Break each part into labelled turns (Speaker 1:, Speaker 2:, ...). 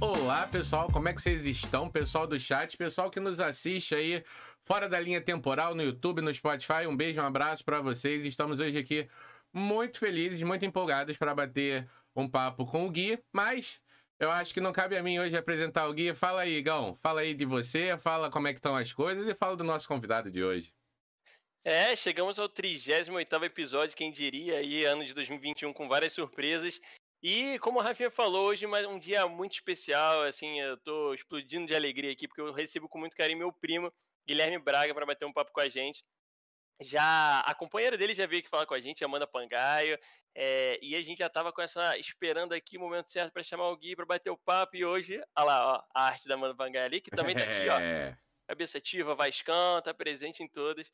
Speaker 1: Olá, pessoal, como é que vocês estão? Pessoal do chat, pessoal que nos assiste aí fora da linha temporal no YouTube, no Spotify. Um beijo, um abraço para vocês. Estamos hoje aqui muito felizes, muito empolgados para bater um papo com o Gui, mas eu acho que não cabe a mim hoje apresentar o Gui. Fala aí, Gão. Fala aí de você, fala como é que estão as coisas e fala do nosso convidado de hoje.
Speaker 2: É, chegamos ao 38º episódio, quem diria aí, ano de 2021 com várias surpresas. E como o Rafinha falou, hoje é um dia muito especial, assim, eu tô explodindo de alegria aqui, porque eu recebo com muito carinho meu primo, Guilherme Braga, para bater um papo com a gente. Já a companheira dele já veio aqui falar com a gente, Amanda Pangaio, é, e a gente já estava com essa esperando aqui o momento certo para chamar o Gui para bater o papo e hoje, olha lá, ó, a arte da Amanda Pangaio ali, que também tá aqui, ó. É. Cabeça ativa, Vascão, tá presente em todas.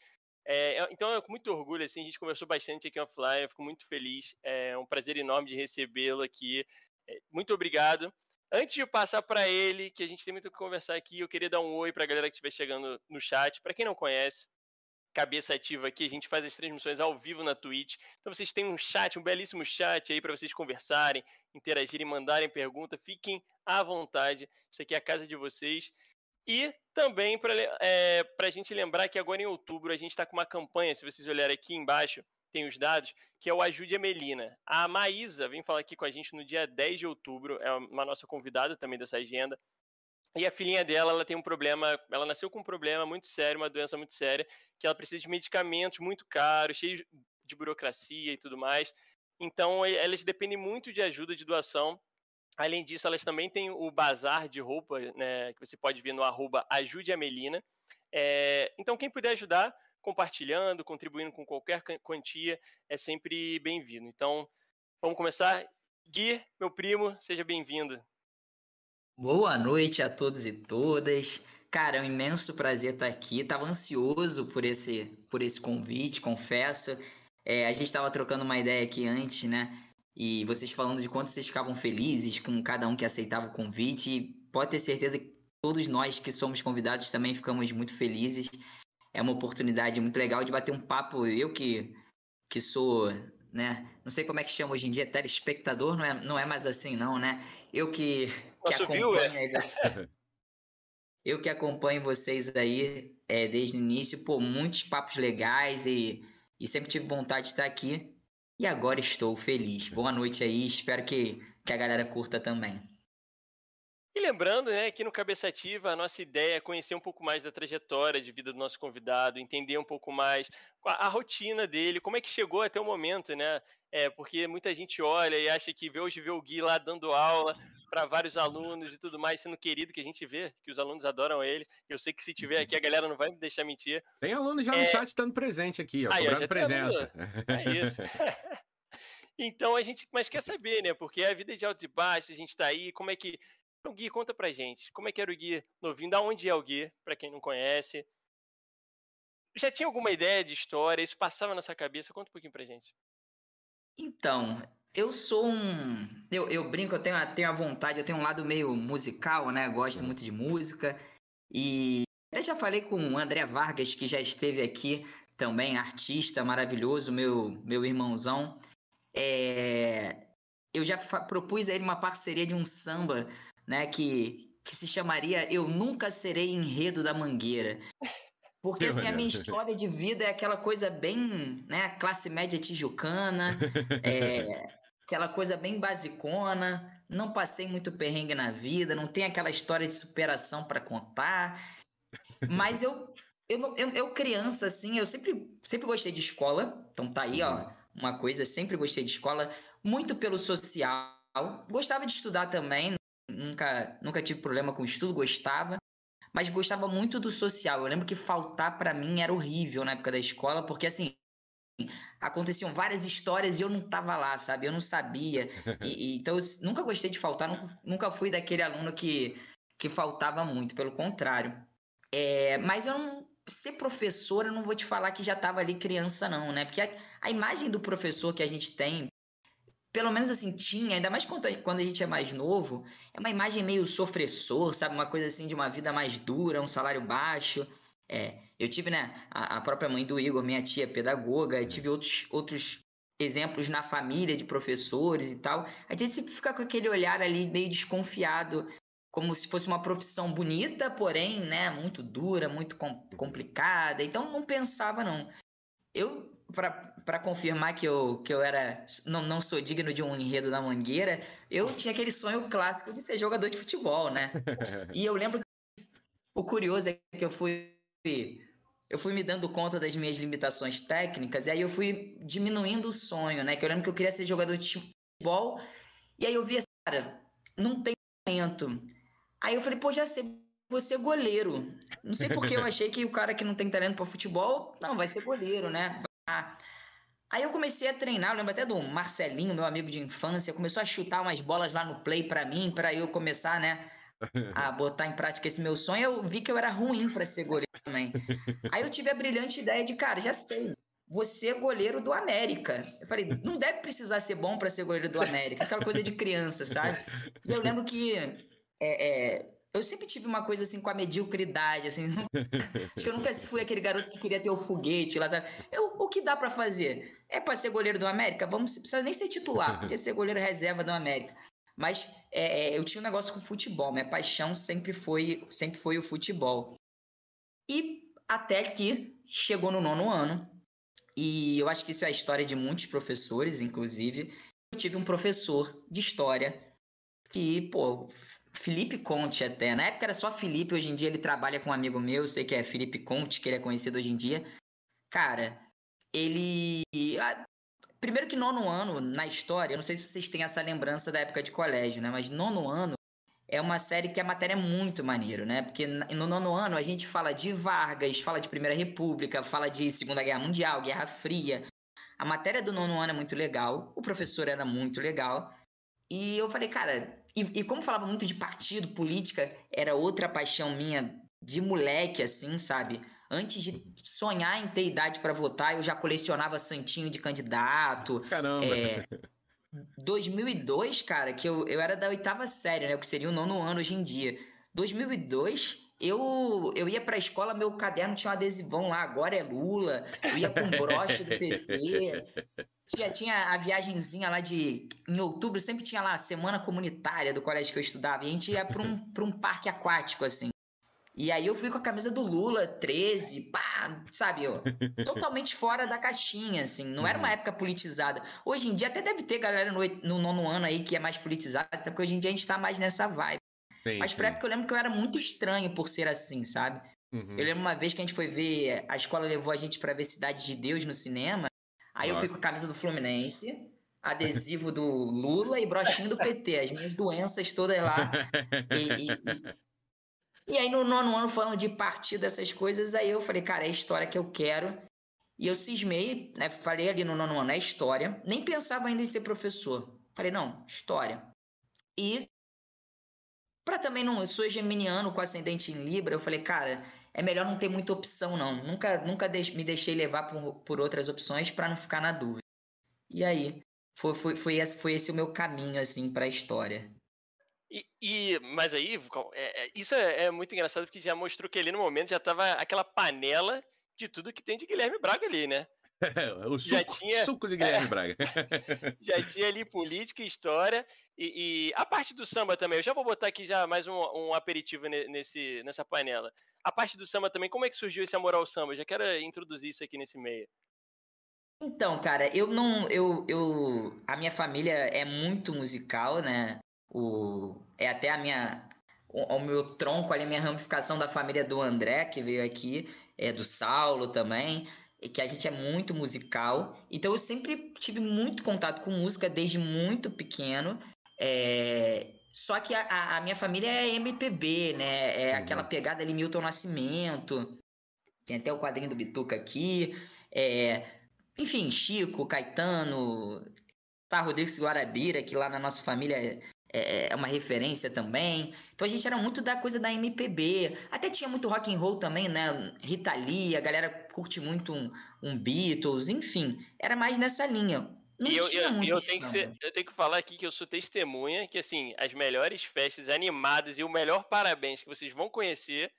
Speaker 2: É, então é com muito orgulho, assim, a gente conversou bastante aqui offline, eu fico muito feliz, é um prazer enorme de recebê-lo aqui. É, muito obrigado. Antes de passar para ele, que a gente tem muito o que conversar aqui, eu queria dar um oi para a galera que estiver chegando no chat. Para quem não conhece, cabeça ativa aqui, a gente faz as transmissões ao vivo na Twitch. Então vocês têm um chat, um belíssimo chat aí para vocês conversarem, interagirem, mandarem pergunta. Fiquem à vontade. Isso aqui é a casa de vocês. E também para é, a gente lembrar que agora em outubro a gente está com uma campanha, se vocês olharem aqui embaixo, tem os dados, que é o Ajude a Melina. A Maísa vem falar aqui com a gente no dia 10 de outubro, é uma nossa convidada também dessa agenda. E a filhinha dela, ela tem um problema, ela nasceu com um problema muito sério, uma doença muito séria, que ela precisa de medicamentos muito caros, cheios de burocracia e tudo mais. Então, elas dependem muito de ajuda, de doação. Além disso, elas também têm o bazar de roupa, né, que você pode ver no arroba Ajude a Melina. É, então, quem puder ajudar, compartilhando, contribuindo com qualquer quantia, é sempre bem-vindo. Então, vamos começar. Gui, meu primo, seja bem-vindo.
Speaker 3: Boa noite a todos e todas. Cara, é um imenso prazer estar aqui. Tava ansioso por esse, por esse convite, confesso. É, a gente estava trocando uma ideia aqui antes, né? E vocês falando de quanto vocês ficavam felizes com cada um que aceitava o convite. E pode ter certeza que todos nós que somos convidados também ficamos muito felizes. É uma oportunidade muito legal de bater um papo. Eu que, que sou, né? Não sei como é que chama hoje em dia, telespectador, não é, não é mais assim, não, né? Eu que
Speaker 2: nosso view, é.
Speaker 3: Eu que acompanho vocês aí é, desde o início, pô, muitos papos legais e, e sempre tive vontade de estar aqui. E agora estou feliz. Boa noite aí, espero que, que a galera curta também.
Speaker 2: E lembrando, né, que no Cabeça Ativa a nossa ideia é conhecer um pouco mais da trajetória de vida do nosso convidado, entender um pouco mais a, a rotina dele, como é que chegou até o momento, né? É, porque muita gente olha e acha que hoje vê o Gui lá dando aula, para vários alunos e tudo mais, sendo querido, que a gente vê, que os alunos adoram ele. Eu sei que se tiver aqui, a galera não vai me deixar mentir.
Speaker 1: Tem aluno já é... no chat estando presente aqui, ó, Aí, cobrando presença.
Speaker 2: É isso. então a gente, mas quer saber, né? Porque a vida é de altos e baixos, a gente tá aí, como é que. O Gui, conta pra gente. Como é que era o Gui novinho? Da onde é o Gui, pra quem não conhece? Já tinha alguma ideia de história? Isso passava na sua cabeça? Conta um pouquinho pra gente.
Speaker 3: Então, eu sou um. Eu, eu brinco, eu tenho, a, tenho a vontade, eu tenho um lado meio musical, né? Gosto muito de música. E eu já falei com o André Vargas, que já esteve aqui também, artista maravilhoso, meu, meu irmãozão. É... Eu já propus a ele uma parceria de um samba, né? Que, que se chamaria Eu Nunca Serei Enredo da Mangueira. Porque assim, a minha história de vida é aquela coisa bem, né, classe média tijucana, é, aquela coisa bem basicona, não passei muito perrengue na vida, não tem aquela história de superação para contar. Mas eu, eu, eu, eu, criança, assim, eu sempre, sempre gostei de escola. Então tá aí, ó, uhum. uma coisa, sempre gostei de escola, muito pelo social. Gostava de estudar também, nunca, nunca tive problema com estudo, gostava. Mas gostava muito do social. Eu lembro que faltar para mim era horrível na época da escola, porque assim, aconteciam várias histórias e eu não estava lá, sabe? Eu não sabia. E, e, então, eu nunca gostei de faltar, nunca, nunca fui daquele aluno que, que faltava muito, pelo contrário. É, mas eu não. Ser professor, eu não vou te falar que já estava ali criança, não, né? Porque a, a, imagem do professor que a gente tem, pelo menos assim, tinha, ainda mais quando, a gente é mais novo, é uma imagem meio sofressor, sabe? Uma coisa assim de uma vida mais dura, um salário baixo. É, eu tive, né, a, a, própria mãe do Igor, minha tia pedagoga, eu tive outros, outros exemplos na família de professores e tal, a gente sempre fica com aquele olhar ali meio desconfiado, como se fosse uma profissão bonita, porém, né, muito dura, muito com complicada. Então não pensava não. Eu para confirmar que eu, que eu era não, não sou digno de um enredo da Mangueira, eu tinha aquele sonho clássico de ser jogador de futebol, né? E eu lembro que o curioso é que eu fui eu fui me dando conta das minhas limitações técnicas e aí eu fui diminuindo o sonho, né? Que eu lembro que eu queria ser jogador de futebol e aí eu vi assim, cara, não tem talento. Aí eu falei, pô, já sei, vou ser goleiro. Não sei porque eu achei que o cara que não tem talento para futebol, não, vai ser goleiro, né? Aí eu comecei a treinar, eu lembro até do Marcelinho, meu amigo de infância, começou a chutar umas bolas lá no play para mim, para eu começar, né, a botar em prática esse meu sonho. Eu vi que eu era ruim para ser goleiro também. Aí eu tive a brilhante ideia de, cara, já sei, você é goleiro do América. Eu falei, não deve precisar ser bom para ser goleiro do América, aquela coisa de criança, sabe? E eu lembro que é, é, eu sempre tive uma coisa assim com a mediocridade, assim. acho que eu nunca fui aquele garoto que queria ter o foguete lá, sabe? Eu, o que dá para fazer? É para ser goleiro do América? Vamos, precisa nem ser titular, podia ser goleiro reserva do América. Mas é, é, eu tinha um negócio com futebol, minha paixão sempre foi, sempre foi o futebol. E até que chegou no nono ano, e eu acho que isso é a história de muitos professores, inclusive. Eu tive um professor de história que, pô, Felipe Conte até. Na época era só Felipe, hoje em dia ele trabalha com um amigo meu, sei que é Felipe Conte, que ele é conhecido hoje em dia. Cara, ele. Primeiro que nono ano, na história, eu não sei se vocês têm essa lembrança da época de colégio, né? Mas nono ano é uma série que a matéria é muito maneiro, né? Porque no nono ano a gente fala de Vargas, fala de Primeira República, fala de Segunda Guerra Mundial, Guerra Fria. A matéria do nono ano é muito legal, o professor era muito legal. E eu falei, cara, e, e como falava muito de partido, política, era outra paixão minha de moleque, assim, sabe? Antes de sonhar em ter idade para votar, eu já colecionava santinho de candidato.
Speaker 1: Caramba! É,
Speaker 3: 2002, cara, que eu, eu era da oitava série, né? O que seria o nono ano hoje em dia. 2002, eu, eu ia pra escola, meu caderno tinha um adesivão lá, agora é Lula. Eu ia com broche do PT. Tinha, tinha a viagenzinha lá de. Em outubro sempre tinha lá a semana comunitária do colégio que eu estudava. E a gente ia pra um, pra um parque aquático, assim. E aí eu fui com a camisa do Lula, 13, pá, sabe, totalmente fora da caixinha, assim, não era uma uhum. época politizada. Hoje em dia até deve ter galera no, no nono ano aí que é mais politizada, até porque hoje em dia a gente tá mais nessa vibe. Sim, Mas pra época eu lembro que eu era muito estranho por ser assim, sabe? Uhum. Eu lembro uma vez que a gente foi ver, a escola levou a gente para ver Cidade de Deus no cinema, aí Nossa. eu fui com a camisa do Fluminense, adesivo do Lula e brochinho do PT, as minhas doenças todas lá. E, e, e, aí no nono ano, falando de partido, essas coisas, aí eu falei, cara, é a história que eu quero. E eu cismei, né? Falei ali no nono ano, é história. Nem pensava ainda em ser professor. Falei, não, história. E para também não, eu sou geminiano com ascendente em Libra, eu falei, cara, é melhor não ter muita opção não. Nunca, nunca me deixei levar por, por outras opções para não ficar na dúvida. E aí, foi, foi, foi, esse, foi esse o meu caminho assim para a história.
Speaker 2: E, e, mas aí, é, é, isso é, é, muito engraçado porque já mostrou que ali no momento já tava aquela panela de tudo que tem de Guilherme Braga ali, né?
Speaker 1: O suco, já tinha, suco de Guilherme é, Braga.
Speaker 2: já tinha ali política, história e, e, a parte do samba também. Eu já vou botar aqui já mais um, um aperitivo nesse, nessa panela. A parte do samba também, como é que surgiu esse amor ao samba? Eu já quero introduzir isso aqui nesse meio.
Speaker 3: Então, cara, eu não. Eu, eu, a minha família é muito musical, né? O, é até a minha. O, o meu tronco ali, a minha ramificação da família do André, que veio aqui, é do Saulo também que a gente é muito musical. Então eu sempre tive muito contato com música desde muito pequeno. É... Só que a, a, minha família é MPB, né? É uhum. aquela pegada ali Milton Nascimento. Tem até o quadrinho do Bituca aqui. É... Enfim, Chico, Caetano, tá Rodrigues Guarabira, que lá na nossa família é, é uma referência também. Então a gente era muito da coisa da MPB. Até tinha muito rock and roll também, né? Rita Lee, a galera curte muito um, um Beatles, enfim. Era mais nessa linha. Não
Speaker 2: e eu, tinha eu, muito eu tenho, que ser, eu tenho que falar aqui que eu sou testemunha que, assim, as melhores festas animadas e o melhor parabéns que vocês vão conhecer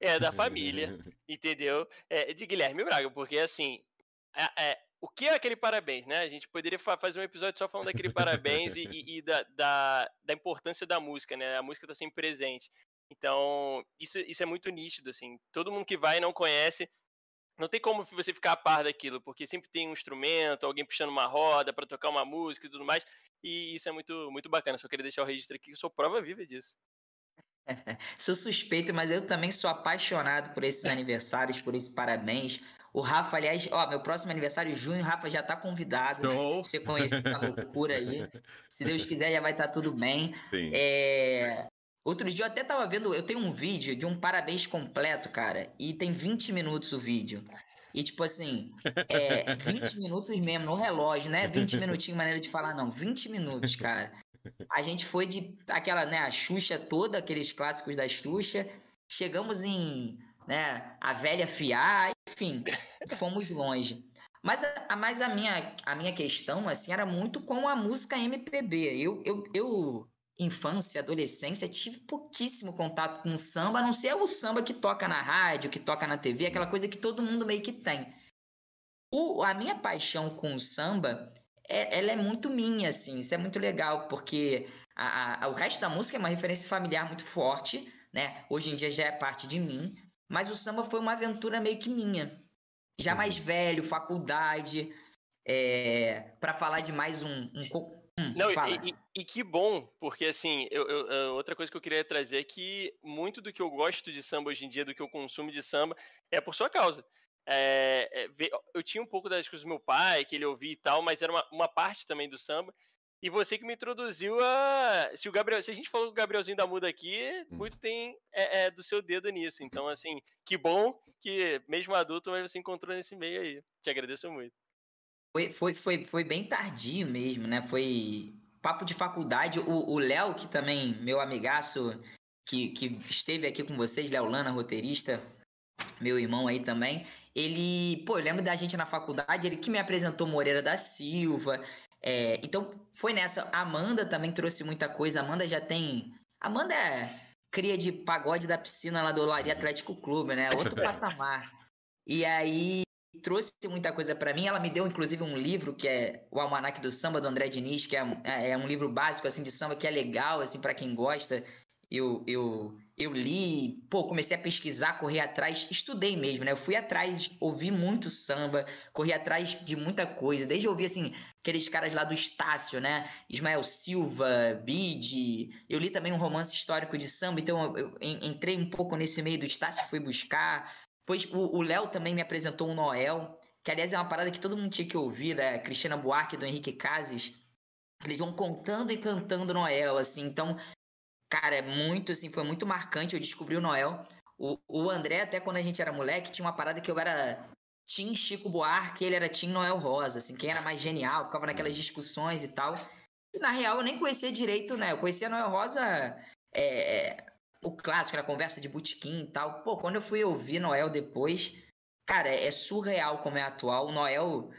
Speaker 2: é da família, entendeu? É de Guilherme Braga, porque, assim, é, é, o que é aquele parabéns, né? A gente poderia fazer um episódio só falando daquele parabéns e, e, e da, da, da, importância da música, né? A música tá sempre presente. Então, isso, isso é muito nítido, assim. Todo mundo que vai e não conhece, não tem como você ficar a par daquilo, porque sempre tem um instrumento, alguém puxando uma roda para tocar uma música e tudo mais. E isso é muito, muito bacana. Só queria deixar o registro aqui, que eu sou prova viva disso.
Speaker 3: sou suspeito, mas eu também sou apaixonado por esses aniversários, por esses parabéns. O Rafa, aliás, ó, meu próximo aniversário, junho, o Rafa já tá convidado. Oh. Pra você conhecer essa loucura aí. Se Deus quiser, já vai estar tá tudo bem. É... Outro dia eu até tava vendo, eu tenho um vídeo de um parabéns completo, cara, e tem 20 minutos o vídeo. E tipo assim, é 20 minutos mesmo, no relógio, né? 20 minutinhos, maneira de falar, não, 20 minutos, cara. A gente foi de aquela, né, a Xuxa toda, aqueles clássicos da Xuxa. Chegamos em né? A velha fiar, enfim, fomos longe. Mas, a, mas a, minha, a minha questão, assim, era muito com a música MPB. Eu, eu, eu, infância, adolescência, tive pouquíssimo contato com samba, a não ser o samba que toca na rádio, que toca na TV, aquela coisa que todo mundo meio que tem. O, a minha paixão com o samba, é, ela é muito minha, assim, isso é muito legal, porque a, a, o resto da música é uma referência familiar muito forte, né? Hoje em dia já é parte de mim, mas o samba foi uma aventura meio que minha. Já mais uhum. velho, faculdade, é, para falar de mais um. um...
Speaker 2: Hum, Não, e, e, e, que bom, porque assim, eu, eu, outra coisa que eu queria trazer é que muito do que eu gosto de samba hoje em dia, do que eu consumo de samba, é por sua causa. É, é, eu tinha um pouco das coisas do meu pai, que ele ouvia e tal, mas era uma, uma parte também do samba. E você que me introduziu a. Se o Gabriel, se a gente falou o Gabrielzinho da Muda aqui, hum. muito tem é, é, do seu dedo nisso. Então, assim, que bom que, mesmo adulto, você encontrou nesse meio aí. Te agradeço muito.
Speaker 3: Foi, foi, foi, foi bem tardio mesmo, né? Foi papo de faculdade. O Léo, que também, meu amigaço, que, que esteve aqui com vocês, Léo Lana, roteirista, meu irmão aí também. Ele, pô, eu lembro da gente na faculdade, ele que me apresentou Moreira da Silva, é, então, foi nessa. A Amanda também trouxe muita coisa. A Amanda já tem. Amanda é cria de pagode da piscina lá do Olaria Atlético Clube, né? Outro patamar. E aí trouxe muita coisa para mim. Ela me deu, inclusive, um livro que é o Almanac do Samba do André Diniz, que é, é, é um livro básico assim de samba que é legal assim para quem gosta eu, eu, eu li, pô, comecei a pesquisar, correr atrás, estudei mesmo, né? Eu fui atrás, ouvi muito samba, corri atrás de muita coisa, desde ouvir, assim, aqueles caras lá do Estácio, né? Ismael Silva, Bide, eu li também um romance histórico de samba, então eu, entrei um pouco nesse meio do Estácio, fui buscar. Pois o Léo também me apresentou o Noel, que aliás é uma parada que todo mundo tinha que ouvir, da né? Cristina Buarque, do Henrique Cases, eles vão contando e cantando Noel, assim, então Cara, é muito, assim, foi muito marcante. Eu descobri o Noel. O, o André, até quando a gente era moleque, tinha uma parada que eu era Tim Chico Buarque, ele era Tim Noel Rosa, assim, quem era mais genial, ficava naquelas discussões e tal. E na real eu nem conhecia direito, né? Eu conhecia Noel Rosa, é, o clássico, a conversa de butiquim e tal. Pô, quando eu fui ouvir Noel depois, cara, é surreal como é atual. O Noel,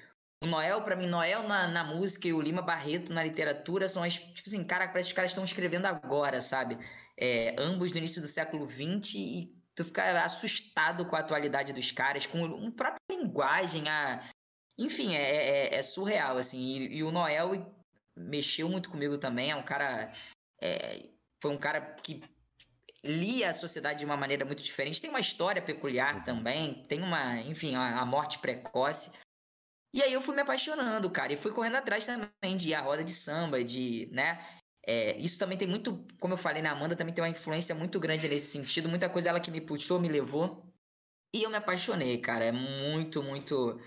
Speaker 3: o Noel, para mim, Noel na, na, música e o Lima Barreto na literatura são as. Tipo assim, cara, parece que os caras estão escrevendo agora, sabe? É, ambos do início do século XX e tu fica assustado com a atualidade dos caras, com a própria linguagem, a. Enfim, é, é, é surreal, assim. E, e, o Noel mexeu muito comigo também. É um cara. É, foi um cara que lia a sociedade de uma maneira muito diferente. Tem uma história peculiar uhum. também. Tem uma, enfim, a, a morte precoce. E aí eu fui me apaixonando, cara, e fui correndo atrás também de ir à roda de samba, de, né? É, isso também tem muito, como eu falei na Amanda, também tem uma influência muito grande nesse sentido. Muita coisa ela que me puxou, me levou. E eu me apaixonei, cara. É muito, muito.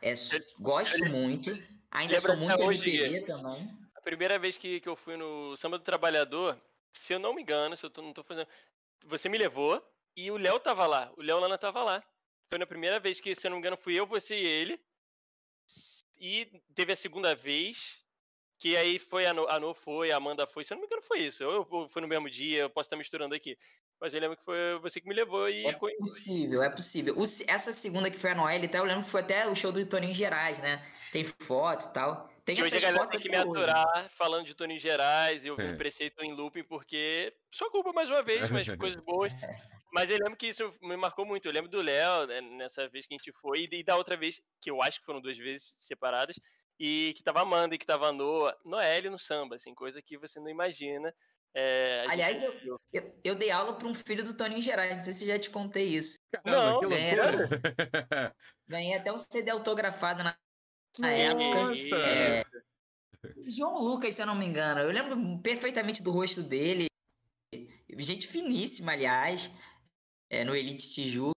Speaker 3: É, gosto muito. Ainda sou muito hoje, também.
Speaker 2: A primeira vez que, que eu fui no Samba do Trabalhador, se eu não me engano, se eu tô, não tô fazendo. Você me levou e o Léo tava lá. O Léo Lana tava lá. Foi na primeira vez que, se eu não me engano, fui eu, você e ele. E teve a segunda vez, que aí foi a No, a no foi, a Amanda foi. Se eu não me engano, foi isso. Eu, eu foi no mesmo dia, eu posso estar misturando aqui. Mas eu lembro que foi você que me levou e.
Speaker 3: É possível, é possível. O, essa segunda que foi a Noelle, até eu lembro que foi até o show do Toninho Gerais, né? Tem foto e tal. Tem
Speaker 2: que
Speaker 3: essas
Speaker 2: hoje a fotos tem que me aturar falando de Toninho Gerais e eu vi é. preceito em looping, porque. Só culpa mais uma vez, mas coisas boas. Mas eu lembro que isso me marcou muito. Eu lembro do Léo, né, nessa vez que a gente foi, e da outra vez, que eu acho que foram duas vezes separadas, e que tava Amanda e que tava Noah, Noelle no samba, assim, coisa que você não imagina. É,
Speaker 3: Aliás, eu, eu, eu, dei aula para um filho do Toninho Gerais, não sei se já te contei isso.
Speaker 1: Caramba, não, que
Speaker 3: ganhei, ganhei até um CD autografado na, na época.
Speaker 1: Nossa!
Speaker 3: É, João Lucas, se eu não me engano. Eu lembro perfeitamente do rosto dele. Gente finíssima, aliás, é, no Elite Tijuca.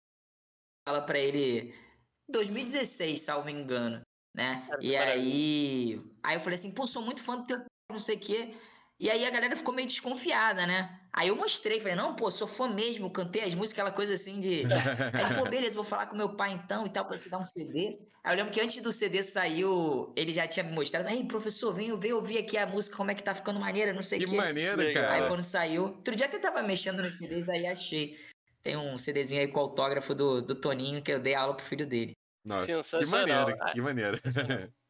Speaker 3: Fala para ele 2016, salvo engano, né? e aí, aí eu falei assim, pô, sou muito fã do teu não sei o quê. E aí a galera ficou meio desconfiada, né? Aí eu mostrei, falei, não, pô, sou fã mesmo, cantei as músicas, aquela coisa assim de. Aí, pô, beleza, vou falar com meu pai então e tal, pra te dar um CD. Aí eu lembro que antes do CD saiu, ele já tinha me mostrado, aí, professor, vem, vem ouvir aqui a música, como é que tá ficando maneira, não sei o
Speaker 1: que. Que maneiro, cara.
Speaker 3: Aí quando saiu, outro dia que eu tava mexendo nos CDs, aí achei. Tem um CDzinho aí com autógrafo do, do Toninho que eu dei aula pro filho dele.
Speaker 1: Nossa, que maneiro, que maneiro.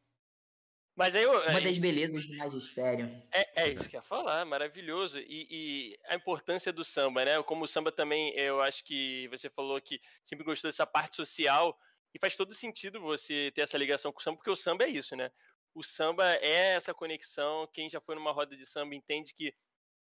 Speaker 2: Mas aí eu,
Speaker 3: Uma das belezas do magistério.
Speaker 2: É, é isso que eu ia falar, maravilhoso. E, e, a importância do samba, né? Como o samba também, eu acho que você falou que sempre gostou dessa parte social. E faz todo sentido você ter essa ligação com o samba, porque o samba é isso, né? O samba é essa conexão. Quem já foi numa roda de samba entende que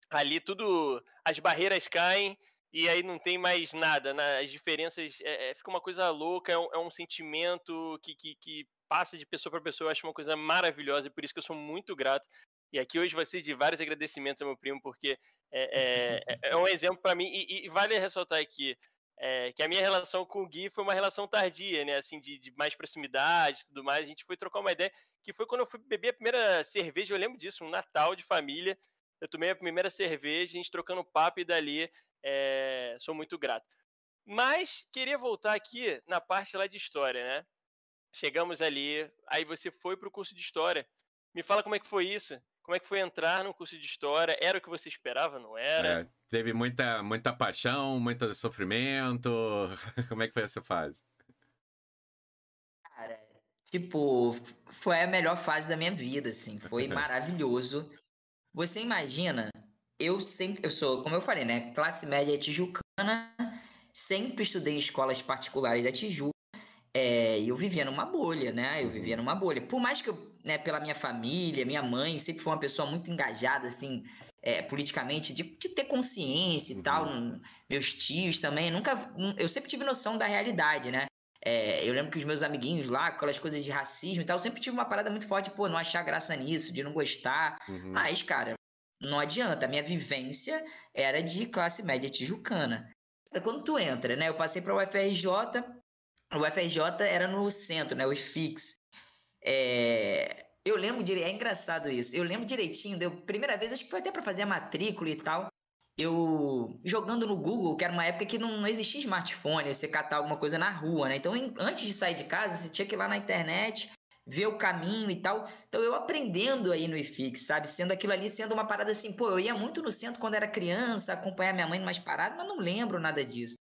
Speaker 2: ali tudo. As barreiras caem e aí não tem mais nada. Né? As diferenças. É, é, fica uma coisa louca, é um, é um sentimento que, que, que passa de pessoa para pessoa, eu acho uma coisa maravilhosa e por isso que eu sou muito grato. E aqui hoje vai ser de vários agradecimentos ao meu primo, porque é, é, é um exemplo para mim. E, e, vale ressaltar aqui é, que a minha relação com o Gui foi uma relação tardia, né? Assim, de, de mais proximidade e tudo mais. A gente foi trocar uma ideia, que foi quando eu fui beber a primeira cerveja, eu lembro disso, um Natal de família. Eu tomei a primeira cerveja, a gente trocando papo e dali é, sou muito grato. Mas queria voltar aqui na parte lá de história, né? Chegamos ali, aí você foi para o curso de história. Me fala como é que foi isso? Como é que foi entrar no curso de história? Era o que você esperava, não era?
Speaker 1: É, teve muita, muita paixão, muito sofrimento. como é que foi essa fase?
Speaker 3: Cara, tipo, foi a melhor fase da minha vida, assim. Foi maravilhoso. Você imagina, eu sempre, eu sou, como eu falei, né, classe média tijucana, sempre estudei em escolas particulares da Tijuca é, eu vivia numa bolha, né? Eu vivia uhum. numa bolha. Por mais que eu, né, pela minha família, minha mãe sempre foi uma pessoa muito engajada, assim, é, politicamente, de, de, ter consciência e uhum. tal. Meus tios também, nunca. Eu sempre tive noção da realidade, né? É, eu lembro que os meus amiguinhos lá, aquelas coisas de racismo e tal, eu sempre tive uma parada muito forte, pô, não achar graça nisso, de não gostar. Uhum. Mas, cara, não adianta. A minha vivência era de classe média tijucana. Quando tu entra, né? Eu passei para o UFRJ, o FRJ era no centro, né? O IFIX. É... Eu lembro direito, é engraçado isso. Eu lembro direitinho, deu primeira vez, acho que foi até para fazer a matrícula e tal. Eu jogando no Google, que era uma época que não, existia smartphone, você catar alguma coisa na rua, né? Então, em, antes de sair de casa, você tinha que ir lá na internet, ver o caminho e tal. Então, eu aprendendo aí no IFIX, sabe? Sendo aquilo ali, sendo uma parada assim, pô, eu ia muito no centro quando era criança, acompanhar minha mãe mais parada, mas não lembro nada disso.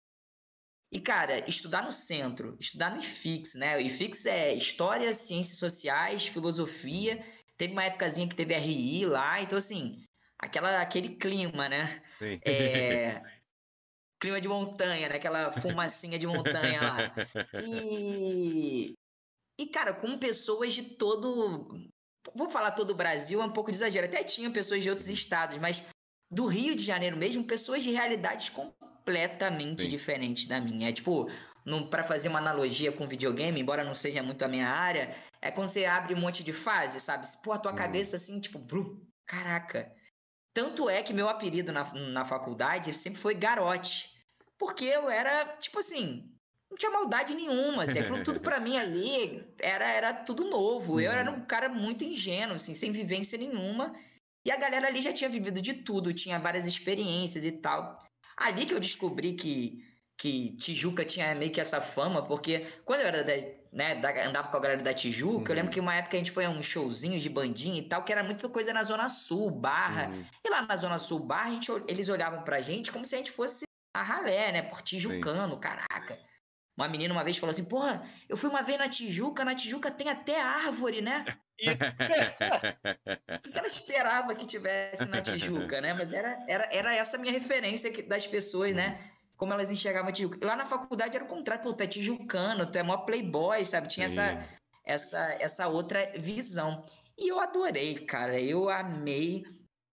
Speaker 3: E, cara, estudar no centro, estudar no IFIX, né? O IFIX é História, Ciências Sociais, Filosofia. Teve uma épocazinha que teve RI lá, então, assim, aquela, aquele clima, né? Sim. É, clima de montanha, né? Aquela fumacinha de montanha lá. E, e, cara, com pessoas de todo. Vou falar todo o Brasil, é um pouco de exagero. Até tinha pessoas de outros estados, mas do Rio de Janeiro mesmo, pessoas de realidades completamente Sim. diferente da minha. É tipo, para fazer uma analogia com videogame, embora não seja muito a minha área, é quando você abre um monte de fase, sabe? Pô, a tua uhum. cabeça assim, tipo, blu, caraca. Tanto é que meu apelido na, na faculdade sempre foi Garote. Porque eu era, tipo assim, não tinha maldade nenhuma, assim, aquilo tudo para mim ali era, era tudo novo. Eu era uhum. um cara muito ingênuo, assim, sem vivência nenhuma. E a galera ali já tinha vivido de tudo, tinha várias experiências e tal. Ali que eu descobri que, que Tijuca tinha meio que essa fama, porque quando eu era da, né, da, andava com a galera da Tijuca, uhum. eu lembro uhum. que uma época a gente foi a uns showzinhos de bandinha e tal, que era muita coisa na Zona Sul, Barra. Uhum. E lá na Zona Sul, Barra, a gente, eles olhavam pra gente como se a gente fosse a ralé, né? Por Tijucano, Sim. caraca. Uma menina uma vez falou assim: Porra, eu fui uma vez na Tijuca, na Tijuca tem até árvore, né? o que ela esperava que tivesse na Tijuca, né? Mas era, era, era essa minha referência das pessoas, né? Como elas enxergavam Tijuca. Lá na faculdade era o contrário, pô, tu é tijucano, tu é mó playboy, sabe? Tinha essa, essa, essa outra visão. E eu adorei, cara, eu amei.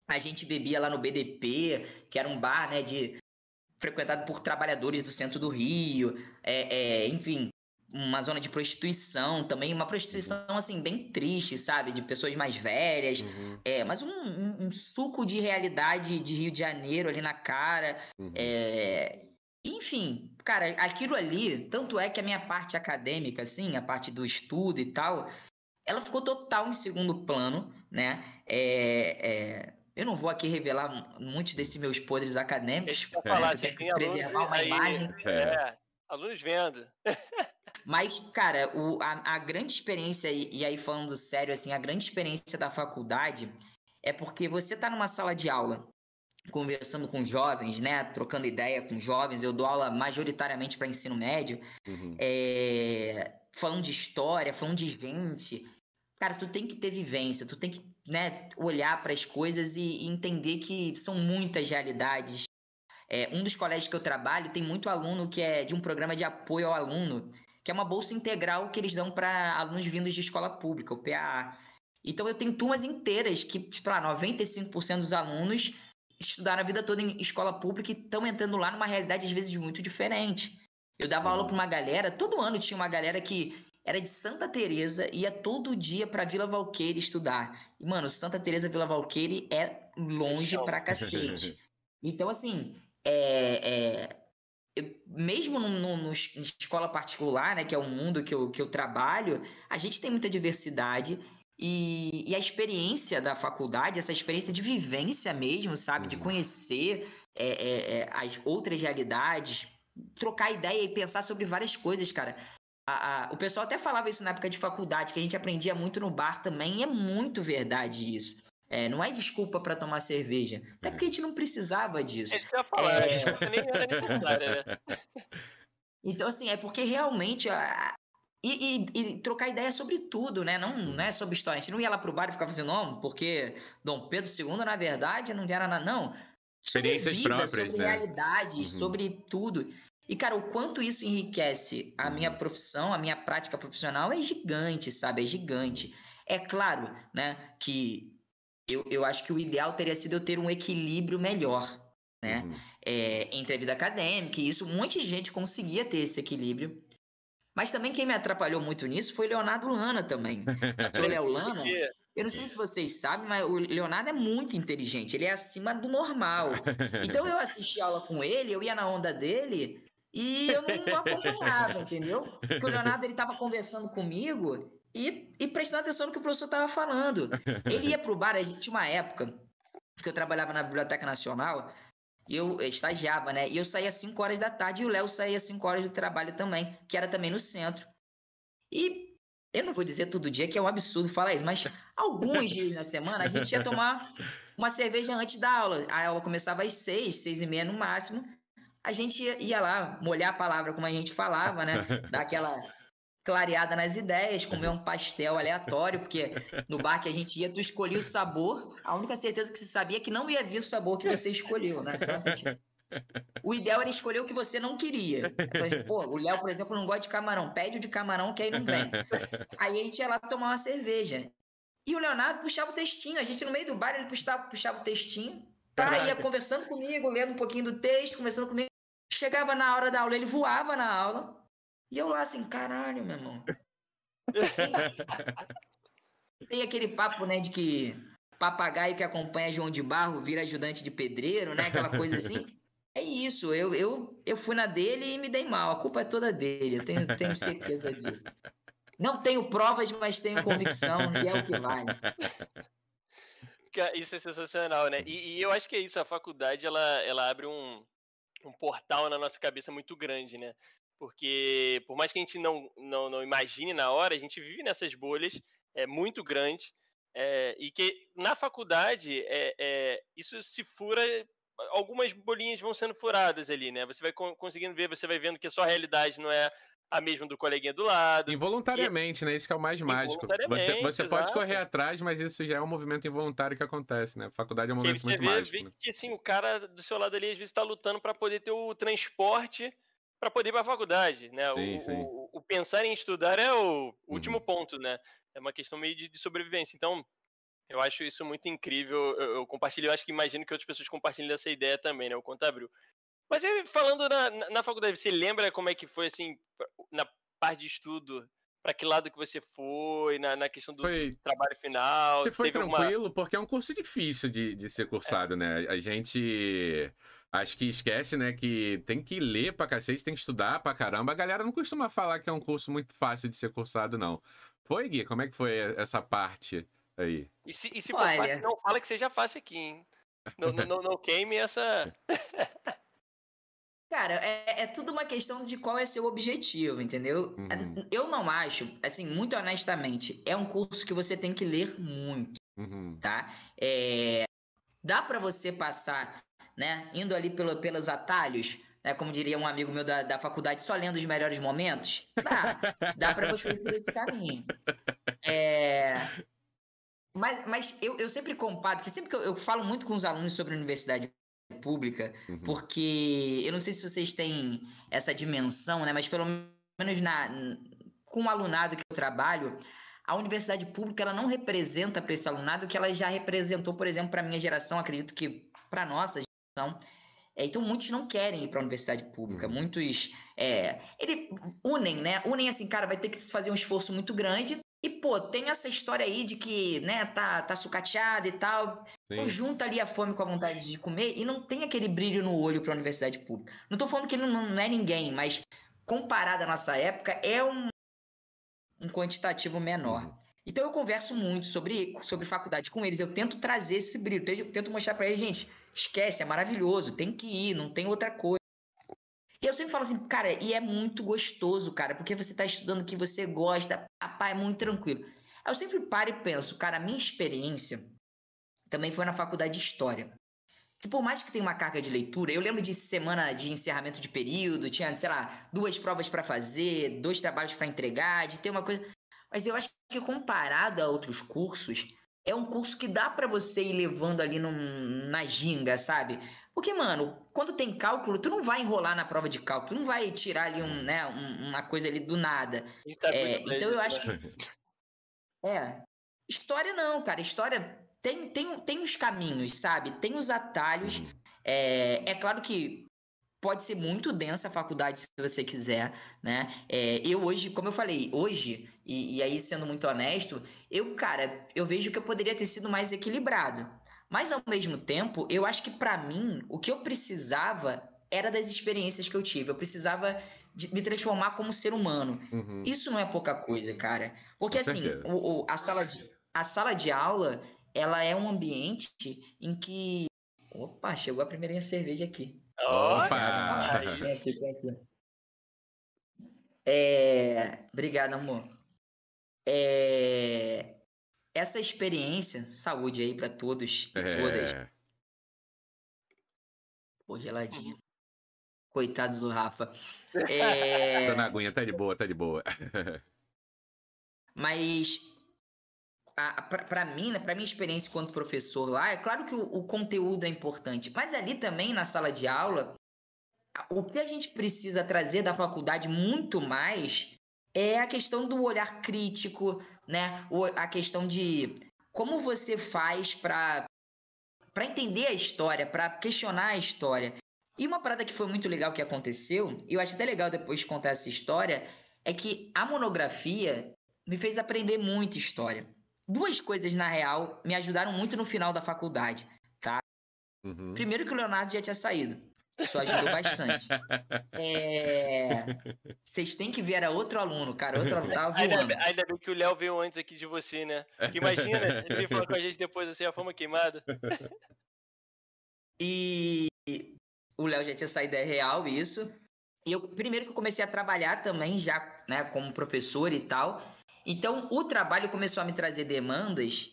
Speaker 3: A gente bebia lá no BDP, que era um bar, né, de frequentado por trabalhadores do centro do Rio, é, é, enfim, uma zona de prostituição também, uma prostituição uhum. assim bem triste, sabe, de pessoas mais velhas, uhum. é, mas um, um, um, suco de realidade de Rio de Janeiro ali na cara, uhum. é, enfim, cara, aquilo ali, tanto é que a minha parte acadêmica, assim, a parte do estudo e tal, ela ficou total em segundo plano, né? É, é, eu não vou aqui revelar muitos desses meus podres acadêmicos.
Speaker 2: Deixa eu falar, você tem preservar alunos, uma aí, imagem. É. é, alunos vendo.
Speaker 3: Mas, cara, o, a, a grande experiência, e, e, aí falando sério, assim, a grande experiência da faculdade é porque você tá numa sala de aula conversando com jovens, né, trocando ideia com jovens. Eu dou aula majoritariamente para ensino médio, uhum. é, falando de história, falando de gente. Cara, tu tem que ter vivência, tu tem que né, olhar para as coisas e, e, entender que são muitas realidades. É, um dos colégios que eu trabalho tem muito aluno que é de um programa de apoio ao aluno, que é uma bolsa integral que eles dão para alunos vindos de escola pública, o PAA. Então eu tenho turmas inteiras que, tipo, 95% dos alunos estudaram a vida toda em escola pública e estão entrando lá numa realidade às vezes muito diferente. Eu dava aula para uma galera, todo ano tinha uma galera que era de Santa Teresa, ia todo dia para Vila Valqueire estudar. E mano, Santa Teresa Vila Valqueire é longe pra cacete. Então assim, é, é eu, mesmo no, no, no, escola particular, né, que é o mundo que eu, que eu trabalho, a gente tem muita diversidade e, e a experiência da faculdade, essa experiência de vivência mesmo, sabe, uhum. de conhecer é, é, é, as outras realidades, trocar ideia e pensar sobre várias coisas, cara. A, a, o pessoal até falava isso na época de faculdade, que a gente aprendia muito no bar também, e é muito verdade isso. É, não é desculpa para tomar cerveja. Até porque a gente não precisava disso. É isso que eu ia falar, é... a desculpa nem era necessária, né? Então, assim, é porque realmente. A... E, e, e, trocar ideia sobre tudo, né? Não, não é sobre história. A gente não ia lá pro bar e ficava assim, não, porque Dom Pedro II, na verdade, não era nada. Não.
Speaker 1: Experiências vida, próprias,
Speaker 3: sobre
Speaker 1: né?
Speaker 3: realidade, uhum. sobre tudo. E, cara, o quanto isso enriquece a minha uhum. profissão, a minha prática profissional é gigante, sabe? É gigante. É claro, né, que eu, eu acho que o ideal teria sido eu ter um equilíbrio melhor, né? Uhum. É, entre a vida acadêmica e isso, um monte de gente conseguia ter esse equilíbrio. Mas também quem me atrapalhou muito nisso foi Leonardo Lana também. o Léo Lana, eu não sei se vocês sabem, mas o Leonardo é muito inteligente, ele é acima do normal. Então eu assisti aula com ele, eu ia na onda dele e eu não acompanhava, entendeu? Porque o Leonardo ele tava conversando comigo e, e prestando atenção no que o professor estava falando. Ele ia pro bar, a gente tinha uma época que eu trabalhava na Biblioteca Nacional, e eu estagiava, né? E eu saía às 5 horas da tarde e o Léo saía às 5 horas do trabalho também, que era também no centro. E eu não vou dizer todo dia que é um absurdo falar isso, mas alguns dias na semana a gente ia tomar uma cerveja antes da aula. A aula começava às 6, 6 e meia no máximo. A gente ia, ia lá molhar a palavra como a gente falava, né? Dar aquela clareada nas ideias, comer um pastel aleatório, porque no bar que a gente ia, tu escolhia o sabor, a única certeza que você sabia é que não ia vir o sabor que você escolheu, né? Então, assim, o ideal era escolher o que você não queria. Pô, o Léo, por exemplo, não gosta de camarão. Pede o de camarão que aí não vem. Aí a gente ia lá tomar uma cerveja. E o Leonardo puxava o textinho. A gente, no meio do bar, ele puxava, puxava o textinho. Tá, ia conversando comigo, lendo um pouquinho do texto, conversando comigo. Chegava na hora da aula, ele voava na aula. E eu lá assim, caralho, meu irmão. Tem aquele papo, né, de que papagaio que acompanha João de Barro vira ajudante de pedreiro, né? Aquela coisa assim. É isso, eu, eu, eu fui na dele e me dei mal. A culpa é toda dele, eu tenho, tenho certeza disso. Não tenho provas, mas tenho convicção e é o que vale.
Speaker 2: Isso é sensacional, né? E, e, eu acho que é isso, a faculdade ela, ela abre um, um portal na nossa cabeça muito grande, né? Porque por mais que a gente não, não, não imagine na hora, a gente vive nessas bolhas é, muito grandes é, e que na faculdade é, é, isso se fura, algumas bolinhas vão sendo furadas ali, né? Você vai conseguindo ver, você vai vendo que a sua realidade não é a mesma do coleguinha do lado.
Speaker 1: Involuntariamente, e... né? Isso que é o mais mágico. Você, você pode correr atrás, mas isso já é um movimento involuntário que acontece, né? A faculdade é um movimento muito vê, mágico. Vê
Speaker 2: né? que assim, o cara do seu lado ali às vezes está lutando para poder ter o transporte para poder ir para a faculdade, né? Sim, o, sim. O, o, pensar em estudar é o uhum. último ponto, né? É uma questão meio de, de sobrevivência. Então, eu acho isso muito incrível. Eu, eu compartilho, eu acho que imagino que outras pessoas compartilhem dessa ideia também, né? O Contabril. Mas falando na, na, faculdade, você lembra como é que foi, assim, na parte de estudo? Para que lado que você foi, na, na questão do, foi... trabalho final?
Speaker 1: Você foi tranquilo, porque é um curso difícil de, de ser cursado, é. né? A gente acho que esquece, né, que tem que ler pra cacete, tem que estudar pra caramba. A galera não costuma falar que é um curso muito fácil de ser cursado, não. Foi, Gui? Como é que foi essa parte aí?
Speaker 2: E se, e se for fácil, não fala que seja fácil aqui, hein? Não, não, não queime essa...
Speaker 3: Cara, é, é, tudo uma questão de qual é seu objetivo, entendeu? Uhum. Eu não acho, assim, muito honestamente, é um curso que você tem que ler muito, uhum. tá? É, dá para você passar, né, indo ali pelo, pelos atalhos, né, como diria um amigo meu da, da faculdade, só lendo os melhores momentos? Dá, dá para você ir por esse caminho. É... Mas, mas eu, eu sempre comparo, porque sempre que eu, eu falo muito com os alunos sobre a universidade pública, uhum. porque eu não sei se vocês têm essa dimensão, né? Mas pelo menos na, com o alunado que eu trabalho, a universidade pública ela não representa para esse alunado que ela já representou, por exemplo, para minha geração, acredito que para nossa. É, então muitos não querem ir para a universidade pública, uhum. muitos é, ele unem, né? Unem assim, cara, vai ter que fazer um esforço muito grande e, pô, tem essa história aí de que, né, tá, tá sucateado e tal. Então junta ali a fome com a vontade de comer e não tem aquele brilho no olho para a universidade pública. Não tô falando que não, não é ninguém, mas comparado à nossa época, é um, um quantitativo menor. Uhum. Então eu converso muito sobre, sobre faculdade com eles, eu tento trazer esse brilho, eu tento mostrar para eles, gente, esquece, é maravilhoso, tem que ir, não tem outra coisa. E eu sempre falo assim, cara, e é muito gostoso, cara, porque você está estudando o que você gosta, papai, é muito tranquilo. Eu sempre paro e penso, cara, a minha experiência também foi na faculdade de História. Que por mais que tenha uma carga de leitura, eu lembro de semana de encerramento de período, tinha, sei lá, duas provas para fazer, dois trabalhos para entregar, de ter uma coisa. Mas eu acho que comparado a outros cursos, é um curso que dá para você ir levando ali num, na ginga, sabe? Porque, mano, quando tem cálculo, tu não vai enrolar na prova de cálculo, tu não vai tirar ali um, né, um, uma coisa ali do nada. É, então eu acho né? que. É. História não, cara. História tem, tem, tem os caminhos, sabe? Tem os atalhos. Uhum. É, é claro que pode ser muito densa a faculdade se você quiser, né? É, eu hoje, como eu falei, hoje, e, e, aí sendo muito honesto, eu, cara, eu vejo que eu poderia ter sido mais equilibrado. Mas ao mesmo tempo, eu acho que para mim, o que eu precisava era das experiências que eu tive. Eu precisava de me transformar como ser humano. Uhum. Isso não é pouca coisa, cara. Porque Com assim, o, o, a, sala de, a sala de aula, ela é um ambiente em que. Opa, chegou a primeira cerveja aqui.
Speaker 1: Opa!
Speaker 3: Tem aqui, tem aqui. É... Obrigado, amor. É essa experiência, saúde aí para todos e é... todas. Pô, geladinha. Coitado do Rafa.
Speaker 1: É... Dona Aguinha, tá de boa, tá de boa.
Speaker 3: Mas para mim, né, para minha experiência enquanto professor lá, é claro que o, o, conteúdo é importante, mas ali também na sala de aula, o que a gente precisa trazer da faculdade muito mais é a questão do olhar crítico, né? A questão de como você faz para para entender a história, para questionar a história. E uma parada que foi muito legal que aconteceu, e eu acho até legal depois contar essa história, é que a monografia me fez aprender muito história. Duas coisas, na real, me ajudaram muito no final da faculdade, tá? Uhum. Primeiro que o Leonardo já tinha saído. Isso ajudou bastante. É... Vocês têm que ver, era outro aluno, cara. Outro aluno tava
Speaker 2: ainda, ainda bem que o Léo veio antes aqui de você, né? Porque imagina, ele falou com a gente depois assim, a fama queimada.
Speaker 3: E o Léo já tinha saído é real, isso. E eu, primeiro que eu comecei a trabalhar também, já, né, como professor e tal. Então, o trabalho começou a me trazer demandas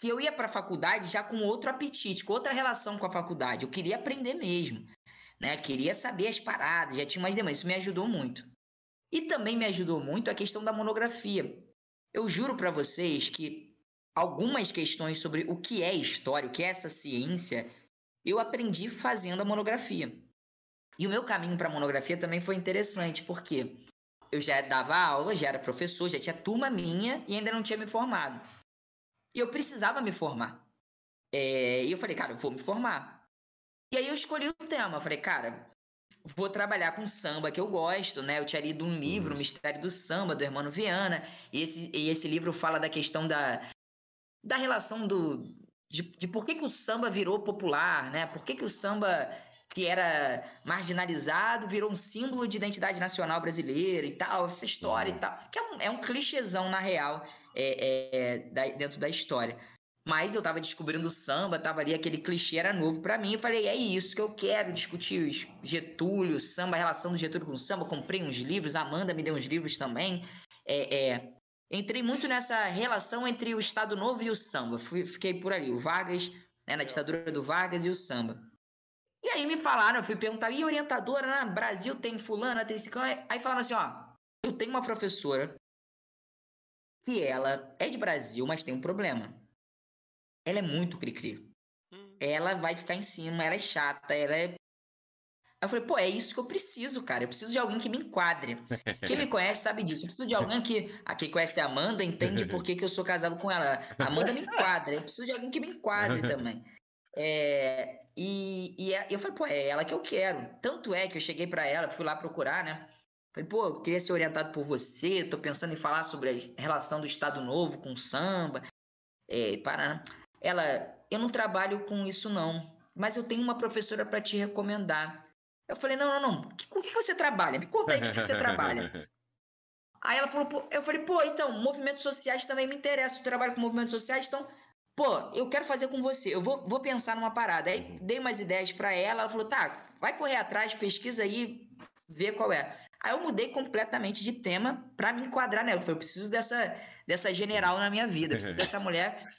Speaker 3: que eu ia para a faculdade já com outro apetite, com outra relação com a faculdade. Eu queria aprender mesmo né? Queria saber as paradas, já tinha mais demandas, isso me ajudou muito. E também me ajudou muito a questão da monografia. Eu juro para vocês que algumas questões sobre o que é história, o que é essa ciência, eu aprendi fazendo a monografia. E o meu caminho para a monografia também foi interessante, porque eu já dava aula, já era professor, já tinha turma minha e ainda não tinha me formado. E eu precisava me formar. É, e eu falei, cara, eu vou me formar. E aí eu escolhi o tema. Eu falei, cara, vou trabalhar com samba que eu gosto, né? Eu tinha lido um livro, O uhum. Mistério do Samba, do Hermano Viana, e esse, e esse livro fala da questão da, da relação do, de, de por que, que o samba virou popular, né? Por que, que o samba que era marginalizado virou um símbolo de identidade nacional brasileira e tal, essa história e uhum. tal. Que é um, é um clichêzão, na real, é, é, da, dentro da história. Mas eu tava descobrindo samba, tava ali, aquele clichê era novo para mim. Eu falei, é isso que eu quero discutir. Getúlio, samba, a relação do Getúlio com o samba. Comprei uns livros, a Amanda me deu uns livros também. É, é, entrei muito nessa relação entre o Estado Novo e o samba. Fui, fiquei por ali, o Vargas, né, na ditadura do Vargas e o samba. E aí me falaram, eu fui perguntar, e orientadora, né? Brasil tem fulana, tem ciclana. Aí falaram assim, ó, eu tenho uma professora que ela é de Brasil, mas tem um problema ela é muito cri-cri. Hum. Ela vai ficar em cima, ela é chata, ela é. eu falei, pô, é isso que eu preciso, cara. Eu preciso de alguém que me enquadre. Quem me conhece sabe disso. Eu preciso de alguém que. A quem conhece a Amanda entende por que, que eu sou casado com ela. A Amanda me enquadra. Eu preciso de alguém que me enquadre também. É, e, e é, eu falei, pô, é ela que eu quero. Tanto é que eu cheguei para ela, fui lá procurar, né? Falei, pô, eu queria ser orientado por você, tô pensando em falar sobre a relação do Estado Novo com o samba. É, para, ela, eu não trabalho com isso não, mas eu tenho uma professora para te recomendar. Eu falei, não, não, não, com o que você trabalha? Me conta aí o que, que você trabalha. Aí ela falou, pô, eu falei, pô, então, movimentos sociais também me interessa, eu trabalho com movimentos sociais, então, pô, eu quero fazer com você, eu vou, vou pensar numa parada. Aí uhum. dei umas ideias para ela, ela falou, tá, vai correr atrás, pesquisa aí, vê qual é. Aí eu mudei completamente de tema para me enquadrar nela. Eu falei, eu preciso dessa, dessa general na minha vida, preciso dessa mulher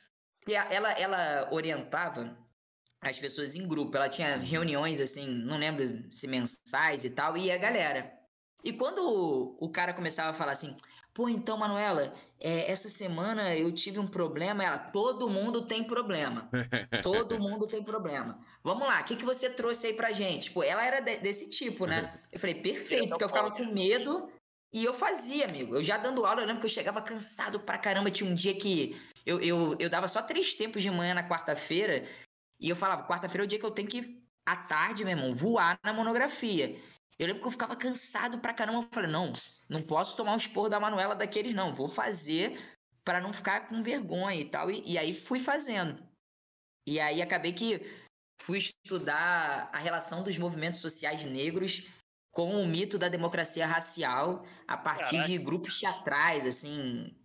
Speaker 3: e ela, ela orientava as pessoas em grupo. Ela tinha reuniões, assim, não lembro se mensais e tal, e a galera. E quando o, o cara começava a falar assim, pô, então, Manuela, é, essa semana eu tive um problema. Ela, todo mundo tem problema. Todo mundo tem problema. Vamos lá, o que, que você trouxe aí pra gente? Pô, ela era de, desse tipo, né? Eu falei, perfeito, porque eu ficava com medo e eu fazia, amigo. Eu já dando aula, eu lembro que eu chegava cansado pra caramba. Tinha um dia que eu, eu, eu dava só três tempos de manhã na quarta-feira. E eu falava, quarta-feira é o dia que eu tenho que, à tarde, meu irmão, voar na monografia. Eu lembro que eu ficava cansado pra caramba. Eu falei, não, não posso tomar um esporro da Manuela daqueles, não. Vou fazer para não ficar com vergonha e tal. E, e aí fui fazendo. E aí acabei que fui estudar a relação dos movimentos sociais negros com o mito da democracia racial a partir Caraca. de grupos teatrais, assim,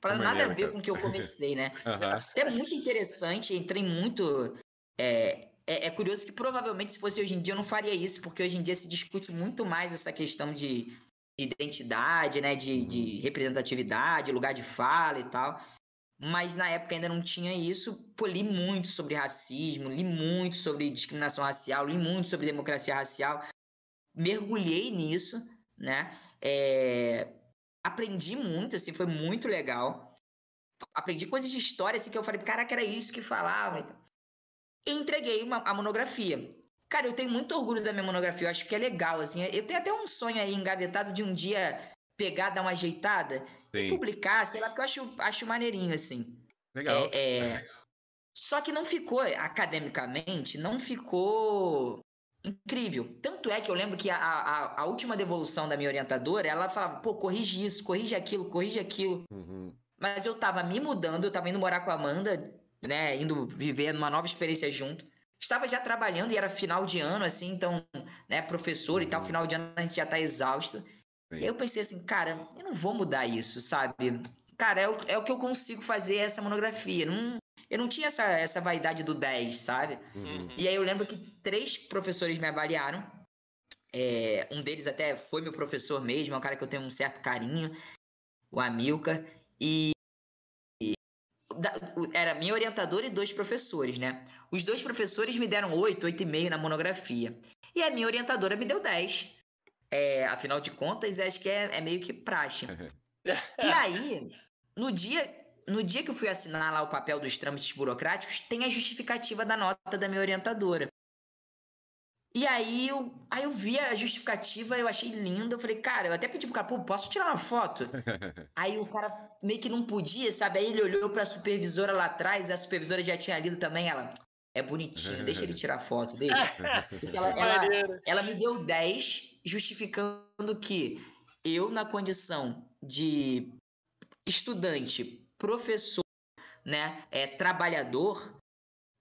Speaker 3: para nada a ver com o que eu comecei, né? uhum. Até muito interessante, entrei muito. É, é, é, curioso que provavelmente se fosse hoje em dia eu não faria isso, porque hoje em dia se discute muito mais essa questão de, identidade, né? De, de uhum. representatividade, lugar de fala e tal. Mas na época ainda não tinha isso. Pô, li muito sobre racismo, li muito sobre discriminação racial, li muito sobre democracia racial. Mergulhei nisso, né? É, aprendi muito, assim, foi muito legal. Aprendi coisas de história, assim, que eu falei, caraca, era isso que falava. E entreguei uma, a monografia. Cara, eu tenho muito orgulho da minha monografia, eu acho que é legal, assim. Eu tenho até um sonho aí engavetado de um dia pegar, dar uma ajeitada Sim. e publicar, sei lá, porque eu acho, acho maneirinho, assim.
Speaker 1: Legal.
Speaker 3: É, é... Só que não ficou, academicamente, não ficou incrível. Tanto é que eu lembro que a, a, a, última devolução da minha orientadora, ela falava, pô, corrige isso, corrige aquilo, corrige aquilo. Uhum. Mas eu tava me mudando, eu tava indo morar com a Amanda, né, indo viver numa nova experiência junto. Estava já trabalhando e era final de ano, assim, então, né, professor e tal, final de ano a gente já tá exausto. Sim. Eu pensei assim, cara, eu não vou mudar isso, sabe? Cara, é o, é o que eu consigo fazer essa monografia. Não, eu não tinha essa, essa vaidade do 10, sabe? Uhum. E aí eu lembro que três professores me avaliaram. É, um deles até foi meu professor mesmo, é um cara que eu tenho um certo carinho, o Amilcar. E da, era minha orientadora e dois professores, né? Os dois professores me deram 8, 8,5 na monografia. E a minha orientadora me deu 10. É, afinal de contas, acho que é, é meio que praxe. e aí, no dia, no dia que eu fui assinar lá o papel dos trâmites burocráticos, tem a justificativa da nota da minha orientadora. E aí eu, aí eu vi a justificativa, eu achei linda. Eu falei, cara, eu até pedi pro cara, pô, posso tirar uma foto? aí o cara meio que não podia, sabe? Aí ele olhou pra supervisora lá atrás, a supervisora já tinha lido também, ela. É bonitinho, deixa ele tirar foto, deixa. ela, ela, ela me deu 10, justificando que eu, na condição de estudante, professor, né, é, trabalhador,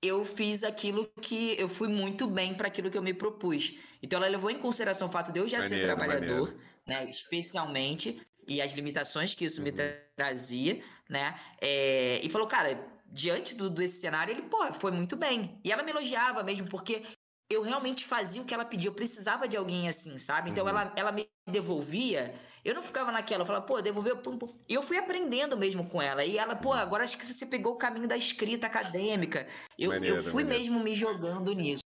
Speaker 3: eu fiz aquilo que eu fui muito bem para aquilo que eu me propus. Então ela levou em consideração o fato de eu já maneiro, ser trabalhador, maneiro. né, especialmente e as limitações que isso uhum. me trazia, né? É, e falou, cara, diante do, desse cenário, ele, pô, foi muito bem. E ela me elogiava mesmo, porque eu realmente fazia o que ela pedia. Eu precisava de alguém assim, sabe? Então uhum. ela, ela me devolvia eu não ficava naquela, eu falava, pô, devolveu. Pum, pum. E eu fui aprendendo mesmo com ela. E ela, pô, agora acho que você pegou o caminho da escrita acadêmica. Eu, maneiro, eu fui maneiro. mesmo me jogando nisso.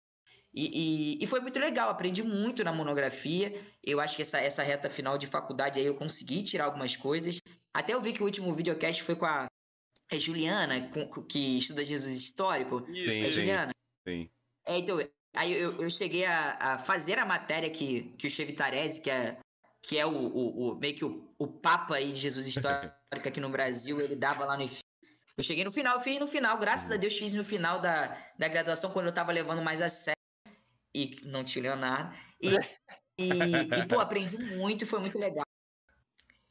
Speaker 3: E, e, e, foi muito legal, aprendi muito na monografia. Eu acho que essa, essa reta final de faculdade aí eu consegui tirar algumas coisas. Até eu vi que o último videocast foi com a, a Juliana, com, que estuda Jesus histórico.
Speaker 1: Isso,
Speaker 3: é Juliana?
Speaker 1: Sim.
Speaker 3: É, então, aí eu, eu cheguei a, a, fazer a matéria que, que o Chevitarese, que é que é o, o, o meio que o, o Papa aí de Jesus histórico aqui no Brasil, ele dava lá no Eu cheguei no final, eu fiz no final, graças a Deus fiz no final da, da graduação, quando eu tava levando mais a sério, e não tinha Leonardo, e, e, e, pô, aprendi muito, foi muito legal.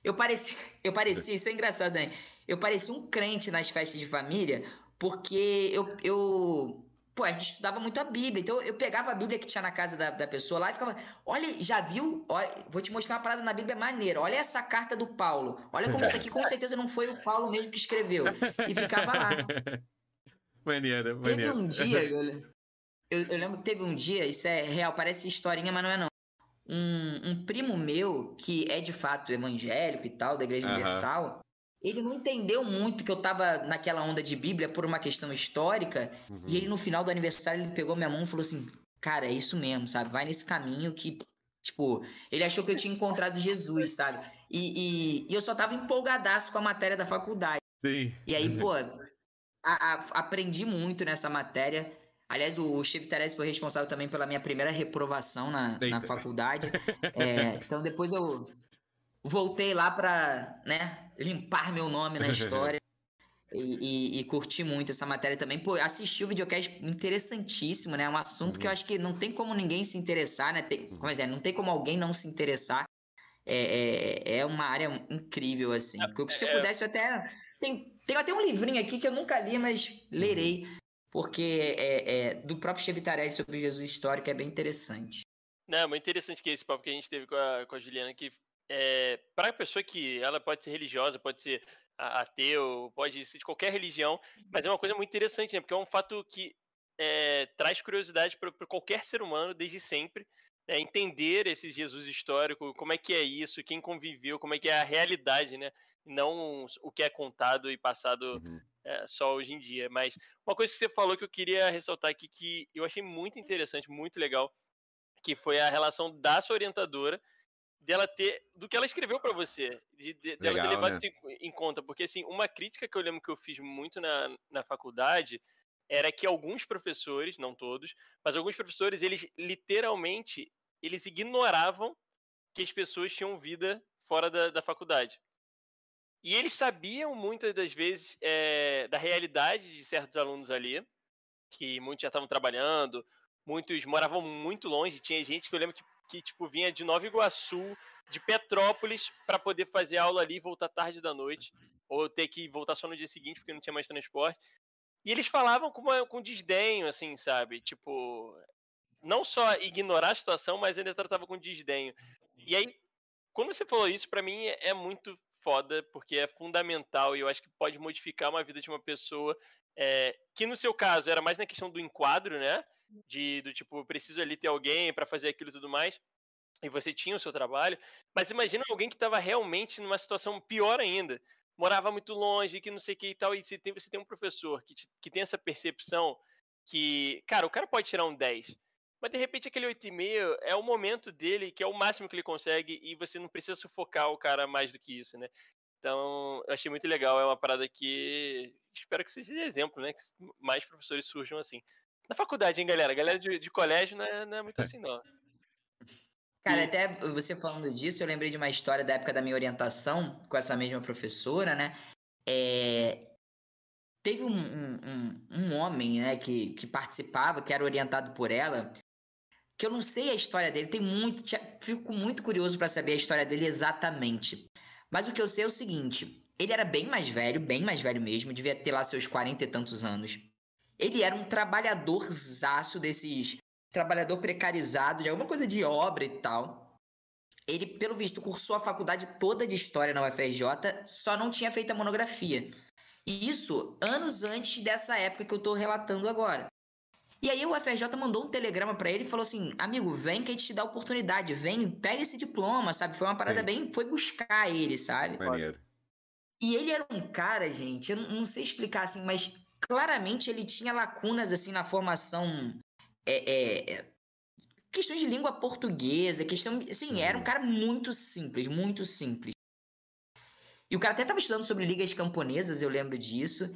Speaker 3: Eu parecia, eu parecia, isso é engraçado, né? Eu parecia um crente nas festas de família, porque eu, eu pô, a gente estudava muito a Bíblia. Então eu pegava a Bíblia que tinha na casa da, da pessoa lá e ficava, olha, já viu? Olha, vou te mostrar uma parada na Bíblia maneira. Olha essa carta do Paulo. Olha como isso aqui com certeza não foi o Paulo mesmo que escreveu. E ficava lá.
Speaker 1: Maneiro,
Speaker 3: maneiro. Teve um dia, eu, eu, eu, lembro que teve um dia, isso é real, parece historinha, mas não é não. Um, um primo meu, que é de fato evangélico e tal, da Igreja uhum. Universal, ele não entendeu muito que eu tava naquela onda de Bíblia por uma questão histórica. Uhum. E ele, no final do aniversário, ele pegou minha mão e falou assim: Cara, é isso mesmo, sabe? Vai nesse caminho que. Tipo, ele achou que eu tinha encontrado Jesus, sabe? E, e, e eu só tava empolgadaço com a matéria da faculdade.
Speaker 1: Sim.
Speaker 3: E aí, pô, a, a, aprendi muito nessa matéria. Aliás, o, o Chico Teresi foi responsável também pela minha primeira reprovação na, na faculdade. É, então, depois eu, voltei lá para né, limpar meu nome na história. e, e, e, curti muito essa matéria também. Pô, assisti o videocast interessantíssimo, né? É um assunto uhum. que eu uhum. acho que não tem como ninguém se interessar, né? Tem, como é, não tem como alguém não se interessar. É, é, é uma área incrível, assim. É, se eu é. pudesse, eu até. Tem, tem até um livrinho aqui que eu nunca li, mas lerei. Uhum. Porque é, é, do próprio Chevitarese sobre Jesus histórico é bem interessante.
Speaker 2: Não, muito interessante que esse papo que a gente teve com a, com a Juliana, que é, para a pessoa que ela pode ser religiosa, pode ser ateu, pode ser de qualquer religião, mas é uma coisa muito interessante, né? Porque é um fato que é, traz curiosidade para qualquer ser humano desde sempre. É, entender esse Jesus histórico, como é que é isso, quem conviveu, como é que é a realidade, né? Não o que é contado e passado uhum. é, só hoje em dia. Mas uma coisa que você falou que eu queria ressaltar aqui, que eu achei muito interessante, muito legal, que foi a relação da sua orientadora dela ter do que ela escreveu para você, de, de Legal, dela ter levado né? isso em, em, conta, porque assim, uma crítica que eu lembro que eu fiz muito na, na faculdade era que alguns professores, não todos, mas alguns professores, eles literalmente, eles ignoravam que as pessoas tinham vida fora da, da faculdade. E eles sabiam muitas das vezes é, da realidade de certos alunos ali, que muitos já estavam trabalhando, muitos moravam muito longe. Tinha gente que eu lembro que que tipo vinha de Nova Iguaçu, de Petrópolis, para poder fazer aula ali e voltar tarde da noite, ou ter que voltar só no dia seguinte porque não tinha mais transporte. E eles falavam com, uma, com desdenho, assim, sabe? Tipo, não só ignorar a situação, mas ainda tratava com desdenho. E aí, quando você falou isso, para mim é muito foda, porque é fundamental e eu acho que pode modificar uma vida de uma pessoa é, que no seu caso era mais na questão do enquadro, né? De do tipo, preciso ali ter alguém para fazer aquilo e tudo mais. E você tinha o seu trabalho, mas imagina alguém que estava realmente numa situação pior ainda, morava muito longe, que não sei o que e tal, e você tem, você tem um professor que, que tem essa percepção que, cara, o cara pode tirar um 10, Mas de repente aquele 8,5 é o momento dele, que é o máximo que ele consegue, e você não precisa sufocar o cara mais do que isso, né? Então, eu achei muito legal, é uma parada que espero que seja de exemplo, né? Que mais professores surjam assim. Na faculdade, hein, galera? Galera de, de colégio não é, não é muito assim, não.
Speaker 3: Cara, até você falando disso, eu lembrei de uma história da época da minha orientação com essa mesma professora, né? É... Teve um, um, um, homem né, que, que participava, que era orientado por ela, que eu não sei a história dele, tem muito, fico muito curioso para saber a história dele exatamente. Mas o que eu sei é o seguinte, ele era bem mais velho, bem mais velho mesmo, devia ter lá seus quarenta e tantos anos. Ele era um trabalhadorzaço desses trabalhador precarizado, de alguma coisa de obra e tal. Ele, pelo visto, cursou a faculdade toda de história na UFRJ, só não tinha feito a monografia. E isso anos antes dessa época que eu estou relatando agora. E aí o UFRJ mandou um telegrama para ele e falou assim: "Amigo, vem que a gente te dá oportunidade, vem, pega esse diploma", sabe? Foi uma parada Sim. bem, foi buscar ele, sabe? Maneiro. E ele era um cara, gente, eu não sei explicar assim, mas claramente ele tinha lacunas assim na formação é, é, é, questões de língua portuguesa, questão. Assim, era um uhum. cara muito simples, muito simples. E o cara até estava estudando sobre ligas camponesas, eu lembro disso.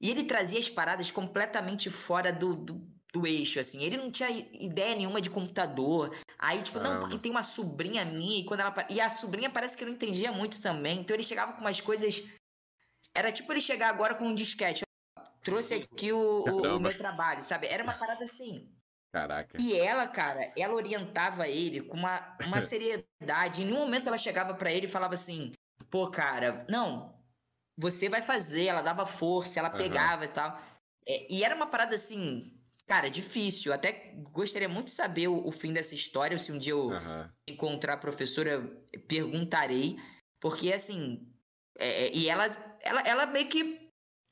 Speaker 3: E ele trazia as paradas completamente fora do, do, do eixo, assim. Ele não tinha ideia nenhuma de computador. Aí, tipo, não, porque tem uma sobrinha minha, e quando ela. E a sobrinha parece que não entendia muito também. Então ele chegava com umas coisas. Era tipo ele chegar agora com um disquete. Trouxe aqui o, o, o meu trabalho, sabe? Era uma parada assim.
Speaker 1: Caraca.
Speaker 3: E ela, cara, ela orientava ele com uma, uma seriedade. Em nenhum momento ela chegava para ele e falava assim: pô, cara, não, você vai fazer. Ela dava força, ela pegava uhum. e tal. É, e era uma parada assim, cara, difícil. Até gostaria muito de saber o, o, fim dessa história. Se um dia eu uhum. encontrar a professora, perguntarei. Porque, assim, é, é, e ela, ela, ela meio que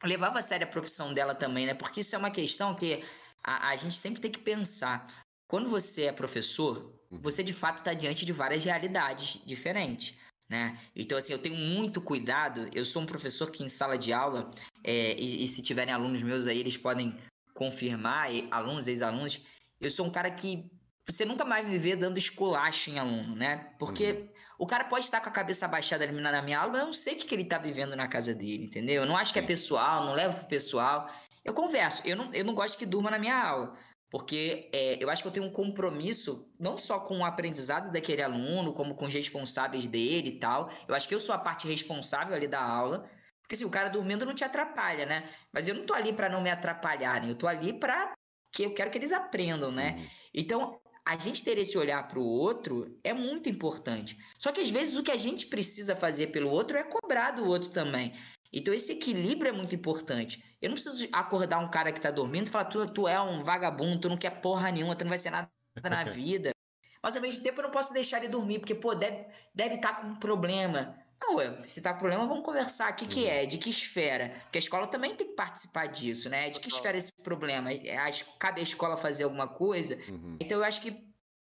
Speaker 3: levava a sério a profissão dela também, né? Porque isso é uma questão que a, a gente sempre tem que pensar. Quando você é professor, uhum. você de fato está diante de várias realidades diferentes. Né? Então, assim, eu tenho muito cuidado. Eu sou um professor que em sala de aula, é, e, e, se tiverem alunos meus aí, eles podem confirmar, e, alunos, ex-alunos, eu sou um cara que você nunca mais me vê dando esculacho em aluno, né? Porque uhum. o cara pode estar com a cabeça baixada ali na minha aula, mas eu não sei o que, que ele está vivendo na casa dele, entendeu? Eu não acho que é pessoal, não levo pro pessoal. Eu converso, eu não, eu não gosto que durma na minha aula, porque é, eu acho que eu tenho um compromisso não só com o aprendizado daquele aluno, como com os responsáveis dele e tal. Eu acho que eu sou a parte responsável ali da aula, porque se assim, o cara dormindo não te atrapalha, né? Mas eu não tô ali para não me atrapalharem, eu tô ali para que eu quero que eles aprendam, né? Uhum. Então, a gente ter esse olhar para o outro é muito importante. Só que às vezes o que a gente precisa fazer pelo outro é cobrar do outro também. Então esse equilíbrio é muito importante. Eu não preciso acordar um cara que tá dormindo e falar, tu, tu é um vagabundo, tu não quer porra nenhuma, tu não vai ser nada na vida. Mas ao mesmo tempo eu não posso deixar ele dormir, porque, pô, deve deve estar tá com um problema. Não, ué, se tá problema, vamos conversar. O que, que é? De que esfera? Porque a escola também tem que participar disso, né? De que esfera esse problema? É, cabe a escola fazer alguma coisa? Uhum. Então eu acho que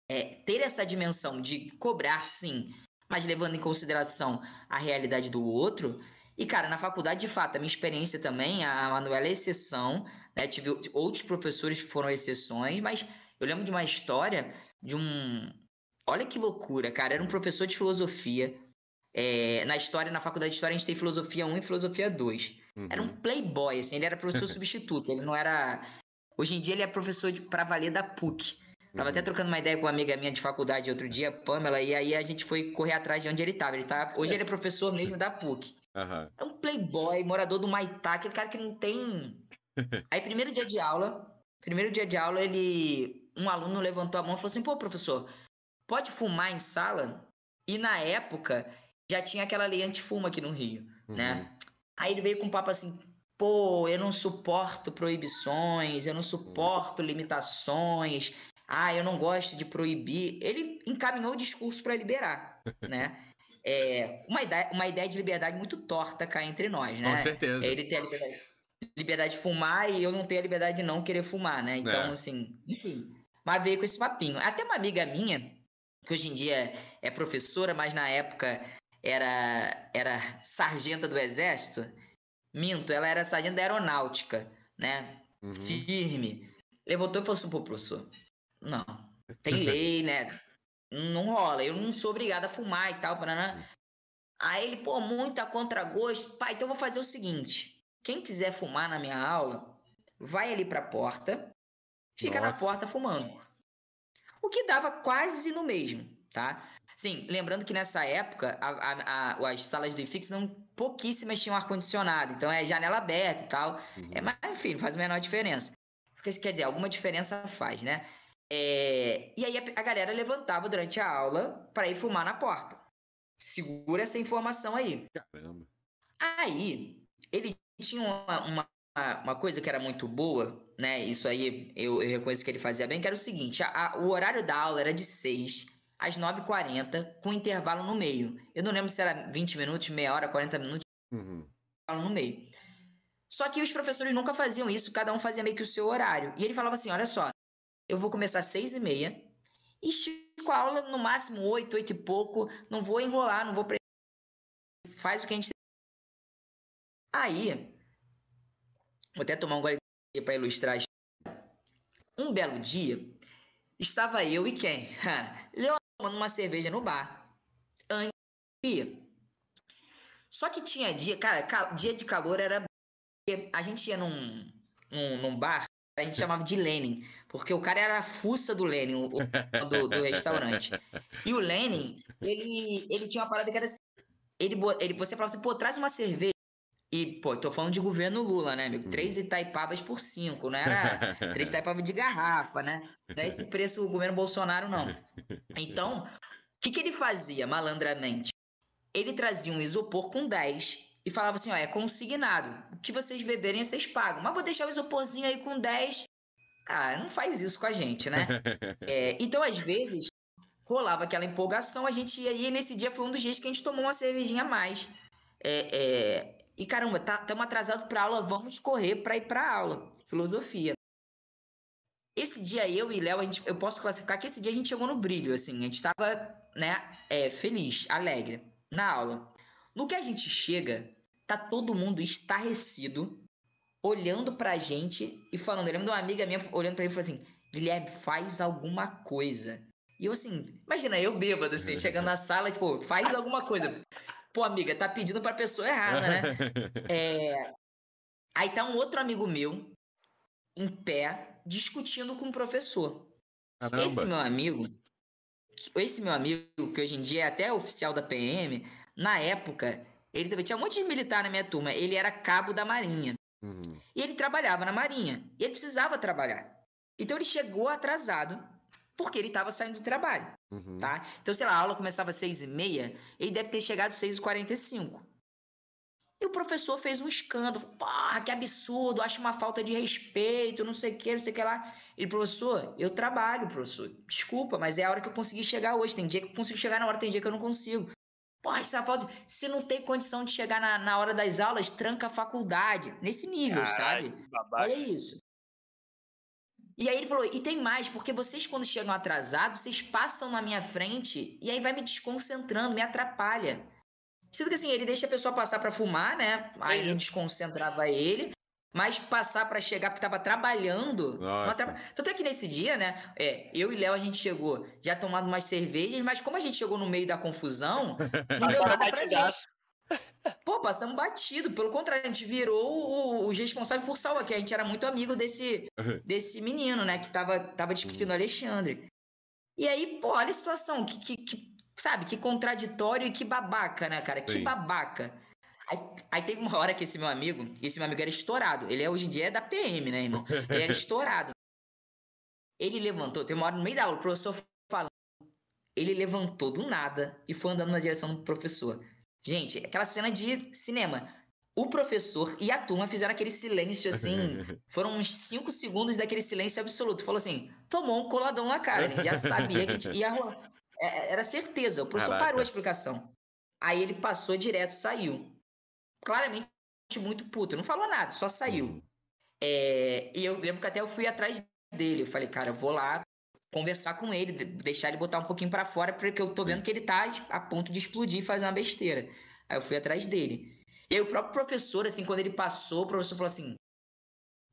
Speaker 3: é, ter essa dimensão de cobrar, sim, mas levando em consideração a realidade do outro, e, cara, na faculdade, de fato, a minha experiência também, a Manuela é exceção, né? Tive outros professores que foram exceções, mas eu lembro de uma história de um. Olha que loucura, cara. Era um professor de filosofia. É... na história, na faculdade de história, a gente tem filosofia 1 e filosofia 2. Uhum. Era um playboy, assim, ele era professor substituto. Ele não era. Hoje em dia ele é professor de, pra valer da PUC. Tava até uhum. trocando uma ideia com uma amiga minha de faculdade outro dia, Pamela, e aí a gente foi correr atrás de onde ele tava. Ele tá, hoje ele é professor mesmo da PUC. Uhum. É um playboy, morador do Maitá, aquele cara que não tem. Aí, primeiro dia de aula, primeiro dia de aula, ele. Um aluno levantou a mão e falou assim: pô, professor, pode fumar em sala? E na época já tinha aquela lei antifuma aqui no Rio, uhum. né? Aí ele veio com um papo assim: pô, eu não suporto proibições, eu não suporto uhum. limitações, ah, eu não gosto de proibir. Ele encaminhou o discurso para liberar, né? é, uma, ideia, uma ideia de liberdade muito torta cá entre nós, né?
Speaker 1: Com certeza.
Speaker 3: Ele tem a liberdade, liberdade de fumar e eu não tenho a liberdade de não querer fumar, né? Então, é. assim, enfim. Mas veio com esse papinho. Até uma amiga minha, que hoje em dia é professora, mas na época era, era sargenta do exército, minto, ela era sargenta da aeronáutica, né? Uhum. Firme. Levantou e falou assim, pô, professor, não, tem lei, né? Não rola. Eu não sou obrigado a fumar e tal, paraná. Aí ele, pô, muita contragosto. Pai, então eu vou fazer o seguinte: quem quiser fumar na minha aula, vai ali pra porta, fica Nossa. na porta fumando. O que dava quase no mesmo, tá? Sim, lembrando que nessa época a, a, a, as salas do IFIX não pouquíssimas tinham ar-condicionado, então é janela aberta e tal. Uhum. É, mas enfim, faz a menor diferença. Porque, quer dizer, alguma diferença faz, né? É, e aí a, galera levantava durante a aula para ir fumar na porta. Segura essa informação aí. Caramba. Aí, ele tinha uma, uma, uma coisa que era muito boa, né? Isso aí eu, eu reconheço que ele fazia bem, que era o seguinte: a, a, o horário da aula era de 6 às 9h40, com intervalo no meio. Eu não lembro se era 20 minutos, meia hora, 40 minutos, uhum. no meio. Só que os professores nunca faziam isso, cada um fazia meio que o seu horário. E ele falava assim: olha só, eu vou começar às 6 e meia e estico a aula no máximo 8, 8 e pouco, não vou enrolar, não vou. Faz o que a gente. Aí, vou até tomar um gole para ilustrar. Um belo dia, estava eu e quem? Leonardo tomando uma cerveja no bar. Antes Só que tinha dia, cara, dia de calor era. A gente ia num, num, num bar, a gente chamava de Lenin, porque o cara era a fuça do Lenin, o, do, do, restaurante. E o Lenin, ele, ele tinha uma parada que era assim. Ele, ele, você falava assim, pô, traz uma cerveja. E, pô, tô falando de governo Lula, né, amigo? Três Itaipavas por cinco, não era três Itaipavas de garrafa, né? Não é esse preço do governo Bolsonaro, não. Então, o que, que ele fazia, malandramente? Ele trazia um isopor com 10 e falava assim, ó, é consignado. O que vocês beberem, vocês pagam. Mas vou deixar o isoporzinho aí com 10. Cara, não faz isso com a gente, né? é, então, às vezes, rolava aquela empolgação, a gente ia e nesse dia foi um dos dias que a gente tomou uma cervejinha a mais. É, é, e caramba, estamos tá, atrasados para aula, vamos correr para ir para aula. Filosofia. Esse dia eu e Léo, eu posso classificar que esse dia a gente chegou no brilho, assim, a gente estava, né, é, feliz, alegre na aula. No que a gente chega, tá todo mundo estarrecido, olhando pra gente e falando. Eu lembro de uma amiga minha olhando pra mim e falando assim: Guilherme, faz alguma coisa. E eu assim, imagina, eu bêbado, assim, chegando na sala, tipo, faz alguma coisa. Pô, amiga, tá pedindo pra pessoa errada, né? É... Aí tá um outro amigo meu, em pé, discutindo com o professor. Caramba. Esse meu amigo, esse meu amigo, que hoje em dia é até oficial da PM, na época, ele também tinha um monte de militar na minha turma. Ele era cabo da Marinha. Uhum. E ele trabalhava na Marinha. E ele precisava trabalhar. Então ele chegou atrasado porque ele estava saindo do trabalho, uhum. tá? Então, sei lá, a aula começava às seis e meia, ele deve ter chegado às seis e quarenta e cinco. E o professor fez um escândalo. Porra, que absurdo, acho uma falta de respeito, não sei o que, não sei o que lá. Ele, professor, eu trabalho, professor. Desculpa, mas é a hora que eu consegui chegar hoje. Tem dia que eu consigo chegar na hora, tem dia que eu não consigo. Porra, isso é falta. Se não tem condição de chegar na, na hora das aulas, tranca a faculdade. Nesse nível, sabe? Olha isso. E aí ele falou: e tem mais, porque vocês, quando chegam atrasados, vocês passam na minha frente e aí vai me desconcentrando, me atrapalha. Sendo que assim, ele deixa a pessoa passar para fumar, né? Aí não desconcentrava ele. Mas passar para chegar porque tava trabalhando. Tra... Tanto é que nesse dia, né? É, eu e Léo a gente chegou já tomando umas cervejas, mas como a gente chegou no meio da confusão, não deu nada pra gente. Pô, passamos batido. Pelo contrário, a gente virou os responsáveis por salvar, que a gente era muito amigo desse, desse menino, né? Que tava, tava discutindo o uhum. Alexandre. E aí, pô, olha a situação. Que, que, que, sabe, que contraditório e que babaca, né, cara? Que Sim. babaca. Aí, aí, teve uma hora que esse meu amigo, esse meu amigo era estourado. Ele é, hoje em dia é da PM, né, irmão? Ele era estourado. Ele levantou, tem uma hora no meio da aula, o professor falando. Ele levantou do nada e foi andando na direção do professor. Gente, aquela cena de cinema. O professor e a turma fizeram aquele silêncio assim. foram uns 5 segundos daquele silêncio absoluto. Falou assim: tomou um coladão na cara. A gente já sabia que ia rolar. É, é, era certeza. O professor Caraca. parou a explicação. Aí ele passou direto, saiu. Claramente muito puto. Não falou nada, só saiu. Uhum. É, e eu lembro que até eu fui atrás dele. Eu falei, cara, eu vou lá conversar com ele, deixar ele botar um pouquinho para fora, porque eu tô vendo que ele tá a ponto de explodir e fazer uma besteira. Aí eu fui atrás dele. E aí o próprio professor, assim, quando ele passou, o professor falou assim: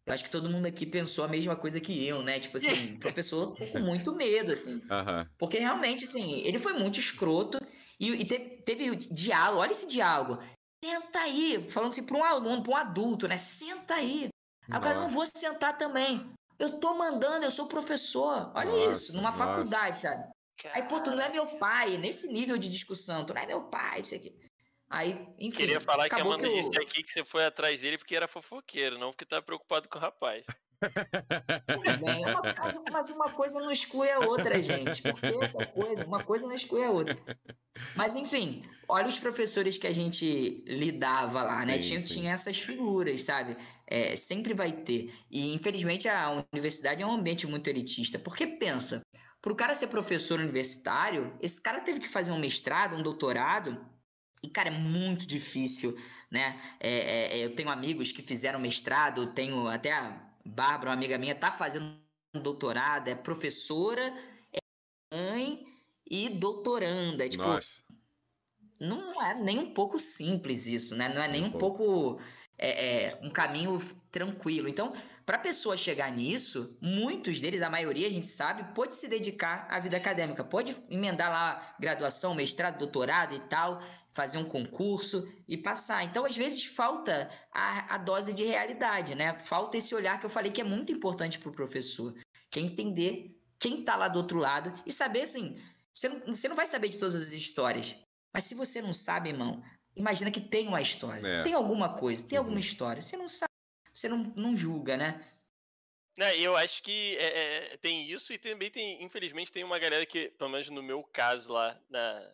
Speaker 3: Eu acho que todo mundo aqui pensou a mesma coisa que eu, né? Tipo assim, o professor com muito medo, assim.
Speaker 1: Uhum.
Speaker 3: Porque realmente, assim, ele foi muito escroto e, e teve, teve diálogo, olha esse diálogo. Senta aí, falando assim para um aluno, para um adulto, né? Senta aí. Agora eu não vou sentar também. Eu tô mandando, eu sou professor. Olha nossa, isso, numa nossa. faculdade, sabe? Aí, pô, tu não é meu pai, nesse nível de discussão, tu não é meu pai, isso aqui. Aí, enfim.
Speaker 2: Queria falar que a Amanda que eu... disse aqui que você foi atrás dele porque era fofoqueiro, não porque tava preocupado com o rapaz.
Speaker 3: Bem, uma coisa, mas uma coisa não exclui a outra, gente. Porque essa coisa, uma coisa não exclui a outra. Mas enfim, olha os professores que a gente lidava lá, né? Sim, tinha, sim. tinha essas figuras, sabe? É, sempre vai ter. E infelizmente a universidade é um ambiente muito elitista. Porque pensa, para o cara ser professor universitário, esse cara teve que fazer um mestrado, um doutorado e, cara, é muito difícil, né? É, é, é, eu tenho amigos que fizeram mestrado, tenho até a Bárbara, uma amiga minha, tá fazendo doutorado, é professora, é mãe e doutoranda. É, tipo,
Speaker 1: Nossa.
Speaker 3: Não é nem um pouco simples isso, né? Não é nem um, um pouco, pouco é, é, um caminho tranquilo. Então, para a pessoa chegar nisso, muitos deles, a maioria a gente sabe, pode se dedicar à vida acadêmica, pode emendar lá graduação, mestrado, doutorado e tal, fazer um concurso e passar. Então, às vezes, falta a, a dose de realidade, né? Falta esse olhar que eu falei que é muito importante para o professor, que é entender quem está lá do outro lado e saber assim. Você não, você não vai saber de todas as histórias, mas se você não sabe, irmão, imagina que tem uma história, é. tem alguma coisa, tem uhum. alguma história. Você não sabe, você não, não julga, né?
Speaker 2: É, eu acho que é, é, tem isso e também tem, infelizmente, tem uma galera que, pelo menos no meu caso lá na,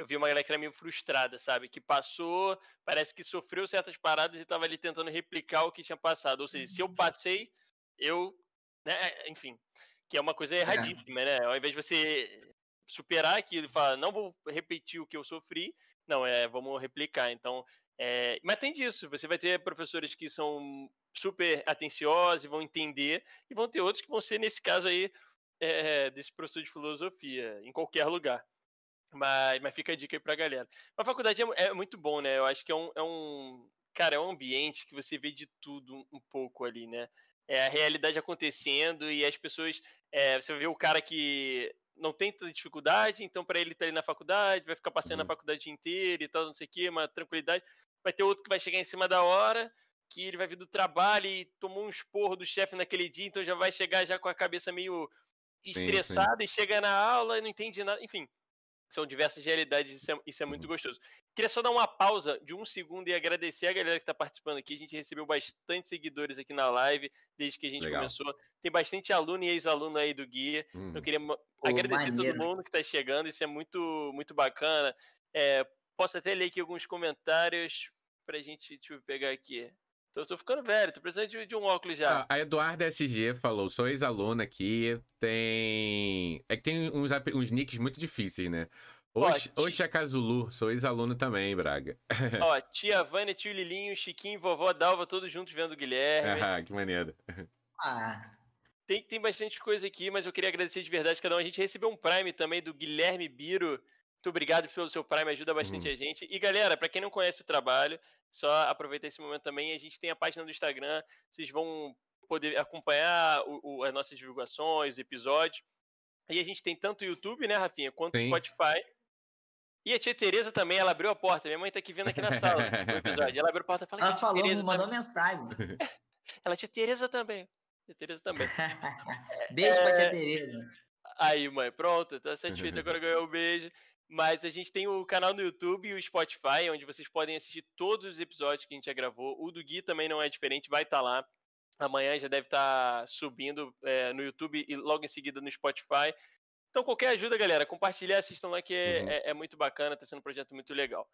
Speaker 2: eu vi uma galera que era meio frustrada, sabe? Que passou, parece que sofreu certas paradas e estava ali tentando replicar o que tinha passado. Ou seja, se eu uhum. passei, eu. Né, enfim. Que é uma coisa é. erradíssima, é. né? Ao invés de você superar aquilo e falar, não vou repetir o que eu sofri, não, é, vamos replicar. Então, é, mas tem disso, você vai ter professores que são super atenciosos e vão entender, e vão ter outros que vão ser, nesse caso aí, é, desse professor de filosofia, em qualquer lugar. Mas, mas fica a dica aí pra galera. A faculdade é, é, muito bom, né? Eu acho que é um, é um. Cara, é um ambiente que você vê de tudo um pouco ali, né? É a realidade acontecendo e as pessoas. É, você vê o cara que não tem tanta dificuldade, então para ele estar tá ali na faculdade, vai ficar passando uhum. a faculdade inteira e tal, não sei o quê, uma tranquilidade. Vai ter outro que vai chegar em cima da hora, que ele vai vir do trabalho e tomou um esporro do chefe naquele dia, então já vai chegar já com a cabeça meio estressada sim, sim. e chega na aula e não entende nada. Enfim, são diversas realidades, isso é, isso é, muito gostoso. Queria só dar uma pausa de um segundo e agradecer a galera que está participando aqui. A gente recebeu bastante seguidores aqui na live desde que a gente Legal. começou. Tem bastante aluno e ex-aluno aí do guia. Hum. Eu queria Pô, agradecer maneiro. todo mundo que está chegando, isso é muito, muito bacana. É, posso até ler aqui alguns comentários para a gente deixa eu pegar aqui. Tô, tô ficando velho, tô precisando de, de um óculos já.
Speaker 1: Ah, a Eduarda SG falou: sou ex-aluna aqui. Tem. É que tem uns, uns nicks muito difíceis, né? Oxe, Kazulu, sou ex-aluno também, Braga.
Speaker 2: Ó, tia Vânia, tio Lilinho, Chiquinho, vovó Dalva, todos juntos vendo o Guilherme.
Speaker 1: Ah, que maneiro.
Speaker 3: Ah.
Speaker 2: Tem, tem bastante coisa aqui, mas eu queria agradecer de verdade cada um. A gente recebeu um Prime também do Guilherme Biro. Muito obrigado pelo seu Prime, ajuda bastante uhum. a gente. E galera, para quem não conhece o trabalho, só aproveitar esse momento também. A gente tem a página do Instagram, vocês vão poder acompanhar o, o, as nossas divulgações, episódios. E a gente tem tanto o YouTube, né, Rafinha, quanto o Spotify. E a tia Tereza também, ela abriu a porta. Minha mãe tá aqui vendo aqui na sala o episódio. Ela abriu a porta e falou
Speaker 3: Ela falou, Tereza mandou também. mensagem.
Speaker 2: ela, tia Tereza também. Tia Tereza também.
Speaker 3: beijo é... pra tia Tereza.
Speaker 2: Aí, mãe, pronto, tá satisfeita, agora ganhou o um beijo. Mas a gente tem o canal no YouTube e o Spotify, onde vocês podem assistir todos os episódios que a gente já gravou. O do Gui também não é diferente, vai estar tá lá. Amanhã já deve estar tá subindo é, no YouTube e logo em seguida no Spotify. Então, qualquer ajuda, galera, compartilhar, assistam lá que é, uhum. é, é muito bacana, tá sendo um projeto muito legal.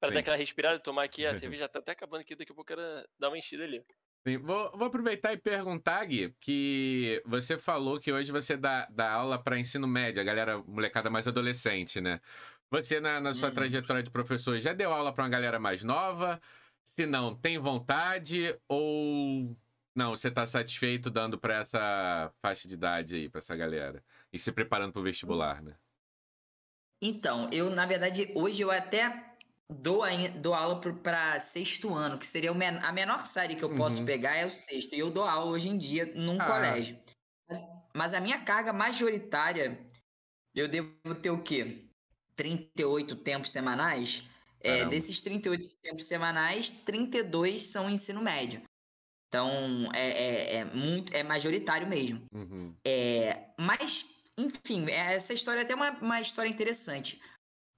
Speaker 2: Para dar aquela respirada, tomar aqui, a cerveja tá até acabando aqui, daqui a pouco eu dar uma enchida ali.
Speaker 1: Sim, vou, vou, aproveitar e perguntar, Gui, que você falou que hoje você dá, dá aula para ensino médio, a galera, molecada mais adolescente, né? Você, na, na sua hum. trajetória de professor, já deu aula para uma galera mais nova? Se não, tem vontade? Ou não, você está satisfeito dando para essa faixa de idade aí, para essa galera? E se preparando para o vestibular, né?
Speaker 3: Então, eu, na verdade, hoje eu até dou, aula para sexto ano, que seria men a menor série que eu posso uhum. pegar é o sexto. E eu dou aula hoje em dia num ah. colégio. Mas, mas, a minha carga majoritária, eu devo ter o quê? 38 tempos semanais? É, desses 38 tempos semanais, 32 são ensino médio. Então, é, é, é, muito, é majoritário mesmo. Uhum. É, mas, enfim, essa história é até uma, uma história interessante.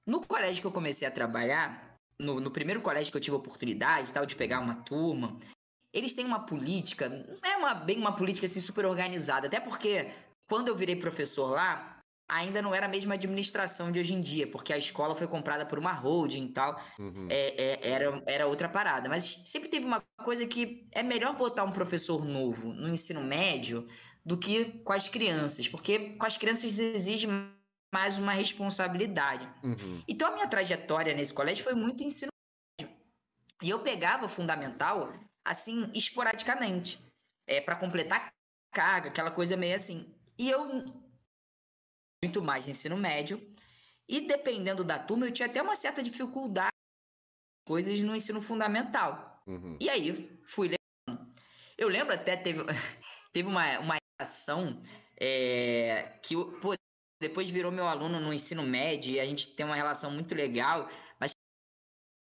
Speaker 3: No colégio que eu comecei a trabalhar, no, no primeiro colégio que eu tive a oportunidade tal, de pegar uma turma, eles têm uma política, não é uma, bem uma política assim super organizada, até porque quando eu virei professor lá, ainda não era a mesma administração de hoje em dia, porque a escola foi comprada por uma holding e tal, uhum. é, é, era, era outra parada. Mas sempre teve uma coisa que é melhor botar um professor novo no ensino médio do que com as crianças, porque com as crianças exige mais uma responsabilidade. Uhum. Então a minha trajetória nesse colégio foi muito ensino médio. E eu pegava fundamental assim esporadicamente, é para completar carga, aquela coisa meio assim. E eu muito mais ensino médio e dependendo da turma eu tinha até uma certa dificuldade coisas no ensino fundamental. Uhum. E aí fui levando. Eu lembro até teve teve uma uma ação é, que pô, depois virou meu aluno no ensino médio e a gente tem uma relação muito legal, mas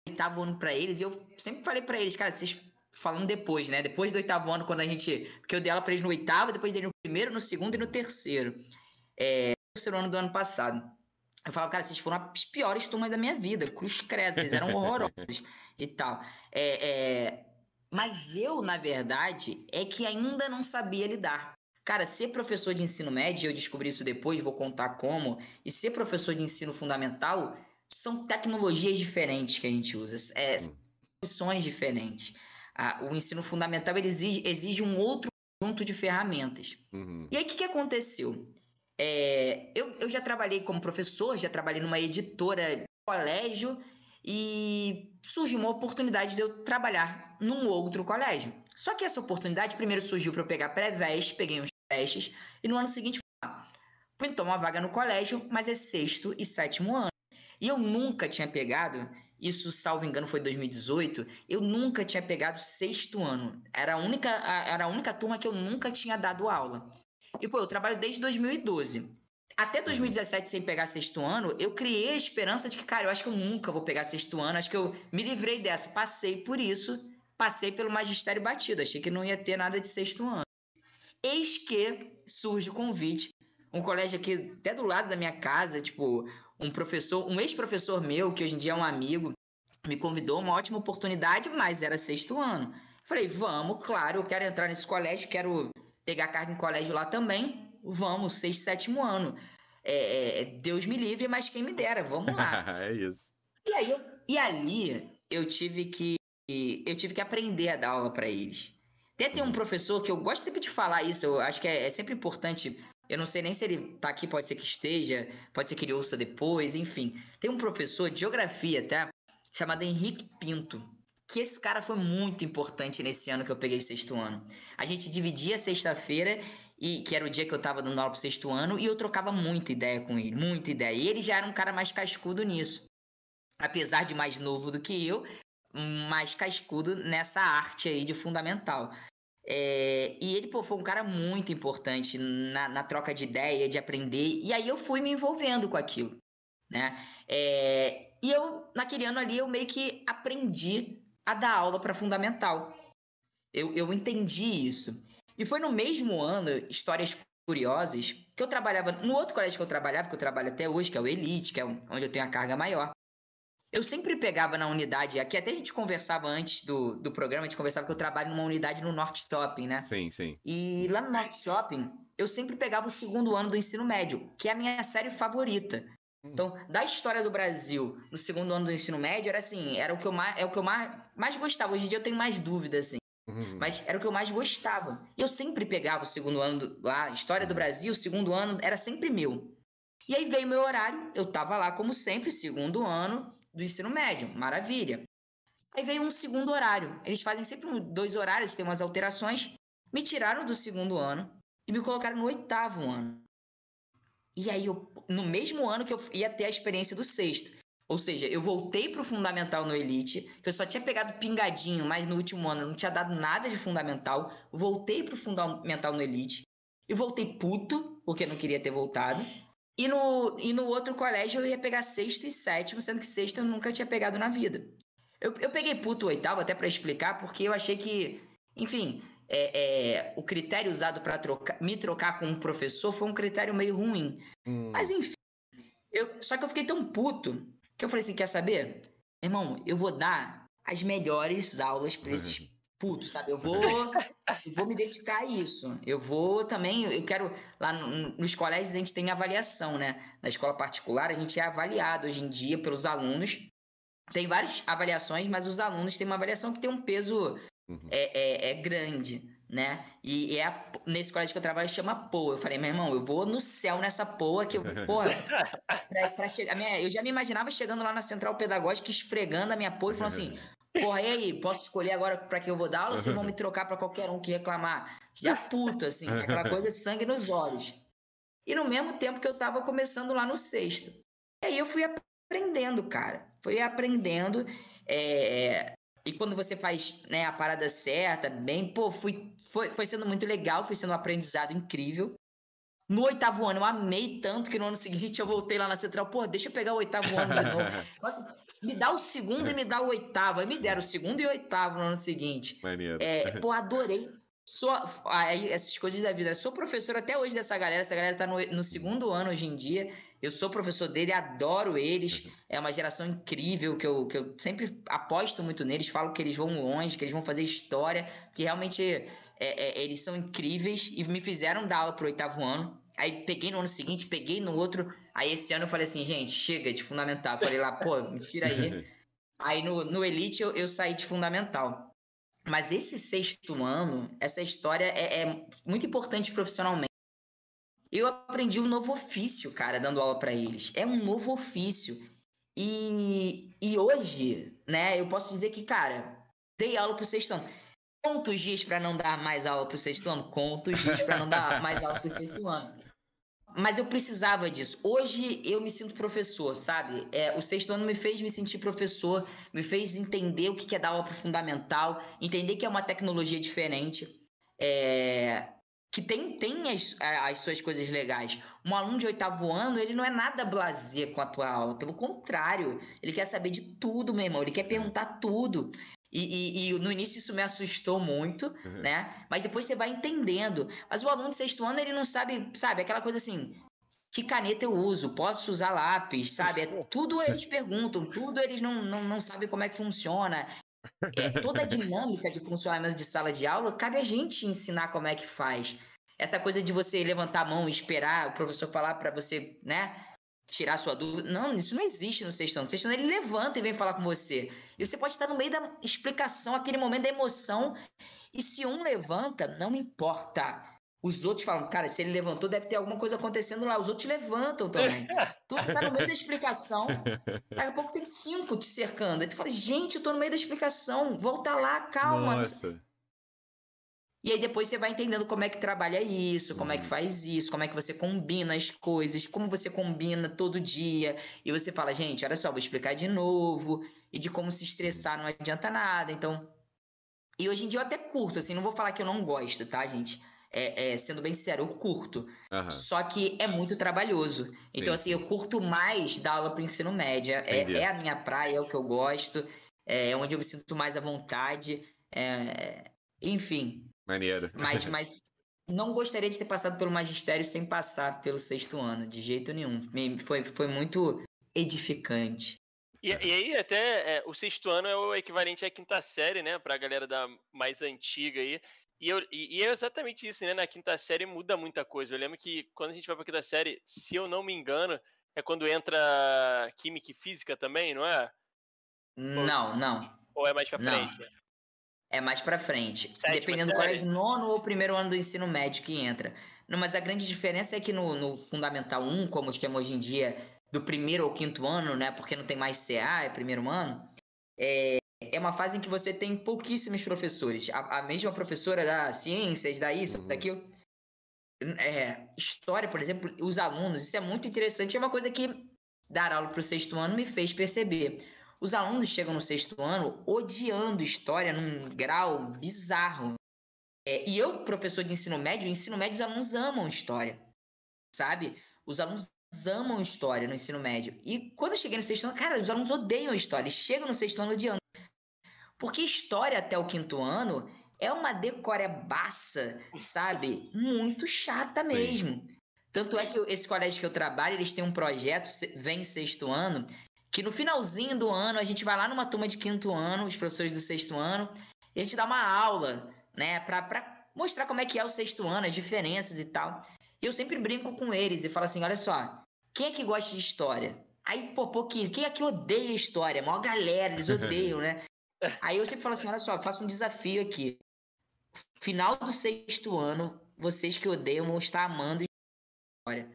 Speaker 3: oitavo ano para eles e eu sempre falei para eles, cara, vocês falando depois, né? Depois do oitavo ano, quando a gente. Porque eu dei ela pra eles no oitavo, depois dei no primeiro, no segundo e no terceiro. É, terceiro ano do ano passado. Eu falava, cara, vocês foram as piores turmas da minha vida, cruz credo, vocês eram horrorosos e tal. É, é... Mas eu, na verdade, é que ainda não sabia lidar. Cara, ser professor de ensino médio, eu descobri isso depois, vou contar como, e ser professor de ensino fundamental são tecnologias diferentes que a gente usa, é, são opções diferentes. Ah, o ensino fundamental exige, exige, um outro conjunto de ferramentas. Uhum. E aí, o que, que aconteceu? É, eu, eu já trabalhei como professor, já trabalhei numa editora de colégio, e surgiu uma oportunidade de eu trabalhar num outro colégio. Só que essa oportunidade primeiro surgiu para eu pegar pré-veste, peguei uns testes, e no ano seguinte então uma vaga no colégio, mas é sexto e sétimo ano. E eu nunca tinha pegado, isso salvo engano foi 2018, eu nunca tinha pegado sexto ano. Era a única, era a única turma que eu nunca tinha dado aula. E pô, eu trabalho desde 2012. Até 2017, sem pegar sexto ano, eu criei a esperança de que, cara, eu acho que eu nunca vou pegar sexto ano, acho que eu me livrei dessa. Passei por isso, passei pelo magistério batido, achei que não ia ter nada de sexto ano. Eis que surge o convite. Um colégio aqui, até do lado da minha casa, tipo, um professor, um ex-professor meu, que hoje em dia é um amigo, me convidou, uma ótima oportunidade, mas era sexto ano. Falei, vamos, claro, eu quero entrar nesse colégio, quero pegar carga em colégio lá também. Vamos, sexto, sétimo ano. É, é, Deus me livre, mas quem me dera, vamos lá.
Speaker 1: é isso.
Speaker 3: E aí, eu, e ali eu tive que eu tive que aprender a dar aula para eles. Até tem um professor que eu gosto sempre de falar isso, eu acho que é, é, sempre importante. Eu não sei nem se ele tá aqui, pode ser que esteja, pode ser que ele ouça depois, enfim. Tem um professor de geografia, tá? Chamado Henrique Pinto. Que esse cara foi muito importante nesse ano que eu peguei sexto ano. A gente dividia sexta-feira, e que era o dia que eu tava dando aula pro sexto ano, e eu trocava muita ideia com ele, muita ideia. E ele já era um cara mais cascudo nisso. Apesar de mais novo do que eu, mais cascudo nessa arte aí de fundamental. É, e ele pô, foi um cara muito importante na, na, troca de ideia, de aprender. E aí eu fui me envolvendo com aquilo, né? É, e eu, naquele ano ali, eu meio que aprendi a dar aula para fundamental. Eu, eu entendi isso. E foi no mesmo ano, histórias curiosas, que eu trabalhava no outro colégio que eu trabalhava, que eu trabalho até hoje, que é o Elite, que é onde eu tenho a carga maior. Eu sempre pegava na unidade, aqui até a gente conversava antes do, do programa, a gente conversava que eu trabalho numa unidade no Norte Shopping, né?
Speaker 1: Sim, sim.
Speaker 3: E lá no Norte Shopping, eu sempre pegava o segundo ano do ensino médio, que é a minha série favorita. Hum. Então, da história do Brasil no segundo ano do ensino médio, era assim, era o que eu mais, é o que eu mais, mais gostava. Hoje em dia eu tenho mais dúvidas, assim. Uhum. Mas era o que eu mais gostava. Eu sempre pegava o segundo ano do, lá, história do uhum. Brasil, o segundo ano era sempre meu. E aí veio meu horário, eu tava lá como sempre, segundo ano, do ensino médio, maravilha. Aí veio um segundo horário. Eles fazem sempre dois horários, tem umas alterações. Me tiraram do segundo ano e me colocaram no oitavo ano. E aí, eu, no mesmo ano que eu ia ter a experiência do sexto. Ou seja, eu voltei pro fundamental no Elite, que eu só tinha pegado pingadinho, mas no último ano eu não tinha dado nada de fundamental. Voltei pro fundamental no Elite. E voltei puto, porque não queria ter voltado. E no, e no outro colégio eu ia pegar sexto e sétimo, sendo que sexto eu nunca tinha pegado na vida. Eu, eu peguei puto oitavo até para explicar, porque eu achei que, enfim, é, é, o critério usado para me trocar com um professor foi um critério meio ruim. Hum. Mas enfim, eu, só que eu fiquei tão puto que eu falei assim: quer saber? Irmão, eu vou dar as melhores aulas para esses uhum. Putos, sabe? Eu vou, eu vou me dedicar a isso. Eu vou também, eu quero. Lá no, nos colégios a gente tem avaliação, né? Na escola particular a gente é avaliado hoje em dia pelos alunos. Tem várias avaliações, mas os alunos têm uma avaliação que tem um peso uhum. é, é, é grande né? E, e é a, nesse colégio que eu trabalho chama POA. Eu falei, meu irmão, eu vou no céu nessa POA que eu, porra, pra, pra chegar, minha, eu já me imaginava chegando lá na central pedagógica, esfregando a minha POA e falando assim, porra, e aí, posso escolher agora para que eu vou dar aula ou vocês vão me trocar para qualquer um que reclamar? Já puto, assim, aquela coisa sangue nos olhos. E no mesmo tempo que eu tava começando lá no sexto. E aí eu fui aprendendo, cara. Fui aprendendo. É, e quando você faz né, a parada certa, bem, pô, fui, foi, foi sendo muito legal, foi sendo um aprendizado incrível. No oitavo ano eu amei tanto que no ano seguinte eu voltei lá na central, pô, deixa eu pegar o oitavo ano de novo. Nossa, me dá o segundo e me dá o oitavo. Aí me deram o segundo e o oitavo no ano seguinte. Maneiro. É, pô, adorei. Sou, aí, essas coisas da vida. Sou professor até hoje dessa galera. Essa galera tá no, no segundo ano hoje em dia. Eu sou professor dele, adoro eles. Uhum. É uma geração incrível que eu, que eu sempre aposto muito neles. Falo que eles vão longe, que eles vão fazer história, que realmente é, é, eles são incríveis e me fizeram dar aula pro oitavo ano. Aí peguei no ano seguinte, peguei no outro. Aí esse ano eu falei assim, gente, chega de fundamental. falei lá, pô, me tira aí. aí no, no Elite eu, eu saí de fundamental. Mas esse sexto ano, essa história é, é muito importante profissionalmente. Eu aprendi um novo ofício, cara, dando aula para eles. É um novo ofício. E, e hoje, né, eu posso dizer que, cara, dei aula pro sexto ano. Quantos dias para não dar mais aula pro sexto ano? Quantos dias para não dar mais aula pro sexto ano? Mas eu precisava disso. Hoje eu me sinto professor, sabe? É, o sexto ano me fez me sentir professor, me fez entender o que é dar aula pro fundamental, entender que é uma tecnologia diferente. É, que tem, tem as, as suas coisas legais. Um aluno de oitavo ano, ele não é nada blazer com a tua aula, pelo contrário, ele quer saber de tudo, meu irmão, ele quer perguntar tudo. E, e, e no início isso me assustou muito, uhum. né? Mas depois você vai entendendo. Mas o aluno de sexto ano, ele não sabe, sabe, aquela coisa assim, que caneta eu uso, posso usar lápis, sabe? É, tudo eles perguntam, tudo eles não, não, não sabem como é que funciona. É, toda a dinâmica de funcionamento de sala de aula, cabe a gente ensinar como é que faz. Essa coisa de você levantar a mão e esperar o professor falar para você, né? Tirar sua dúvida. Não, isso não existe no sexto ano. No sexto ano ele levanta e vem falar com você. E você pode estar no meio da explicação, aquele momento da emoção. E se um levanta, não importa. Os outros falam, cara, se ele levantou, deve ter alguma coisa acontecendo lá. Os outros levantam também. tu está no meio da explicação, daqui a pouco tem cinco te cercando. Aí tu fala, gente, eu tô no meio da explicação, volta lá, calma. Nossa. E aí depois você vai entendendo como é que trabalha isso, como é que uhum. faz isso, como é que você combina as coisas, como você combina todo dia. E você fala, gente, olha só, vou explicar de novo. E de como se estressar não adianta nada. Então. E hoje em dia eu até curto, assim, não vou falar que eu não gosto, tá, gente? É, é, sendo bem sincero, eu curto. Uhum. Só que é muito trabalhoso. Então, Sim. assim, eu curto mais dar aula para ensino médio. É, é, a minha praia, é o que eu gosto, é onde eu me sinto mais à vontade. É, enfim,
Speaker 1: Maneiro.
Speaker 3: Mas, mas não gostaria de ter passado pelo magistério sem passar pelo sexto ano, de jeito nenhum. Foi, foi muito edificante.
Speaker 2: E, e aí, até é, o sexto ano é o equivalente à quinta série, né? Pra galera da mais antiga aí. E, eu, e, e, é exatamente isso, né? Na quinta série muda muita coisa. Eu lembro que quando a gente vai pra quinta série, se eu não me engano, é quando entra química e física também, não é?
Speaker 3: Não, ou, não.
Speaker 2: Ou é mais pra frente? Não.
Speaker 3: É mais para frente. Sétima Dependendo do colégio, nono ou primeiro ano do ensino médio que entra. Não, mas a grande diferença é que no, no Fundamental 1, como chama hoje em dia, do primeiro ao quinto ano, né? Porque não tem mais CA, é primeiro ano. É, é uma fase em que você tem pouquíssimos professores. A, a mesma professora da ciências, da isso, uhum. daquilo. É, história, por exemplo, os alunos, isso é muito interessante. É uma coisa que dar aula para o sexto ano me fez perceber. Os alunos chegam no sexto ano odiando história num grau bizarro. É, e eu, professor de ensino médio, ensino médio, os alunos amam história, sabe? Os alunos amam história no ensino médio. E quando eu cheguei no sexto ano, cara, os alunos odeiam história. chegam no sexto ano odiando. Porque história até o quinto ano é uma decorebaça, sabe? Muito chata mesmo. Sim. Tanto é que esse colégio que eu trabalho, eles têm um projeto, vem sexto ano, que no finalzinho do ano a gente vai lá numa turma de quinto ano, os professores do sexto ano, e a gente dá uma aula, né, pra, pra mostrar como é que é o sexto ano, as diferenças e tal. E eu sempre brinco com eles e falo assim: olha só, quem é que gosta de história? Aí, pô, pouquinho, quem é que odeia história? A maior galera, eles odeiam, né? Aí eu sempre falo assim: olha só, faço um desafio aqui. Final do sexto ano, vocês que odeiam vão estar amando história.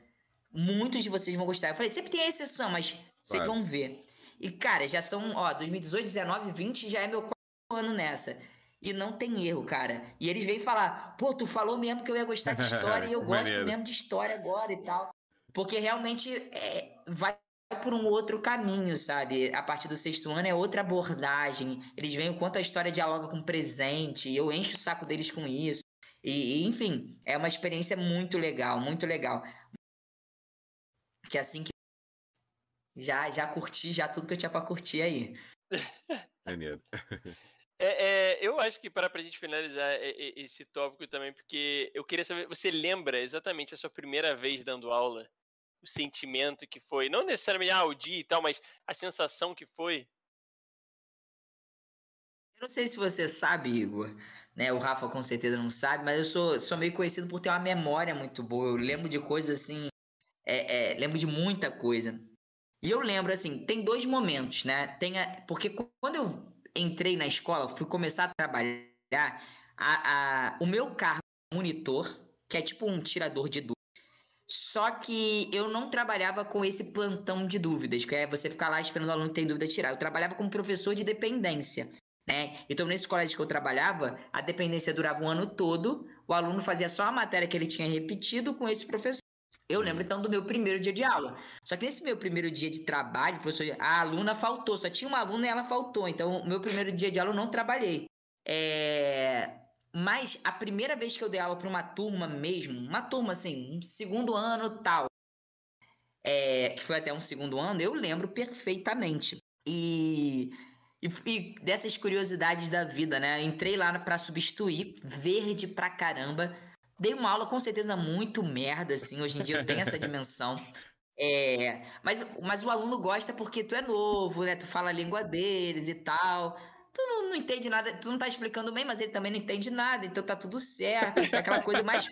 Speaker 3: Muitos de vocês vão gostar. Eu falei, sempre tem a exceção, mas vocês vão ver. E, cara, já são, ó, 2018, 19, 20 já é meu quarto ano nessa. E não tem erro, cara. E eles vêm falar, pô, tu falou mesmo que eu ia gostar de história e eu gosto mesmo de história agora e tal. Porque realmente é, vai por um outro caminho, sabe? A partir do sexto ano é outra abordagem. Eles veem o quanto a história dialoga com o presente, e eu encho o saco deles com isso. E, e, enfim, é uma experiência muito legal, muito legal. Que é assim que já já curti já tudo que eu tinha para curtir aí.
Speaker 2: Maneiro. É, é, eu acho que para a gente finalizar esse tópico também, porque eu queria saber, você lembra exatamente a sua primeira vez dando aula? O sentimento que foi? Não necessariamente ah, o dia e tal, mas a sensação que foi?
Speaker 3: Eu não sei se você sabe, Igor, né? O Rafa com certeza não sabe, mas eu sou, sou meio conhecido por ter uma memória muito boa. Eu lembro de coisas assim, é, é, lembro de muita coisa. E eu lembro, assim, tem dois momentos, né? Tem a, porque quando eu entrei na escola, fui começar a trabalhar, a, a, o meu carro monitor, que é tipo um tirador de dúvidas, só que eu não trabalhava com esse plantão de dúvidas, que é você ficar lá esperando o aluno tem dúvida tirar. Eu trabalhava como professor de dependência. Né? Então, nesse colégio que eu trabalhava, a dependência durava um ano todo, o aluno fazia só a matéria que ele tinha repetido com esse professor. Eu lembro então do meu primeiro dia de aula. Só que nesse meu primeiro dia de trabalho, professor, a aluna faltou, só tinha uma aluna e ela faltou. Então, meu primeiro dia de aula eu não trabalhei. É... Mas a primeira vez que eu dei aula para uma turma mesmo, uma turma assim, um segundo ano tal, é... que foi até um segundo ano, eu lembro perfeitamente. E e, e, dessas curiosidades da vida, né? Entrei lá para substituir, verde pra caramba. Dei uma aula com certeza muito merda, assim. Hoje em dia tenho essa dimensão. É, mas, mas o aluno gosta porque tu é novo, né? Tu fala a língua deles e tal. Tu não, não entende nada, tu não tá explicando bem, mas ele também não entende nada, então tá tudo certo. É aquela coisa mais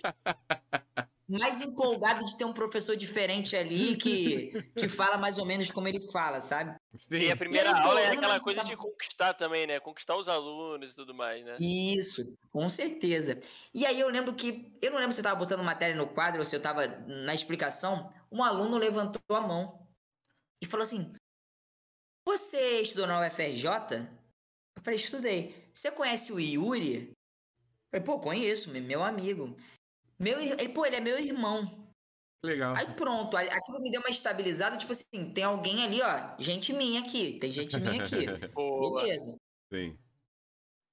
Speaker 3: mais empolgado de ter um professor diferente ali que, que fala mais ou menos como ele fala, sabe?
Speaker 2: Sim. E a primeira e aí, aula é aquela coisa de conquistar também, né? Conquistar os alunos e tudo mais, né?
Speaker 3: Isso, com certeza. E aí eu lembro que, eu não lembro se eu tava botando matéria no quadro ou se eu tava na explicação, um aluno levantou a mão e falou assim: Você estudou na UFRJ? Eu falei, estudei. Você conhece o Yuri? Eu falei, pô, conheço, meu amigo. Meu, ele, pô, ele é meu irmão.
Speaker 1: Legal.
Speaker 3: Aí pronto, aquilo me deu uma estabilizada, tipo assim, tem alguém ali, ó, gente minha aqui, tem gente minha aqui. Beleza.
Speaker 1: Sim.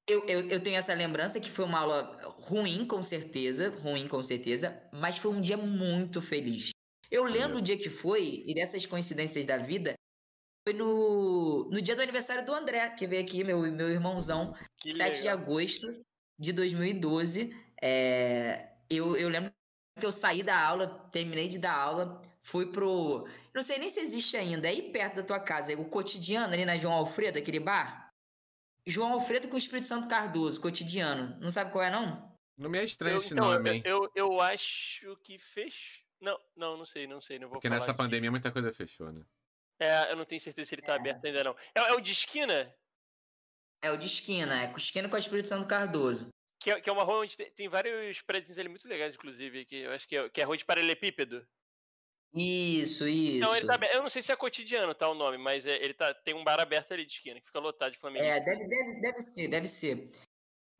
Speaker 3: Eu, eu, eu tenho essa lembrança que foi uma aula ruim, com certeza, ruim, com certeza, mas foi um dia muito feliz. Eu lembro o dia que foi, e dessas coincidências da vida, foi no, no dia do aniversário do André, que veio aqui, meu, meu irmãozão, que 7 legal. de agosto de 2012. É, eu, eu lembro que eu saí da aula, terminei de dar aula, fui pro. Não sei nem se existe ainda, é aí perto da tua casa, o cotidiano ali na João Alfredo, aquele bar. João Alfredo com o Espírito Santo Cardoso, cotidiano. Não sabe qual é, não?
Speaker 1: Não me é estranho eu, esse então, nome,
Speaker 2: hein? Eu, eu acho que fechou. Não, não, não sei, não sei, não vou
Speaker 1: Porque nessa pandemia muita coisa fechou, né?
Speaker 2: É, eu não tenho certeza se ele tá é. aberto ainda não. É, é, o de esquina?
Speaker 3: É o de esquina, é esquina com o Espírito Santo Cardoso.
Speaker 2: Que é, que é uma rua onde tem, tem vários prédios ali muito legais, inclusive, que eu acho que é, que é rua de paralelepípedo.
Speaker 3: Isso, isso.
Speaker 2: Não, ele tá, eu não sei se é cotidiano, tá o nome, mas é, ele tá, tem um bar aberto ali de esquina, que fica lotado de Flamengo.
Speaker 3: É, deve, deve, deve ser, deve ser.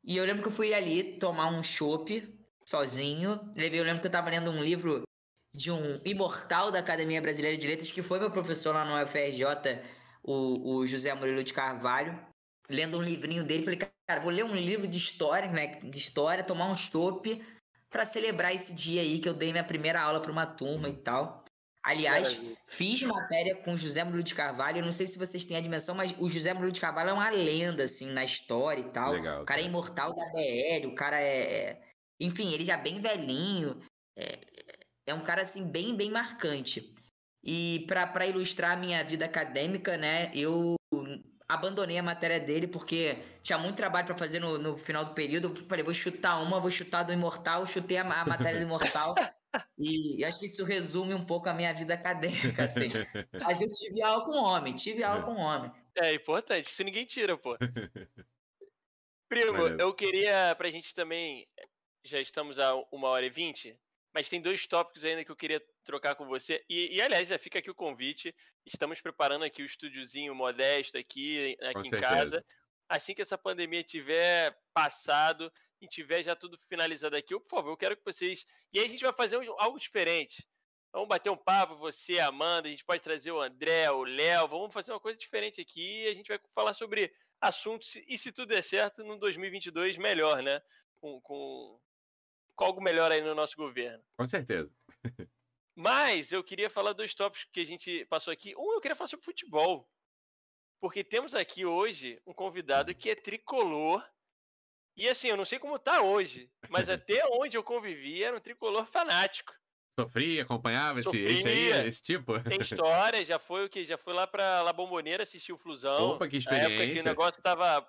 Speaker 3: E eu lembro que eu fui ali tomar um chopp sozinho. Eu lembro que eu tava lendo um livro de um imortal da Academia Brasileira de Letras, que foi meu professor lá no UFRJ, o, o José Murilo de Carvalho, lendo um livrinho dele. Falei, cara, vou ler um livro de história, né? De história, tomar um chopp para celebrar esse dia aí que eu dei minha primeira aula para uma turma e tal. Aliás, Maravilha. fiz matéria com o José Murilo de Carvalho. Eu não sei se vocês têm a dimensão, mas o José Murilo de Carvalho é uma lenda, assim, na história e tal. Legal, o cara, é imortal da BL, o cara é, é. Enfim, ele já bem velhinho. É, é um cara, assim, bem, bem marcante. E para ilustrar a minha vida acadêmica, né, eu abandonei a matéria dele porque tinha muito trabalho para fazer no, no, final do período. Eu falei, vou chutar uma, vou chutar do Imortal, chutei a, a matéria do Imortal. e, e, acho que isso resume um pouco a minha vida acadêmica, assim. Mas eu tive aula com homem, tive aula com homem.
Speaker 2: É importante, isso ninguém tira, pô. Primo, Valeu. eu queria pra gente também. Já estamos a uma hora e vinte. Mas tem dois tópicos ainda que eu queria trocar com você. E, e aliás, já fica aqui o convite. Estamos preparando aqui o estúdiozinho modesto aqui, aqui em casa. Assim que essa pandemia tiver passado e tiver já tudo finalizado aqui, eu, por favor, eu quero que vocês. E aí a gente vai fazer algo diferente. Vamos bater um papo, você, Amanda, a gente pode trazer o André, o Léo, vamos fazer uma coisa diferente aqui e a gente vai falar sobre assuntos e se tudo der certo, no 2022 melhor, né? Com, com, com algo melhor aí no nosso governo.
Speaker 1: Com certeza.
Speaker 2: Mas eu queria falar dois tópicos que a gente passou aqui. Um, eu queria falar sobre futebol. Porque temos aqui hoje um convidado que é tricolor. E assim, eu não sei como tá hoje, mas até onde eu convivi era um tricolor fanático.
Speaker 1: Sofria, acompanhava esse, esse, aí, esse tipo?
Speaker 2: Tem história, já foi o que? Já foi lá pra La Bomboneira assistir o Flusão.
Speaker 1: Opa, que experiência.
Speaker 2: Na época que o negócio tava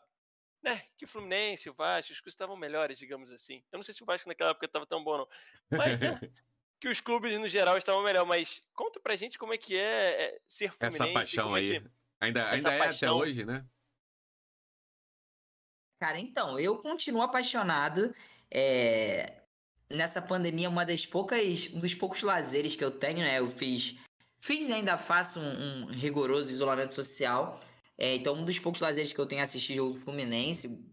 Speaker 2: né, que o Fluminense, o Vasco, os clubes estavam melhores, digamos assim. Eu não sei se o Vasco naquela época estava tão bom, não. Mas, né, que os clubes, no geral, estavam melhor. Mas conta pra gente como é que é, é ser Fluminense.
Speaker 1: Essa paixão é aí. Que... Ainda, ainda é paixão... até hoje, né?
Speaker 3: Cara, então, eu continuo apaixonado. É... Nessa pandemia, uma das poucas, um dos poucos lazeres que eu tenho, né? Eu fiz, fiz e ainda faço um, um rigoroso isolamento social. É, então, um dos poucos lazeres que eu tenho assistido jogo do Fluminense,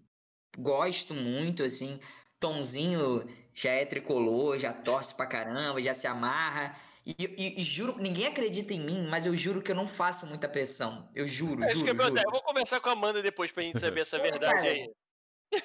Speaker 3: gosto muito, assim. Tomzinho já é tricolor, já torce pra caramba, já se amarra. E, e, e, juro, ninguém acredita em mim, mas eu juro que eu não faço muita pressão. Eu juro, é, juro, juro.
Speaker 2: Eu vou conversar com a Amanda depois pra gente saber essa verdade aí.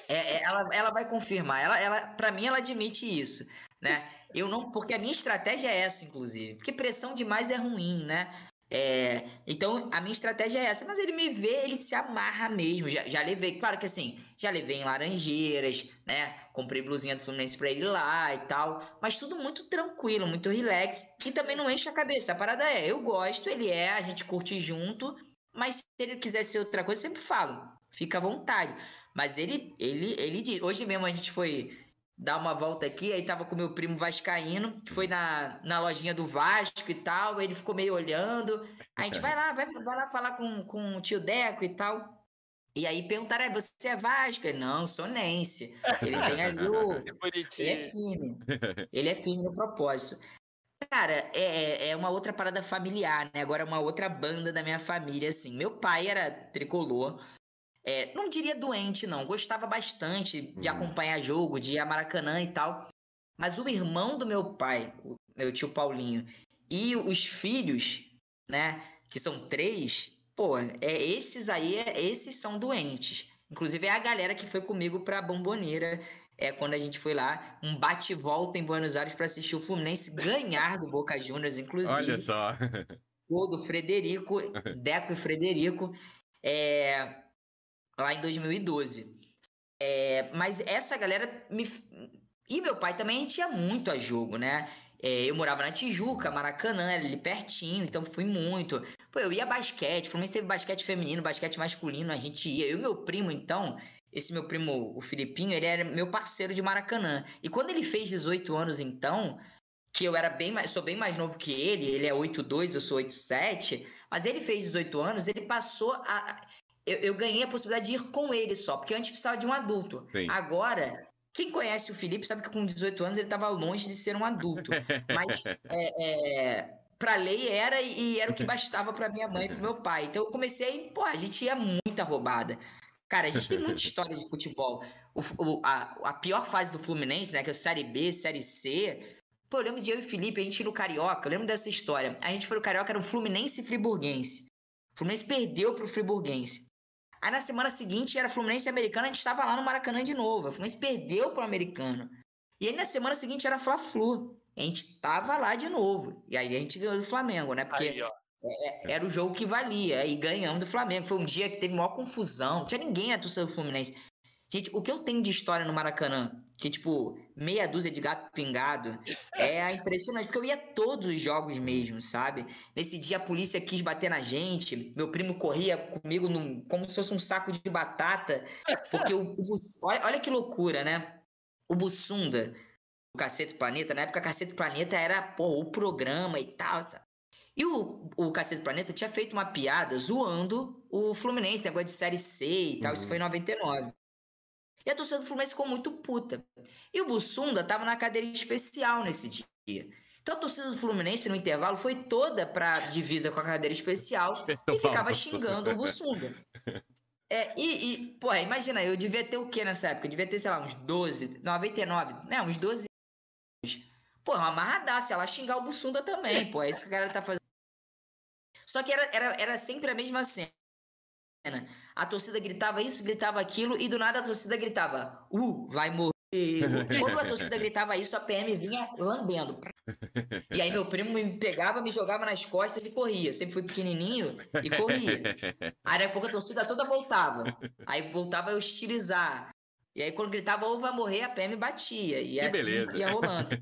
Speaker 3: É, é, ela, ela vai confirmar. Ela, ela, para mim, ela admite isso, né? Eu não, porque a minha estratégia é essa, inclusive. Porque pressão demais é ruim, né? É, então, a minha estratégia é essa. Mas ele me vê, ele se amarra mesmo. Já, já levei, claro que assim, já levei em Laranjeiras, né? Comprei blusinha do Fluminense pra ele lá e tal. Mas tudo muito tranquilo, muito relax. E também não enche a cabeça. A parada é, eu gosto, ele é, a gente curte junto. Mas se ele quiser ser outra coisa, eu sempre falo. Fica à vontade. Mas ele, ele, ele diz. Hoje mesmo a gente foi dar uma volta aqui, aí tava com meu primo Vascaíno, que foi na, na lojinha do Vasco e tal, ele ficou meio olhando. A gente vai lá, vai, vai lá falar com, com o tio Deco e tal. E aí perguntaram, é, você é Vasco? Ele, não, sou Nense. Ele tem ali o... ele é firme. Ele é firme no propósito. Cara, é, é, é uma outra parada familiar, né? Agora uma outra banda da minha família, assim. Meu pai era tricolor, é, não diria doente, não. Gostava bastante de uhum. acompanhar jogo, de ir a Maracanã e tal. Mas o irmão do meu pai, o meu tio Paulinho, e os filhos, né, que são três, pô, é, esses aí, é, esses são doentes. Inclusive é a galera que foi comigo pra Bomboneira, é quando a gente foi lá, um bate-volta em Buenos Aires para assistir o Fluminense ganhar do Boca Juniors, inclusive.
Speaker 1: Olha só.
Speaker 3: Gol do Frederico, Deco e Frederico. É, lá em 2012. É, mas essa galera me. E meu pai também tinha muito a jogo, né? É, eu morava na Tijuca, Maracanã, era ali pertinho, então fui muito. Pô, eu ia basquete, Fluminense teve basquete feminino, basquete masculino, a gente ia. Eu e meu primo, então, esse meu primo, o Filipinho, ele era meu parceiro de Maracanã. E quando ele fez 18 anos, então, que eu era bem mais, sou bem mais novo que ele, ele é 8'2, eu sou 8'7, mas ele fez 18 anos, ele passou a eu, eu, ganhei a possibilidade de ir com ele só, porque antes precisava de um adulto. Sim. Agora, quem conhece o Felipe sabe que com 18 anos ele estava longe de ser um adulto. Mas é, é, para lei era e era o que bastava para minha mãe e para meu pai. Então eu comecei, pô, a gente ia muita roubada. Cara, a gente tem muita história de futebol. O, o, a, a, pior fase do Fluminense, né, que é a Série B, Série C, Pô, eu lembro de eu e Felipe, a gente ir no Carioca, eu lembro dessa história. A gente foi no Carioca, era um Fluminense e Friburguense. O Fluminense perdeu pro Friburguense. Aí na semana seguinte era Fluminense e Americano, a gente estava lá no Maracanã de novo. O Fluminense perdeu pro Americano. E aí na semana seguinte era Fla-Flu. A gente tava lá de novo. E aí a gente ganhou do Flamengo, né? Porque aí, é, é, era o jogo que valia. E ganhamos do Flamengo. Foi um dia que teve maior confusão. Não tinha ninguém na torcida do Fluminense. Gente, o que eu tenho de história no Maracanã, que tipo, meia dúzia de gato pingado, é impressionante, porque eu ia todos os jogos mesmo, sabe? Nesse dia a polícia quis bater na gente, meu primo corria comigo num, como se fosse um saco de batata, porque o, o olha, olha que loucura, né? O Bussunda, o Cacete Planeta, na época Cacete Planeta era pô, o programa e tal, tal. E o, o Cacete Planeta tinha feito uma piada zoando o Fluminense, negócio de Série C e tal, uhum. isso foi em 99. E a torcida do Fluminense ficou muito puta. E o Bussunda tava na cadeira especial nesse dia. Então a torcida do Fluminense no intervalo foi toda pra divisa com a cadeira especial e ficava xingando o Bussunda. É, e, e, pô, imagina, eu devia ter o quê nessa época? Eu devia ter, sei lá, uns 12, 99, né? Uns 12 anos. Pô, uma amarradaça, ela xingar o Bussunda também, pô. É isso que a galera tá fazendo. Só que era, era, era sempre a mesma cena. A torcida gritava isso, gritava aquilo, e do nada a torcida gritava: Uh, vai morrer. Quando a torcida gritava isso, a PM vinha lambendo. E aí meu primo me pegava, me jogava nas costas e corria. Eu sempre fui pequenininho e corria. Aí daqui a pouco a torcida toda voltava. Aí voltava a hostilizar. E aí quando gritava ou vai morrer, a PM batia. E que assim beleza. ia rolando.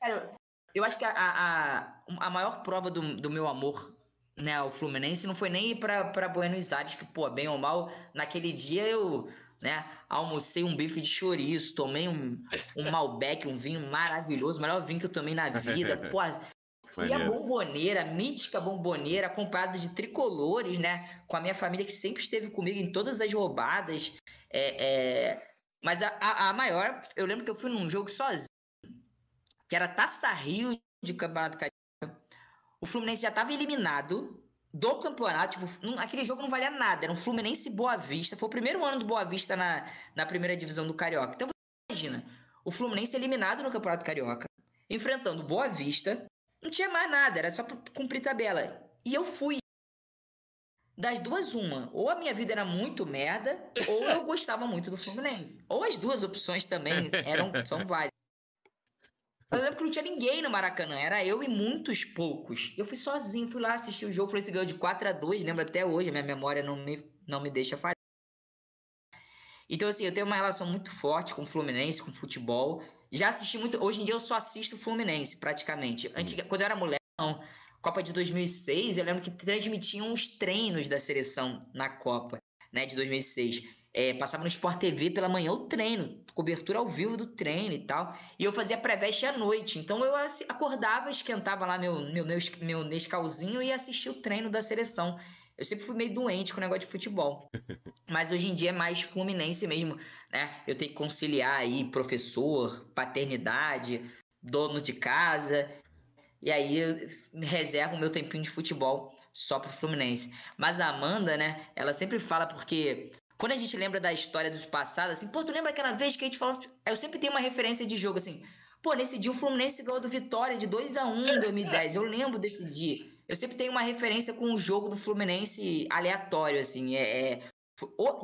Speaker 3: Cara, eu acho que a, a, a maior prova do, do meu amor né, o Fluminense não foi nem ir para Buenos Aires, que, pô, bem ou mal, naquele dia eu, né, almocei um bife de chouriço, tomei um, um Malbec, um vinho maravilhoso, o melhor vinho que eu tomei na vida, pô, fui a bomboneira, mítica bomboneira, acompanhada de tricolores, né, com a minha família que sempre esteve comigo em todas as roubadas, é, é... mas a, a, a maior, eu lembro que eu fui num jogo sozinho, que era Taça Rio de Campeonato Carioca, o Fluminense já estava eliminado do campeonato. Tipo, não, aquele jogo não valia nada. Era um Fluminense Boa Vista. Foi o primeiro ano do Boa Vista na, na primeira divisão do Carioca. Então, imagina, o Fluminense eliminado no Campeonato Carioca, enfrentando Boa Vista. Não tinha mais nada, era só cumprir tabela. E eu fui. Das duas, uma. Ou a minha vida era muito merda, ou eu gostava muito do Fluminense. Ou as duas opções também eram são válidas. Eu lembro que não tinha ninguém no Maracanã, era eu e muitos poucos. Eu fui sozinho, fui lá assistir o jogo, falei se ganhou de 4 a 2 lembro até hoje, a minha memória não me, não me deixa falhar. Então, assim, eu tenho uma relação muito forte com o Fluminense, com o futebol. Já assisti muito. Hoje em dia eu só assisto o Fluminense, praticamente. Antiga, quando eu era mulher, não. Copa de 2006, eu lembro que transmitiam os treinos da seleção na Copa, né, de 2006 é, passava no Sport TV pela manhã o treino, cobertura ao vivo do treino e tal. E eu fazia pré-veste à noite. Então eu acordava, esquentava lá meu, meu, meu Nescauzinho e assistia o treino da seleção. Eu sempre fui meio doente com o negócio de futebol. Mas hoje em dia é mais fluminense mesmo, né? Eu tenho que conciliar aí professor, paternidade, dono de casa. E aí eu reservo o meu tempinho de futebol só pro Fluminense. Mas a Amanda, né? Ela sempre fala porque quando a gente lembra da história dos passados, assim, pô, tu lembra aquela vez que a gente falou. Eu sempre tenho uma referência de jogo, assim. Pô, nesse dia o Fluminense ganhou do Vitória de 2 a 1 em 2010. Eu lembro desse dia. Eu sempre tenho uma referência com o jogo do Fluminense aleatório, assim. É, é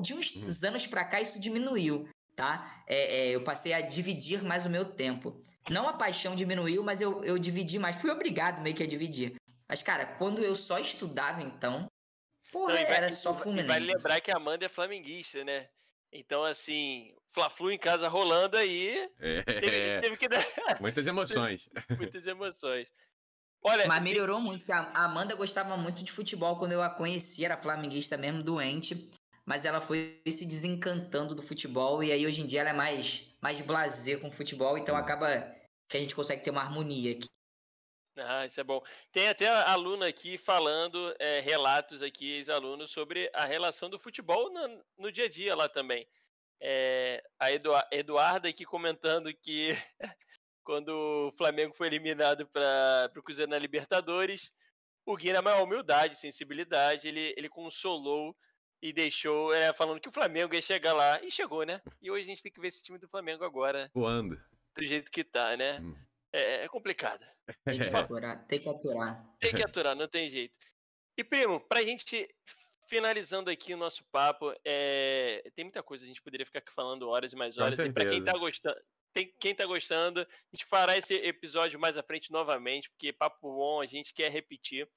Speaker 3: de uns uhum. anos para cá isso diminuiu, tá? É, é, eu passei a dividir mais o meu tempo. Não a paixão diminuiu, mas eu, eu dividi mais. Fui obrigado meio que a dividir. Mas, cara, quando eu só estudava, então, Porra,
Speaker 2: não,
Speaker 3: vai, era só Fluminense.
Speaker 2: Vale lembrar que a Amanda é flamenguista, né? Então, assim, Fla-Flu em casa rolando aí. É, teve, teve, que dar.
Speaker 1: Muitas emoções.
Speaker 2: Muitas emoções.
Speaker 3: Olha, Mas melhorou tem... muito. A Amanda gostava muito de futebol quando eu a conheci, era flamenguista mesmo, doente. Mas ela foi se desencantando do futebol e aí hoje em dia ela é mais, mais blazer com o futebol, então hum. acaba que a gente consegue ter uma harmonia aqui.
Speaker 2: Ah, isso é bom. Tem até aluno aqui falando, é, relatos aqui, ex-alunos, sobre a relação do futebol no, no, dia a dia lá também. É, a Eduarda aqui comentando que quando o Flamengo foi eliminado para o Cruzeiro na Libertadores, o Gui, na maior humildade, sensibilidade, ele, ele consolou e deixou, é, falando que o Flamengo ia chegar lá, e chegou, né? E hoje a gente tem que ver esse time do Flamengo agora.
Speaker 1: Voando.
Speaker 2: Do jeito que tá, né? Hum. É, é complicado.
Speaker 3: Tem que aturar, tem que aturar.
Speaker 2: Tem que aturar, não tem jeito. E, primo, pra gente finalizando aqui o nosso papo, é... tem muita coisa, a gente poderia ficar aqui falando horas e mais horas. E pra quem tá gostando. Tem, quem tá gostando, a gente fará esse episódio mais à frente novamente, porque papo bom, a gente quer repetir.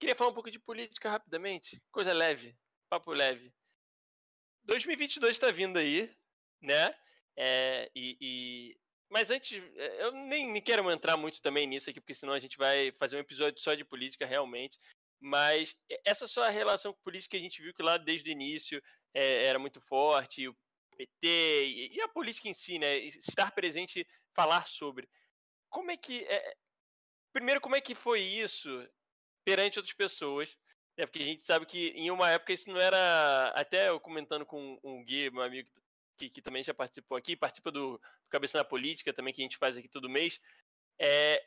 Speaker 2: Queria falar um pouco de política rapidamente, coisa leve, papo leve. 2022 está vindo aí, né? É, e, e, Mas antes, é, eu nem, nem quero entrar muito também nisso aqui, porque senão a gente vai fazer um episódio só de política realmente. Mas essa só a relação com política que a gente viu que lá desde o início é, era muito forte, o PT e, e, a política em si, né? Estar presente, falar sobre. Como é que. É... Primeiro, como é que foi isso perante outras pessoas? É, porque a gente sabe que em uma época isso não era. Até eu comentando com um Gui, meu amigo, que, que também já participou aqui, participa do, do Cabeça na Política também, que a gente faz aqui todo mês. É,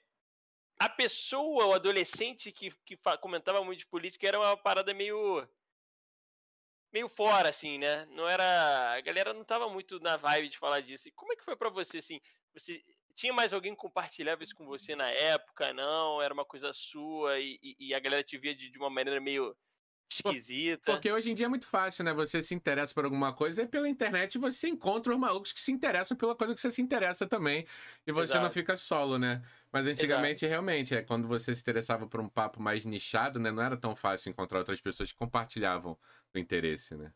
Speaker 2: a pessoa, o adolescente que, que comentava muito de política era uma parada meio. meio fora, assim, né? Não era. A galera não tava muito na vibe de falar disso. E como é que foi para você, assim? Você tinha mais alguém que compartilhava isso com você na época? Não? Era uma coisa sua e, e a galera te via de, de uma maneira meio esquisita.
Speaker 1: Porque hoje em dia é muito fácil, né? Você se interessa por alguma coisa e pela internet você encontra os malucos que se interessam pela coisa que você se interessa também. E você Exato. não fica solo, né? Mas antigamente, Exato. realmente, é quando você se interessava por um papo mais nichado, né? Não era tão fácil encontrar outras pessoas que compartilhavam o interesse, né?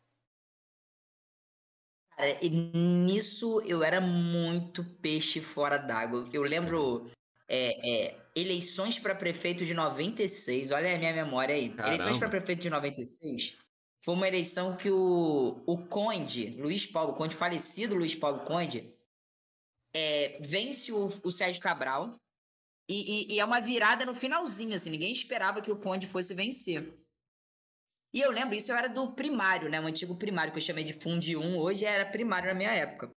Speaker 3: Cara, e nisso eu era muito peixe fora d'água. Eu lembro é, é, eleições para prefeito de 96, olha a minha memória aí. Caramba. Eleições para prefeito de 96 foi uma eleição que o, o Conde, Luiz Paulo Conde, falecido Luiz Paulo Conde, é, vence o, o Sérgio Cabral e, e, e, é uma virada no finalzinho, assim, ninguém esperava que o Conde fosse vencer. E eu lembro, isso eu era do primário, né? O antigo primário, que eu chamei de Fundi 1, hoje era primário na minha época.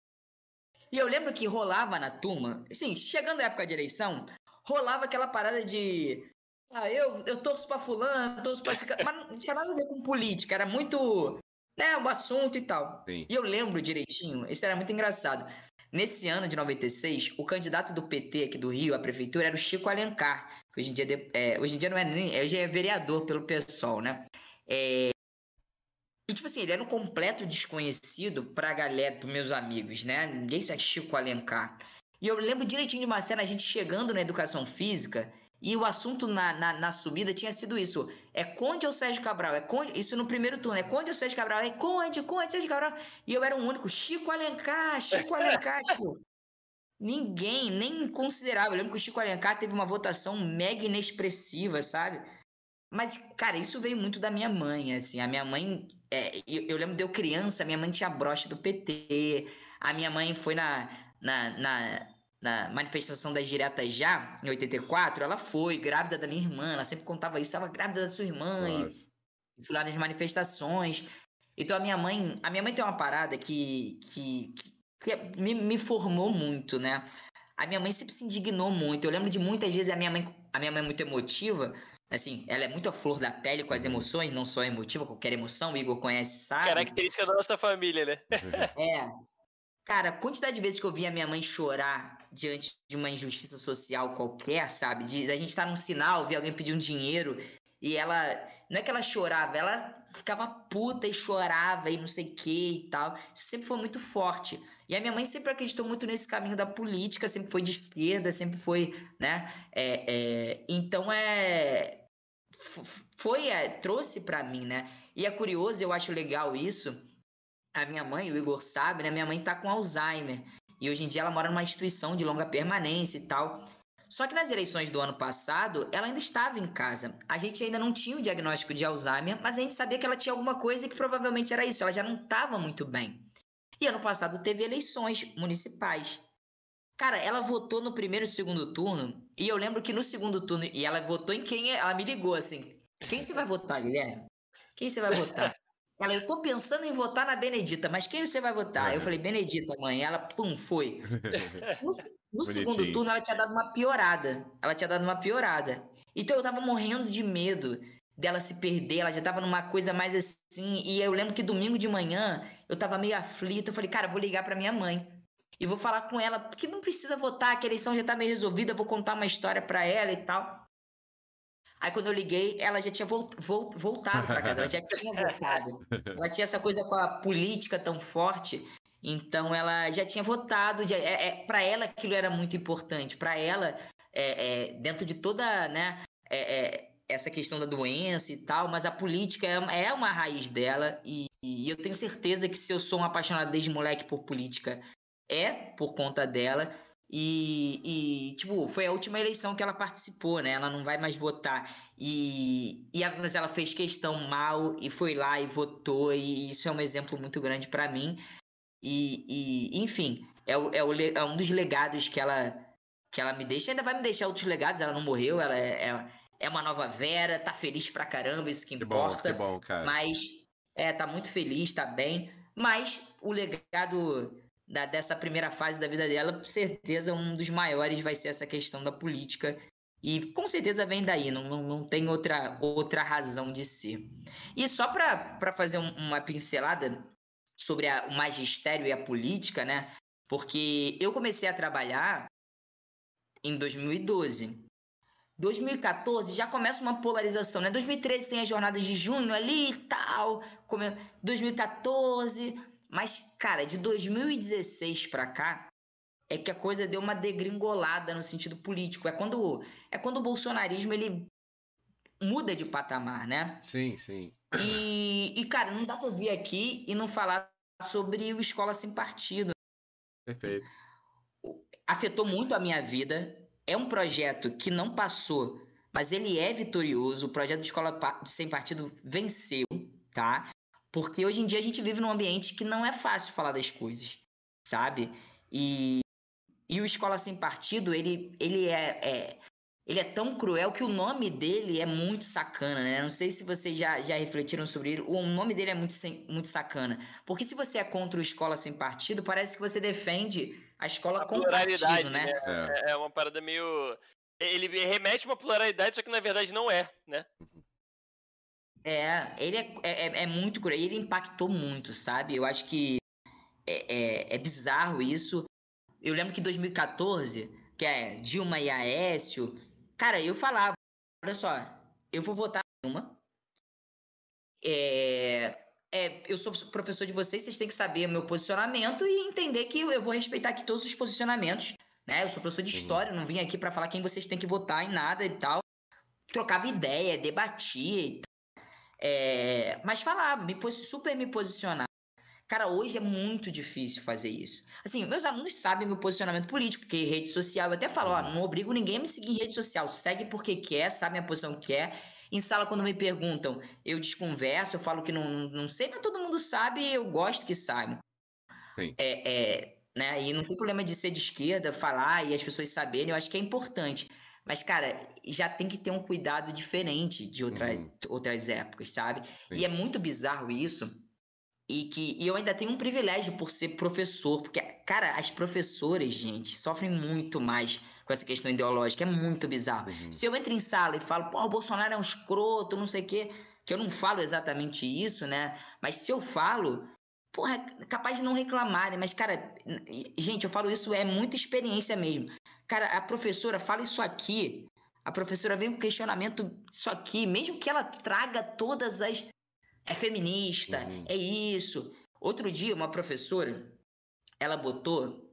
Speaker 3: E eu lembro que rolava na turma, assim, chegando a época de eleição, rolava aquela parada de. Ah, eu, eu torço pra fulano, torço pra esse Mas não tinha nada a ver com política, era muito. né, o assunto e tal. Sim. E eu lembro direitinho, isso era muito engraçado. Nesse ano de 96, o candidato do PT aqui do Rio à prefeitura era o Chico Alencar, que hoje em dia, é, hoje em dia não é nem. Hoje é vereador pelo PSOL, né? É... E, tipo assim, ele era um completo desconhecido pra galera, dos meus amigos, né? Ninguém se Chico Alencar. E eu lembro direitinho de uma cena, a gente chegando na educação física, e o assunto na, na, na, subida tinha sido isso. É Conde ou Sérgio Cabral? É Conde, isso no primeiro turno. É Conde ou Sérgio Cabral? É Conde, Conde, Sérgio Cabral. E eu era o único. Chico Alencar, Chico Alencar. tipo, ninguém nem considerava. Eu lembro que o Chico Alencar teve uma votação mega inexpressiva, sabe? Mas, cara, isso veio muito da minha mãe, assim. A minha mãe. É, eu, eu, lembro de eu criança, minha mãe tinha broche do PT. A minha mãe foi na, na, na, na manifestação das diretas já, em 84. Ela foi grávida da minha irmã. Ela sempre contava isso. Estava grávida da sua irmã. Nossa. E fui lá nas manifestações. Então, a minha mãe. A minha mãe tem uma parada que. que, que é, me, me formou muito, né? A minha mãe sempre se indignou muito. Eu lembro de muitas vezes a minha mãe. A minha mãe é muito emotiva. Assim, ela é muito a flor da pele com as uhum. emoções, não só emotiva, qualquer emoção, o Igor conhece, sabe?
Speaker 2: Característica da nossa família, né?
Speaker 3: é. Cara, a quantidade de vezes que eu vi a minha mãe chorar diante de uma injustiça social qualquer, sabe? De a gente estar tá num sinal, ver alguém pedir um dinheiro e ela. Não é que ela chorava, ela ficava puta e chorava e não sei o que e tal. Isso sempre foi muito forte. E a minha mãe sempre acreditou muito nesse caminho da política, sempre foi de esquerda, sempre foi, né? É, é, então é. Foi, é, trouxe para mim, né? E é curioso, eu acho legal isso. A minha mãe, o Igor sabe, né? Minha mãe tá com Alzheimer. E hoje em dia ela mora numa instituição de longa permanência e tal. Só que nas eleições do ano passado, ela ainda estava em casa. A gente ainda não tinha o diagnóstico de Alzheimer, mas a gente sabia que ela tinha alguma coisa e que provavelmente era isso. Ela já não estava muito bem. E ano passado teve eleições municipais. Cara, ela votou no primeiro e segundo turno, e eu lembro que no segundo turno, e ela votou em quem ela me ligou assim: quem você vai votar, Guilherme? Quem você vai votar? Ela, eu tô pensando em votar na Benedita, mas quem você vai votar? Eu falei, Benedita, mãe. Ela, pum, foi. No, no segundo turno, ela tinha dado uma piorada. Ela tinha dado uma piorada. Então eu tava morrendo de medo dela se perder, ela já tava numa coisa mais assim. E eu lembro que domingo de manhã eu tava meio aflito. Eu falei, cara, vou ligar pra minha mãe. e vou falar com ela, porque não precisa votar, que a eleição já tá meio resolvida, vou contar uma história para ela e tal. Aí quando eu liguei, ela já tinha volt, volt, voltado para casa, ela já tinha votado. Ela tinha essa coisa com a política tão forte, então ela já tinha votado. É, é para ela aquilo era muito importante. Para ela, é, é, dentro de toda né, é, é, essa questão da doença e tal, mas a política é, uma raiz dela e, e eu tenho certeza que se eu sou um apaixonado desde moleque por política, é por conta dela. E, e, tipo, foi a última eleição que ela participou, né? Ela não vai mais votar. E, e mas ela fez questão mal e foi lá e votou. E isso é um exemplo muito grande para mim. E, e, enfim, é, o, é, o, é um dos legados que ela, que ela me deixa. Ainda vai me deixar outros legados. Ela não morreu, ela é, é, é uma nova Vera, tá feliz pra caramba, isso que, que importa.
Speaker 1: Bom, que bom, cara.
Speaker 3: Mas, é, tá muito feliz, tá bem. Mas o legado da, dessa primeira fase da vida dela, com certeza um dos maiores vai ser essa questão da política. E com certeza vem daí, não, não, não tem outra, outra razão de ser. E só para fazer um, uma pincelada sobre a, o magistério e a política, né? Porque eu comecei a trabalhar em 2012. 2014 já começa uma polarização, né? 2013 tem as jornadas de junho ali e tal. 2014 mas, cara, de 2016 para cá, é que a coisa deu uma degringolada no sentido político. É quando, é quando o bolsonarismo ele muda de patamar, né?
Speaker 1: Sim, sim.
Speaker 3: E, e cara, não dá pra vir aqui e não falar sobre o Escola Sem Partido.
Speaker 1: Perfeito.
Speaker 3: Afetou muito a minha vida. É um projeto que não passou, mas ele é vitorioso. O projeto de Escola Sem Partido venceu, tá? Porque hoje em dia a gente vive num ambiente que não é fácil falar das coisas, sabe? E, e o Escola Sem Partido, ele, ele é, é, ele é tão cruel que o nome dele é muito sacana, né? Não sei se vocês já, já refletiram sobre ele. O nome dele é muito, muito sacana. Porque se você é contra o Escola Sem Partido, parece que você defende a escola a com partido, né? né?
Speaker 2: É. é uma parada meio... Ele remete uma pluralidade, só que na verdade não é, né?
Speaker 3: É, ele é, é, é, é muito cruel. Ele impactou muito, sabe? Eu acho que é, é, é bizarro isso. Eu lembro que em 2014, que é Dilma e Aécio, cara, eu falava, olha só, eu vou votar Dilma. É, é, eu sou professor de vocês, vocês têm que saber o meu posicionamento e entender que eu vou respeitar aqui todos os posicionamentos. Né? Eu sou professor de história, não vim aqui para falar quem vocês têm que votar em nada e tal. Trocava ideia, debatia e é, mas falava, me super me posicionar. Cara, hoje é muito difícil fazer isso. Assim, meus alunos sabem meu posicionamento político, porque rede social, eu até falo, ó, não obrigo ninguém a me seguir em rede social, segue porque quer, sabe a posição que quer. Em sala, quando me perguntam, eu desconverso, eu falo que não, não, não sei, mas todo mundo sabe eu gosto que saibam. É, é, né? E não tem problema de ser de esquerda, falar e as pessoas saberem, eu acho que é importante. Mas, cara, já tem que ter um cuidado diferente de outras, uhum. outras épocas, sabe? Sim. E é muito bizarro isso. E que e eu ainda tenho um privilégio por ser professor, porque, cara, as professoras, gente, sofrem muito mais com essa questão ideológica. É muito bizarro. Uhum. Se eu entro em sala e falo, pô, o Bolsonaro é um escroto, não sei o quê, que eu não falo exatamente isso, né? Mas se eu falo, porra, é capaz de não reclamarem, mas, cara, gente, eu falo isso, é muita experiência mesmo. Cara, a professora fala isso aqui, a professora vem com questionamento isso aqui, mesmo que ela traga todas as. É feminista, uhum. é isso. Outro dia, uma professora, ela botou.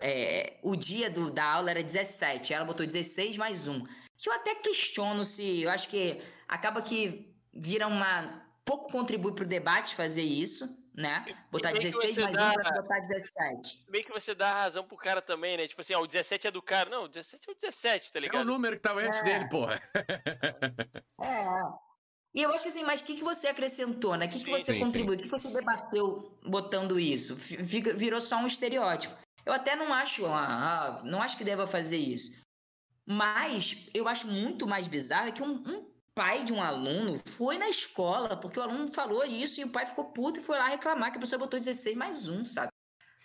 Speaker 3: É, o dia do, da aula era 17, ela botou 16 mais um. Que eu até questiono se. Eu acho que acaba que vira uma. Pouco contribui para o debate fazer isso né? Botar 16 mais dá, 1 pra botar 17.
Speaker 2: Meio que você dá razão pro cara também, né? Tipo assim, ó, o 17 é do cara. Não, o 17 é o 17, tá ligado?
Speaker 1: É o número que tava antes é. dele, porra.
Speaker 3: é. E eu acho assim, mas o que, que você acrescentou, né? O que, que você sim, contribuiu? O que, você debateu botando isso? Virou só um estereótipo. Eu até não acho, ah, não acho que deva fazer isso. Mas eu acho muito mais bizarro que um, um pai de um aluno foi na escola, porque o aluno falou isso e o pai ficou puto e foi lá reclamar que a pessoa botou 16 mais um, sabe?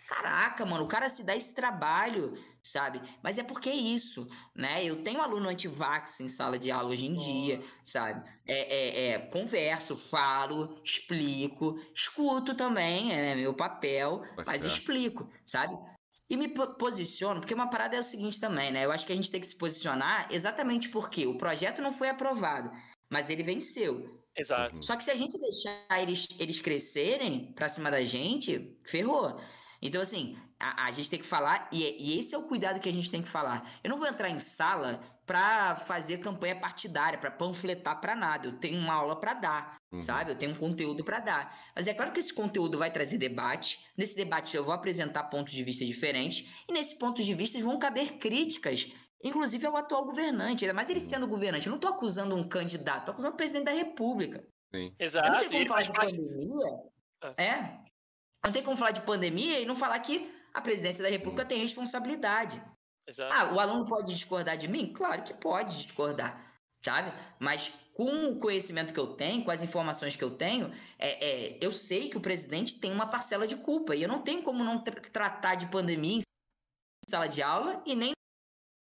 Speaker 3: Caraca, mano, o cara se dá esse trabalho, sabe? Mas é porque é isso, né? Eu tenho aluno anti-vax em sala de aula hoje em oh. dia, sabe? É, é, é, converso, falo, explico, escuto também, é meu papel, tá mas explico, sabe? E me posiciono, porque uma parada é o seguinte também, né? Eu acho que a gente tem que se posicionar exatamente porque o projeto não foi aprovado, mas ele venceu.
Speaker 2: Exato.
Speaker 3: Só que se a gente deixar eles, eles crescerem pra cima da gente, ferrou. Então, assim, a, a gente tem que falar, e, e, esse é o cuidado que a gente tem que falar. Eu não vou entrar em sala para fazer campanha partidária, para panfletar para nada. Eu tenho uma aula para dar, uhum. sabe? Eu tenho um conteúdo para dar. Mas é claro que esse conteúdo vai trazer debate. Nesse debate eu vou apresentar pontos de vista diferentes, e nesses pontos de vista vão caber críticas inclusive ao atual governante, ainda mais ele uhum. sendo governante. Eu não estou acusando um candidato, estou acusando o presidente da República.
Speaker 2: Sim. Exato.
Speaker 3: Eu não tem como falar de pandemia. Ah. É. Não tem como falar de pandemia e não falar que a presidência da República tem responsabilidade. Exato. Ah, o aluno pode discordar de mim? Claro que pode discordar, sabe? Mas com o conhecimento que eu tenho, com as informações que eu tenho, é, é, eu sei que o presidente tem uma parcela de culpa. E eu não tenho como não tra tratar de pandemia em sala de aula e nem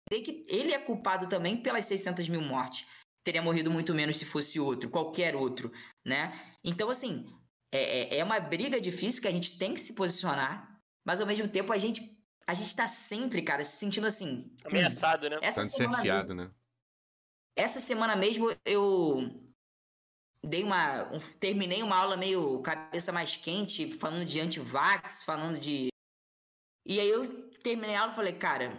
Speaker 3: dizer que ele é culpado também pelas 600 mil mortes. Teria morrido muito menos se fosse outro, qualquer outro, né? Então, assim, é, é, é uma briga difícil que a gente tem que se posicionar, mas ao mesmo tempo a gente a gente tá sempre, cara, se sentindo assim.
Speaker 2: Ameaçado, né?
Speaker 1: Essa cerceado, né?
Speaker 3: Essa semana mesmo eu dei uma. Um, terminei uma aula meio cabeça mais quente, falando de antivax, falando de. E aí eu terminei a aula e falei, cara,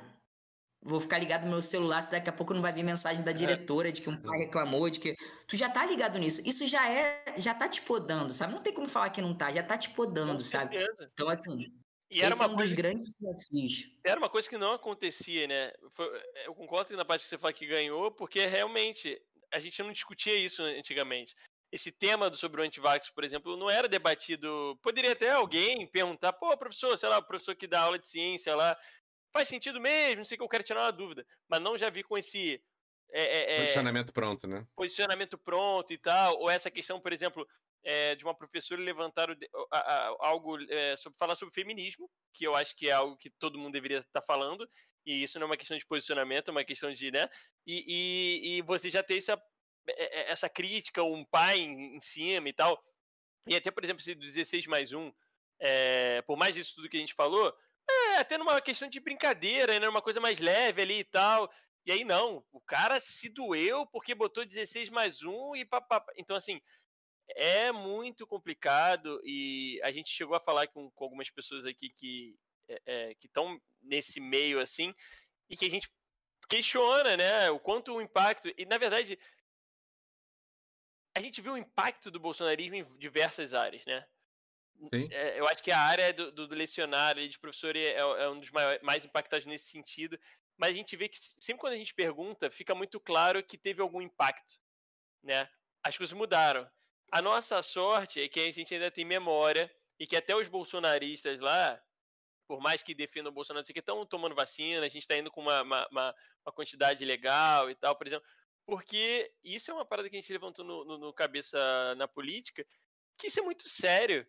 Speaker 3: vou ficar ligado no meu celular se daqui a pouco não vai vir mensagem da é. diretora de que um pai reclamou, de que. Tu já tá ligado nisso. Isso já é. Já tá te podando, sabe? Não tem como falar que não tá, já tá te podando, sabe? Então, assim. E era uma é um coisa, dos grandes desafios.
Speaker 2: Era uma coisa que não acontecia, né? Foi, eu concordo na parte que você fala que ganhou, porque realmente a gente não discutia isso antigamente. Esse tema sobre o antivax, por exemplo, não era debatido. Poderia até alguém perguntar, pô, professor, sei lá, o professor que dá aula de ciência lá, faz sentido mesmo, não sei o que eu quero tirar uma dúvida. Mas não já vi com esse.
Speaker 1: É, é, posicionamento pronto, né?
Speaker 2: Posicionamento pronto e tal. Ou essa questão, por exemplo, é, de uma professora levantar o, a, a, algo é, sobre falar sobre feminismo, que eu acho que é algo que todo mundo deveria estar tá falando, e isso não é uma questão de posicionamento, é uma questão de, né? E, e, e você já ter essa, é, é, essa crítica, um pai em, em, cima e tal. E até, por exemplo, esse 16 mais 1, é, por mais disso tudo que a gente falou, é até numa questão de brincadeira, né? Uma coisa mais leve ali e tal. E aí não, o cara se doeu porque botou 16 mais 1 e papapá. Então, assim, é muito complicado e a gente chegou a falar com, com algumas pessoas aqui que é, é que estão nesse meio assim e que a gente questiona, né, o quanto o impacto e na verdade a gente viu o impacto do bolsonarismo em diversas áreas, né? É, eu acho que a área do, do, do lecionário de professor é, é um dos maiores, mais impactados nesse sentido, mas a gente vê que sempre quando a gente pergunta, fica muito claro que teve algum impacto, né? As coisas mudaram. A nossa sorte é que a gente ainda tem memória e que até os bolsonaristas lá, por mais que defendam o Bolsonaro, estão tomando vacina, a gente está indo com uma, uma, uma, quantidade legal e tal, por exemplo. Porque isso é uma parada que a gente levantou no, no, no cabeça na política, que isso é muito sério.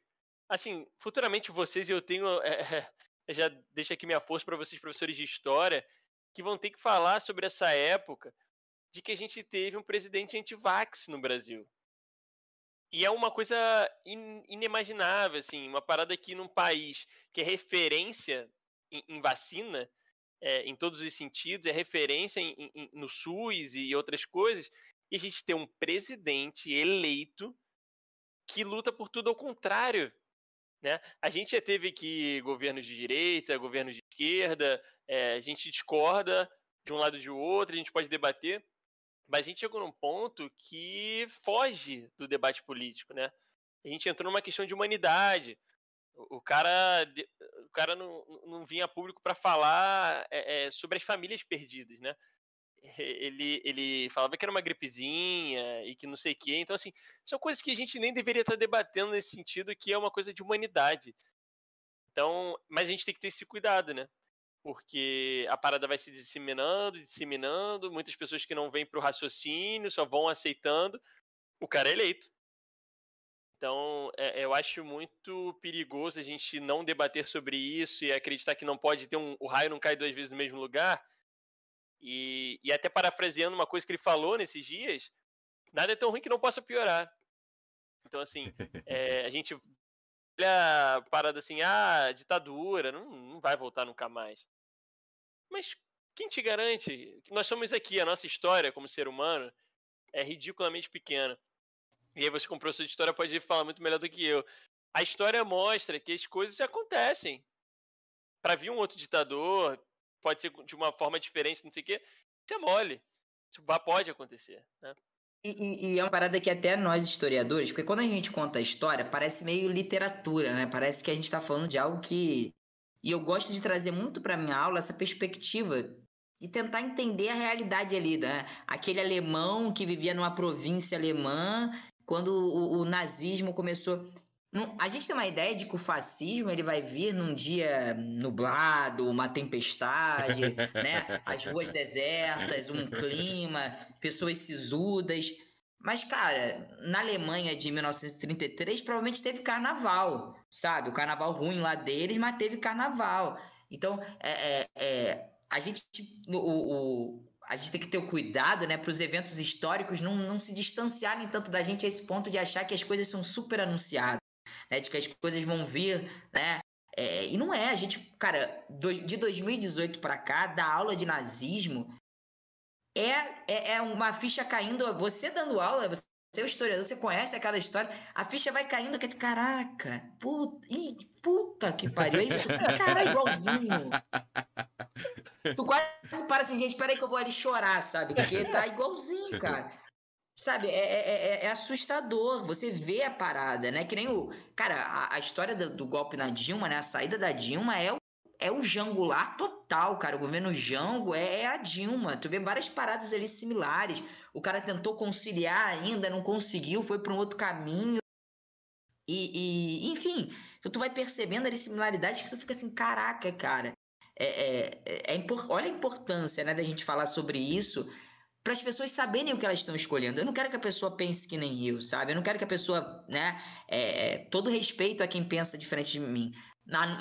Speaker 2: Assim, futuramente vocês, eu tenho. É, já deixo aqui minha força para vocês, professores de história, que vão ter que falar sobre essa época de que a gente teve um presidente anti-vax no Brasil. E é uma coisa in, inimaginável, assim, uma parada que num país que é referência em, em vacina, é, em todos os sentidos, é referência em, em, no SUS e outras coisas, e a gente tem um presidente eleito que luta por tudo ao contrário. Né? A gente já teve aqui governos de direita, governos de esquerda, é, a gente discorda de um lado e de outro, a gente pode debater, mas a gente chegou num ponto que foge do debate político, né? A gente entrou numa questão de humanidade. O, cara, o cara não, não vinha público para falar é, é, sobre as famílias perdidas, né? Ele, ele falava que era uma gripezinha e que não sei o quê. Então, assim, são coisas que a gente nem deveria estar debatendo nesse sentido, que é uma coisa de humanidade. Então, mas a gente tem que ter esse cuidado, né? porque a parada vai se disseminando, disseminando, muitas pessoas que não vêm para o raciocínio só vão aceitando, o cara é eleito. Então, é, eu acho muito perigoso a gente não debater sobre isso e acreditar que não pode ter um. O raio não cai duas vezes no mesmo lugar. E, e até parafraseando uma coisa que ele falou nesses dias, nada é tão ruim que não possa piorar. Então, assim, é, a gente velha parada assim, ah, ditadura, não, não vai voltar nunca mais. Mas quem te garante nós somos aqui, a nossa história como ser humano é ridiculamente pequena. E aí você, professor de história, pode falar muito melhor do que eu. A história mostra que as coisas acontecem. Para vir um outro ditador, pode ser de uma forma diferente, não sei o quê, isso é mole. Isso pode acontecer, né?
Speaker 3: E, e, é uma parada que até nós historiadores, porque quando a gente conta a história, parece meio literatura, né? Parece que a gente está falando de algo que. E eu gosto de trazer muito para minha aula essa perspectiva e tentar entender a realidade ali, né? Aquele alemão que vivia numa província alemã, quando o, o nazismo começou. A gente tem uma ideia de que o fascismo ele vai vir num dia nublado, uma tempestade, né? As ruas desertas, um clima, pessoas sisudas. Mas, cara, na Alemanha de 1933 provavelmente teve carnaval, sabe? O carnaval ruim lá deles, mas teve carnaval. Então, é, é, é a gente. O, o, a gente tem que ter o cuidado, né, para os eventos históricos não, não se distanciarem tanto da gente a esse ponto de achar que as coisas são super anunciadas né, de que as coisas vão vir, né? É, e não é, a gente, cara, do, de 2018 para cá, da aula de nazismo é, é, é, uma ficha caindo. Você dando aula, você é o historiador, você conhece aquela história, a ficha vai caindo, que caraca, puta, ih, puta que pariu, é isso, cara, igualzinho. tu quase para assim, gente, peraí que eu vou ali chorar, sabe? Porque tá igualzinho, cara. Sabe, é, é, é, é, assustador. Você vê a parada, né? Que nem o. Cara, a, a história do, do, golpe na Dilma, né? A saída da Dilma é o, é o jangular total, cara. O governo Jango é, é a Dilma. Tu vê várias paradas ali similares. O cara tentou conciliar ainda, não conseguiu, foi para um outro caminho. E, e, enfim, então tu vai percebendo ali similaridades que tu fica assim, caraca, cara. É, é, é, é olha a importância né, da gente falar sobre isso para as pessoas saberem o que elas estão escolhendo. Eu não quero que a pessoa pense que nem eu, sabe? Eu não quero que a pessoa, né? É, é todo respeito a quem pensa diferente de mim.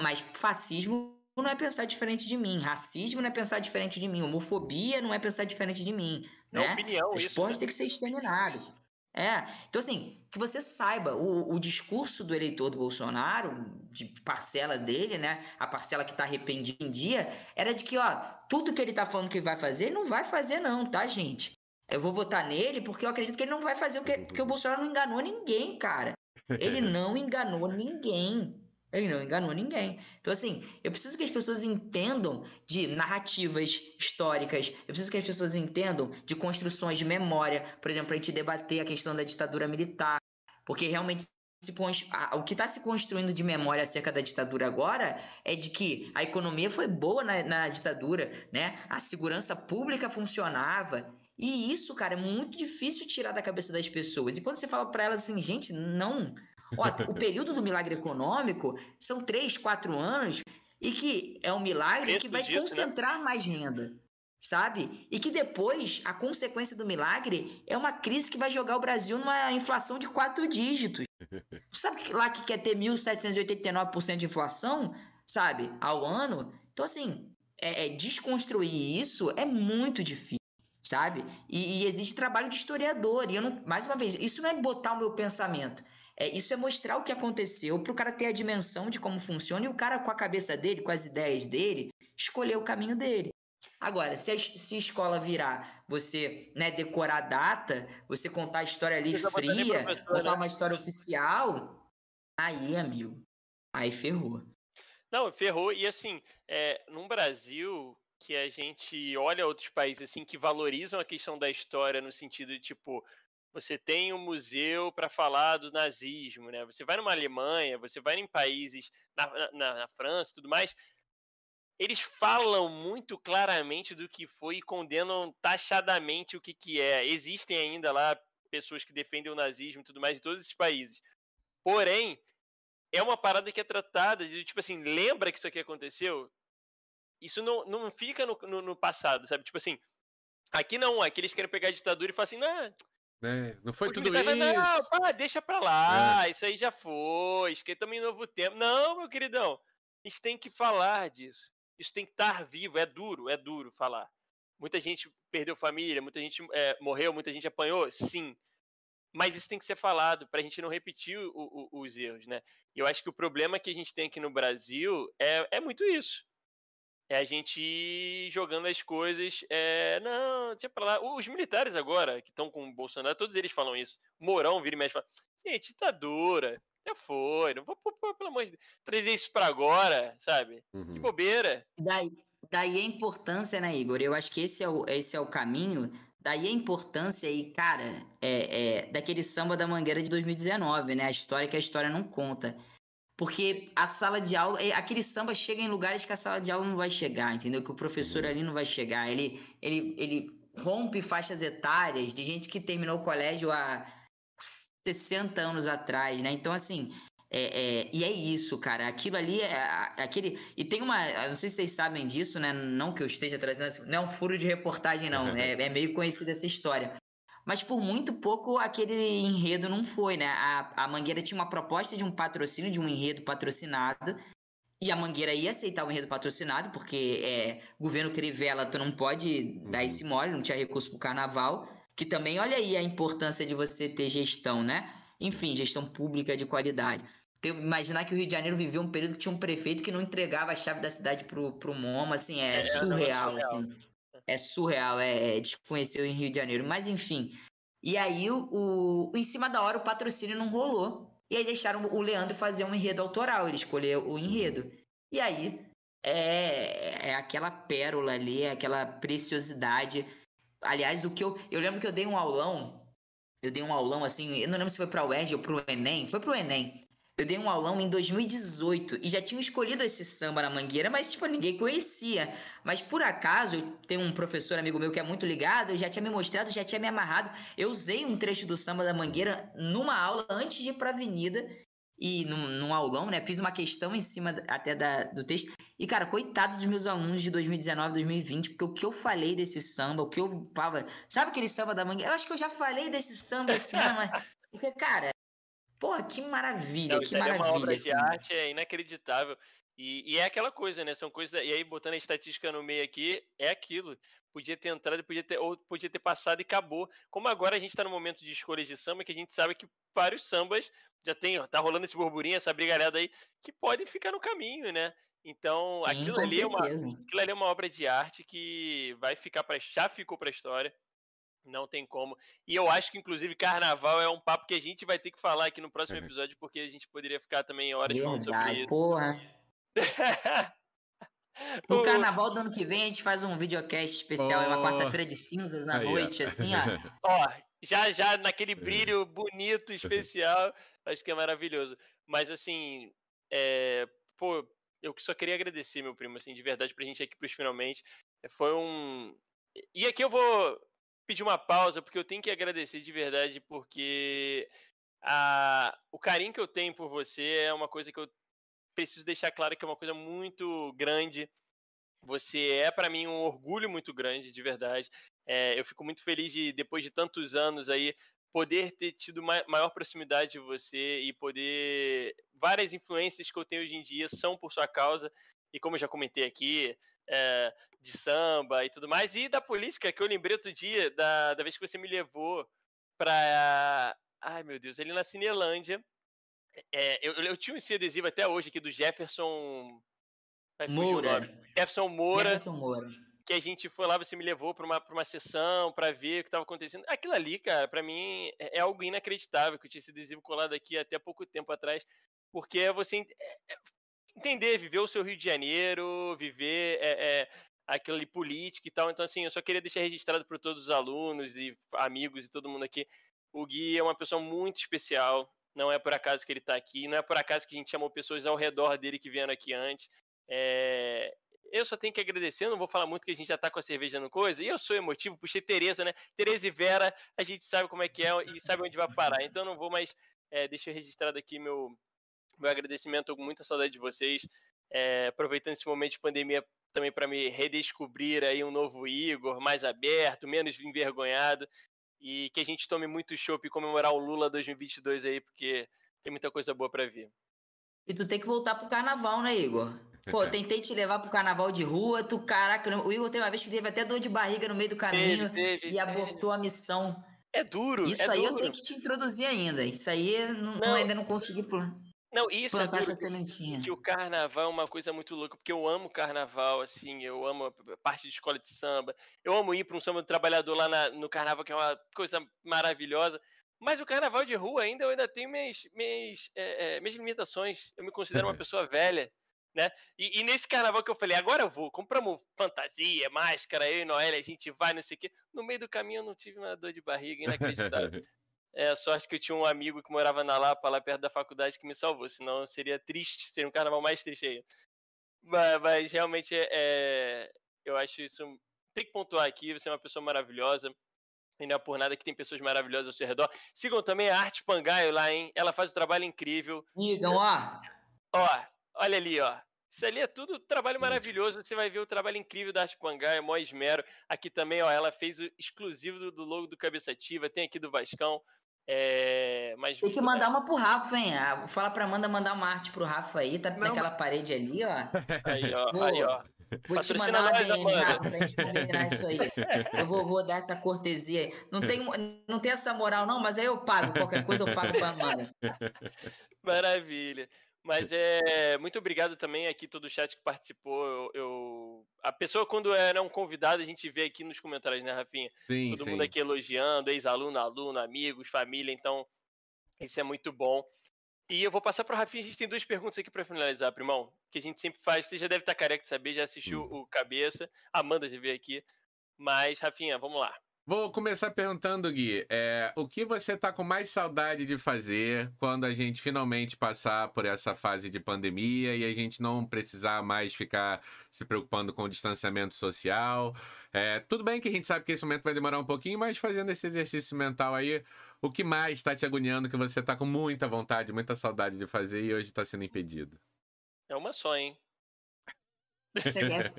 Speaker 3: Mas fascismo não é pensar diferente de mim, racismo não é pensar diferente de mim, homofobia não é pensar diferente de mim. É né?
Speaker 2: opinião, Essas
Speaker 3: isso. Né? têm que ser exterminadas. É, então assim, que você saiba, o, o discurso do eleitor do Bolsonaro, de parcela dele, né, a parcela que tá arrependida em dia, era de que, ó, tudo que ele tá falando que vai fazer, ele não vai fazer não, tá, gente? Eu vou votar nele porque eu acredito que ele não vai fazer o que... Porque o Bolsonaro não enganou ninguém, cara. Ele não enganou ninguém. Ele não enganou ninguém. Então, assim, eu preciso que as pessoas entendam de narrativas históricas, eu preciso que as pessoas entendam de construções de memória, por exemplo, a gente debater a questão da ditadura militar, porque realmente o que está se construindo de memória acerca da ditadura agora é de que a economia foi boa na, na ditadura, né? A segurança pública funcionava. E isso, cara, é muito difícil tirar da cabeça das pessoas. E quando você fala para elas assim, gente, não, Ó, o período do milagre econômico são três, quatro anos e que é um milagre que vai disso, né? concentrar né? mais renda, sabe? E que depois a consequência do milagre é uma crise que vai jogar o Brasil numa inflação de quatro dígitos. Sabe que lá que quer ter 1.789% de inflação, sabe, ao ano? Então, assim, é, é, desconstruir isso é muito difícil sabe? E, e, existe trabalho de historiador. E eu não, mais uma vez, isso não é botar o meu pensamento. É, isso é mostrar o que aconteceu para o cara ter a dimensão de como funciona e o cara, com a cabeça dele, com as ideias dele, escolher o caminho dele. Agora, se a, se a escola virar você né, decorar a data, você contar a história ali você fria, contar né? uma história oficial, aí, amigo, aí ferrou.
Speaker 2: Não, ferrou. E assim, é, no Brasil, que a gente olha outros países assim que valorizam a questão da história no sentido de tipo você tem um museu para falar do nazismo, né? Você vai numa Alemanha, você vai em países na, na, na França, tudo mais. Eles falam muito claramente do que foi e condenam taxadamente o que, que é. Existem ainda lá pessoas que defendem o nazismo e tudo mais em todos esses países. Porém, é uma parada que é tratada de tipo assim, lembra que isso aqui aconteceu? Isso não, não fica no, no, no passado, sabe? Tipo assim, aqui não, aqui eles querem pegar a ditadura e falar assim, não,
Speaker 1: é, não foi tudo isso.
Speaker 2: Não, pá, deixa pra lá, é. isso aí já foi, esquentamos em novo tempo. Não, meu queridão, a gente tem que falar disso. Isso tem que estar vivo, é duro, é duro falar. Muita gente perdeu família, muita gente é, morreu, muita gente apanhou, sim. mas isso tem que ser falado para a gente não repetir o, o, os erros, né? E eu acho que o problema que a gente tem aqui no Brasil é, é muito isso. É a gente ir jogando as coisas. É, não, deixa pra lá. Os militares agora, que estão com o Bolsonaro, todos eles falam isso. Mourão vira e mexe e fala: gente, ditadura. Já foi. Não vou, pelo amor de Deus. Trazer isso pra agora, sabe? Uhum. Que bobeira.
Speaker 3: Daí, daí a importância, né, Igor? Eu acho que esse é o, esse é o caminho Daí a importância aí, cara, é, é, daquele samba da Mangueira de 2019, né? A história que a história não conta. Porque a sala de aula, é, aquele samba chega em lugares que a sala de aula não vai chegar, entendeu? Que o professor uhum. ali não vai chegar. Ele, ele, ele rompe faixas etárias de gente que terminou o colégio há 60 anos atrás, né? Então, assim, é, é, e é isso, cara. Aquilo ali é, é aquele. E tem uma. Não sei se vocês sabem disso, né? Não que eu esteja trazendo. Não é um furo de reportagem, não. é, é meio conhecida essa história. Mas por muito pouco aquele enredo não foi, né? A, a Mangueira tinha uma proposta de um patrocínio, de um enredo patrocinado. E a Mangueira ia aceitar o enredo patrocinado, porque é, governo Crivella, tu não pode uhum. dar esse mole, não tinha recurso pro carnaval. Que também, olha aí a importância de você ter gestão, né? Enfim, gestão pública de qualidade imaginar que o Rio de Janeiro viveu um período que tinha um prefeito que não entregava a chave da cidade pro, pro MoMA, assim, é, é surreal, surreal, assim. É surreal, é, é desconhecido em Rio de Janeiro. Mas enfim. E aí, o, o, em cima da hora, o patrocínio não rolou. E aí deixaram o Leandro fazer um enredo autoral. Ele escolheu o enredo. E aí, é, é aquela pérola ali, é aquela preciosidade. Aliás, o que eu. Eu lembro que eu dei um aulão. Eu dei um aulão assim. Eu não lembro se foi para o UERJ ou para o Enem. Foi para o Enem. Eu dei um aulão em 2018 e já tinha escolhido esse samba na Mangueira, mas tipo, ninguém conhecia. Mas por acaso, eu tenho um professor amigo meu que é muito ligado, já tinha me mostrado, já tinha me amarrado. Eu usei um trecho do samba da Mangueira numa aula antes de ir pra avenida e num, num aulão, né? Fiz uma questão em cima até da, do texto. E, cara, coitado dos meus alunos de 2019, 2020, porque o que eu falei desse samba, o que eu falava. Sabe aquele samba da Mangueira? Eu acho que eu já falei desse samba assim, mas. Porque, cara, Porra, que maravilha, Não, que maravilha. É uma obra
Speaker 2: assim. de arte, é inacreditável. E, e, é aquela coisa, né? São coisas. E aí, botando a estatística no meio aqui, é aquilo. Podia ter entrado, podia ter, ou podia ter passado e acabou. Como agora a gente está no momento de escolhas de samba, que a gente sabe que vários sambas já tem, ó, tá rolando esse burburinho, essa brigalhada aí, que podem ficar no caminho, né? Então, Sim, aquilo, ali é uma, aquilo ali é uma obra de arte que vai ficar para já ficou para a história. Não tem como. E eu acho que, inclusive, carnaval é um papo que a gente vai ter que falar aqui no próximo uhum. episódio, porque a gente poderia ficar também horas Verdade, falando sobre isso.
Speaker 3: Porra. No carnaval do ano que vem a gente faz um videocast especial, oh. é uma quarta-feira de cinzas na Aí, noite, ó. assim, ó.
Speaker 2: Ó, já já naquele é. brilho bonito, especial, acho que é maravilhoso. Mas assim, é, pô, eu só queria agradecer, meu primo, assim, de verdade, pra gente aqui pros finalmente. Foi um. E aqui eu vou pedir uma pausa, porque eu tenho que agradecer de verdade, porque a, o carinho que eu tenho por você é uma coisa que eu preciso deixar claro que é uma coisa muito grande. Você é para mim um orgulho muito grande, de verdade. É, eu fico muito feliz de, depois de tantos anos aí, poder ter tido maior proximidade de você e poder. Várias influências que eu tenho hoje em dia são por sua causa. E como eu já comentei aqui, é, de samba e tudo mais, e da política, que eu lembrei outro dia, da, da vez que você me levou pra. Ai meu Deus, ali na Cinelândia. É, eu, eu tinha esse adesivo até hoje aqui do Jefferson.
Speaker 3: Moura.
Speaker 2: Jefferson Moura.
Speaker 3: Jefferson Moura.
Speaker 2: Que a gente foi lá, você me levou para uma, pra uma sessão para ver o que estava acontecendo. Aquilo ali, cara, para mim é, é algo inacreditável que eu tinha esse adesivo colado aqui até pouco tempo atrás. Porque você é, é, entender, viver o seu Rio de Janeiro, viver é, é, aquele política e tal. Então, assim, eu só queria deixar registrado para todos os alunos e amigos e todo mundo aqui. O Gui é uma pessoa muito especial. Não é por acaso que ele está aqui, não é por acaso que a gente chamou pessoas ao redor dele que vieram aqui antes. É... Eu só tenho que agradecer, não vou falar muito que a gente já está com a cerveja no coisa. E eu sou emotivo, puxei Tereza, né? Tereza e Vera, a gente sabe como é que é e sabe onde vai parar. Então não vou mais. É, deixa registrado aqui meu, meu agradecimento, com muita saudade de vocês. É, aproveitando esse momento de pandemia também para me redescobrir aí um novo Igor, mais aberto, menos envergonhado. E que a gente tome muito chopp e comemorar o Lula 2022 aí, porque tem muita coisa boa para vir.
Speaker 3: E tu tem que voltar pro carnaval, né, Igor? Pô, tentei te levar pro carnaval de rua, tu, caraca, o Igor teve uma vez que teve até dor de barriga no meio do caminho teve, teve, e abortou teve. a missão.
Speaker 2: É duro,
Speaker 3: Isso
Speaker 2: é
Speaker 3: aí
Speaker 2: duro.
Speaker 3: eu tenho que te introduzir ainda. Isso aí não, não, ainda não consegui.
Speaker 2: Não, isso
Speaker 3: plantar
Speaker 2: é
Speaker 3: essa sementinha.
Speaker 2: Que o carnaval é uma coisa muito louca, porque eu amo carnaval, assim, eu amo a parte de escola de samba, eu amo ir para um samba do trabalhador lá na, no carnaval, que é uma coisa maravilhosa. Mas o carnaval de rua ainda, eu ainda tenho minhas, minhas, é, é, minhas limitações. Eu me considero uma pessoa velha, né? E, e, nesse carnaval que eu falei, agora eu vou, compramos fantasia, máscara, eu e Noel, a gente vai, não sei o quê. No meio do caminho eu não tive uma dor de barriga inacreditável. É, sorte que eu tinha um amigo que morava na Lapa, lá perto da faculdade, que me salvou. Senão seria triste, seria um carnaval mais triste aí. Mas, mas realmente, é, é, eu acho isso. Tem que pontuar aqui, você é uma pessoa maravilhosa. E não é por nada que tem pessoas maravilhosas ao seu redor. Sigam também a Arte Pangaio lá, hein? Ela faz um trabalho incrível.
Speaker 3: Sigam, ó.
Speaker 2: Ó, olha ali, ó. Isso ali é tudo trabalho maravilhoso. Você vai ver o trabalho incrível da Arte Pangaio, é mó esmero. Aqui também, ó, ela fez o exclusivo do, do logo do Cabeça Ativa. Tem aqui do Vascão. É, mas,
Speaker 3: Tem que mandar uma pro Rafa, hein? Ah, vou falar pra Amanda mandar uma arte pro Rafa aí, tá
Speaker 1: Não,
Speaker 3: naquela parede ali, ó.
Speaker 2: Aí, ó,
Speaker 3: Pô,
Speaker 2: aí, ó.
Speaker 3: Vou te
Speaker 2: Patrocina
Speaker 3: mandar uma DM. Rafa, pra gente combinar isso aí. Eu vou, vou dar essa cortesia aí. Não tem, não tem essa moral, não, mas aí eu pago. Qualquer coisa eu pago pra Amanda.
Speaker 2: Maravilha. Mas é muito obrigado também aqui todo o chat que participou. Eu, eu- a pessoa quando era um convidado a gente vê aqui nos comentários, né, Rafinha?
Speaker 1: Sim,
Speaker 2: Todo
Speaker 1: sim.
Speaker 2: mundo aqui elogiando, ex-aluno, aluno, amigos, família. Então isso é muito bom. E eu vou passar para o Rafinha. A gente tem duas perguntas aqui para finalizar, primão. Que a gente sempre faz. Você já deve estar careca de saber, já assistiu
Speaker 1: Hum.
Speaker 2: o Cabeça. A Amanda já veio aqui. Mas, Rafinha, vamos lá.
Speaker 1: Vou começar perguntando, Gui, é, o que você tá com mais saudade de fazer quando a gente finalmente passar por essa fase de pandemia e a gente não precisar mais ficar se preocupando com o distanciamento social? É, tudo bem que a gente sabe que esse momento vai demorar um pouquinho, mas fazendo esse exercício mental aí, o que mais está te agoniando que você tá com muita vontade, muita saudade de fazer e hoje está sendo impedido?
Speaker 2: É uma só, hein?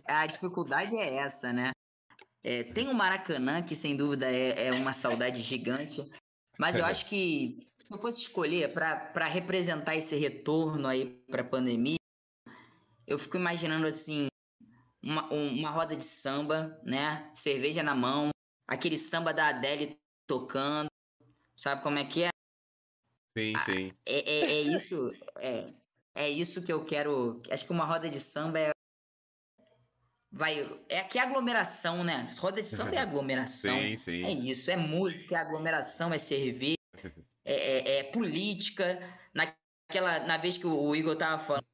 Speaker 3: A dificuldade é essa, né? É, tem o Maracanã, que sem dúvida é, é uma saudade gigante. Mas eu acho que se eu fosse escolher para representar esse retorno aí para a pandemia, eu fico imaginando assim uma, um- uma roda de samba, né? Cerveja na mão, aquele samba da Adele tocando, sabe como é que é?
Speaker 1: Sim, sim.
Speaker 3: É, é, é isso, é, é isso que eu quero. Acho que uma roda de samba é. Vai, é aqui a aglomeração, né? Roda de samba é aglomeração.
Speaker 1: Sim, sim.
Speaker 3: É isso, é música, é aglomeração, é cerveja, é, é- é política. Naquela, na vez que o Igor tava falando,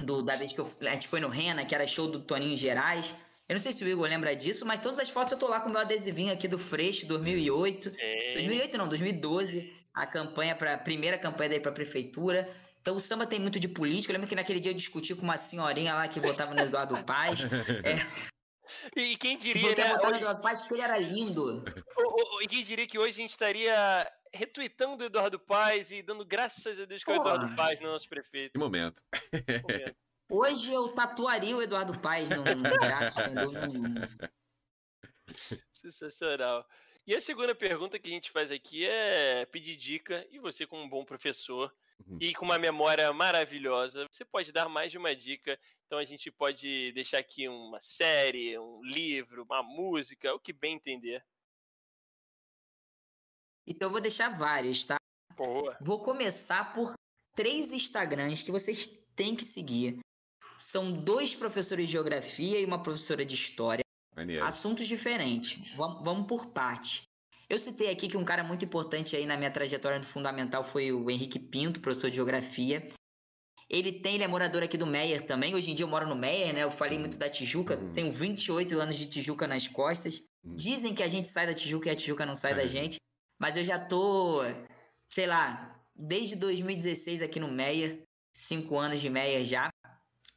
Speaker 3: do, da vez que eu- a gente foi no Rena, que era show do Toninho Gerais. Eu não sei se o Igor lembra disso, mas todas as fotos eu tô lá com o meu adesivinho aqui do Freixo, 2008.
Speaker 2: Sim.
Speaker 3: 2008 não, 2012, a campanha para primeira campanha daí para prefeitura. Então o samba tem muito de política. Eu lembro que naquele dia eu discuti com uma senhorinha lá que votava no Eduardo Paes.
Speaker 2: E quem
Speaker 3: Que
Speaker 2: diria,
Speaker 3: votava
Speaker 2: né?
Speaker 3: votar no
Speaker 2: Hoje,
Speaker 3: Eduardo Paes porque ele era lindo.
Speaker 2: e quem diria que hoje a gente estaria retweetando o Eduardo Paes e dando graças a Deus que é o. Eduardo Paes, não é nosso prefeito.
Speaker 1: Que momento.
Speaker 2: Momento.
Speaker 3: Hoje eu tatuaria o Eduardo Paes no, no braço, sem dúvida nenhuma.
Speaker 2: Sensacional. E a segunda pergunta que a gente faz aqui é pedir dica, e você, como um bom professor
Speaker 1: Uhum.
Speaker 2: e com uma memória maravilhosa, você pode dar mais de uma dica. Então a gente pode deixar aqui uma série, um livro, uma música, o que bem entender.
Speaker 3: Então eu vou deixar vários, tá?
Speaker 2: Boa.
Speaker 3: Vou começar por três Instagrams que vocês têm que seguir. São dois professores de geografia e uma professora de história.
Speaker 1: Maneiro.
Speaker 3: Assuntos diferentes. Vamos, vamos por parte. Eu citei aqui que um cara muito importante aí na minha trajetória no fundamental foi o Henrique Pinto, professor de geografia. Ele tem, ele é morador aqui do Meier também. Hoje em dia eu moro no Meier, né? Eu falei muito da Tijuca.
Speaker 1: Uhum.
Speaker 3: Tenho 28 anos de Tijuca nas costas.
Speaker 1: Uhum.
Speaker 3: Dizem que a gente sai da Tijuca e a Tijuca não sai da
Speaker 1: Uhum.
Speaker 3: gente. Mas eu já tô, sei lá, desde 2016 aqui no Meier. Cinco anos de Meier já.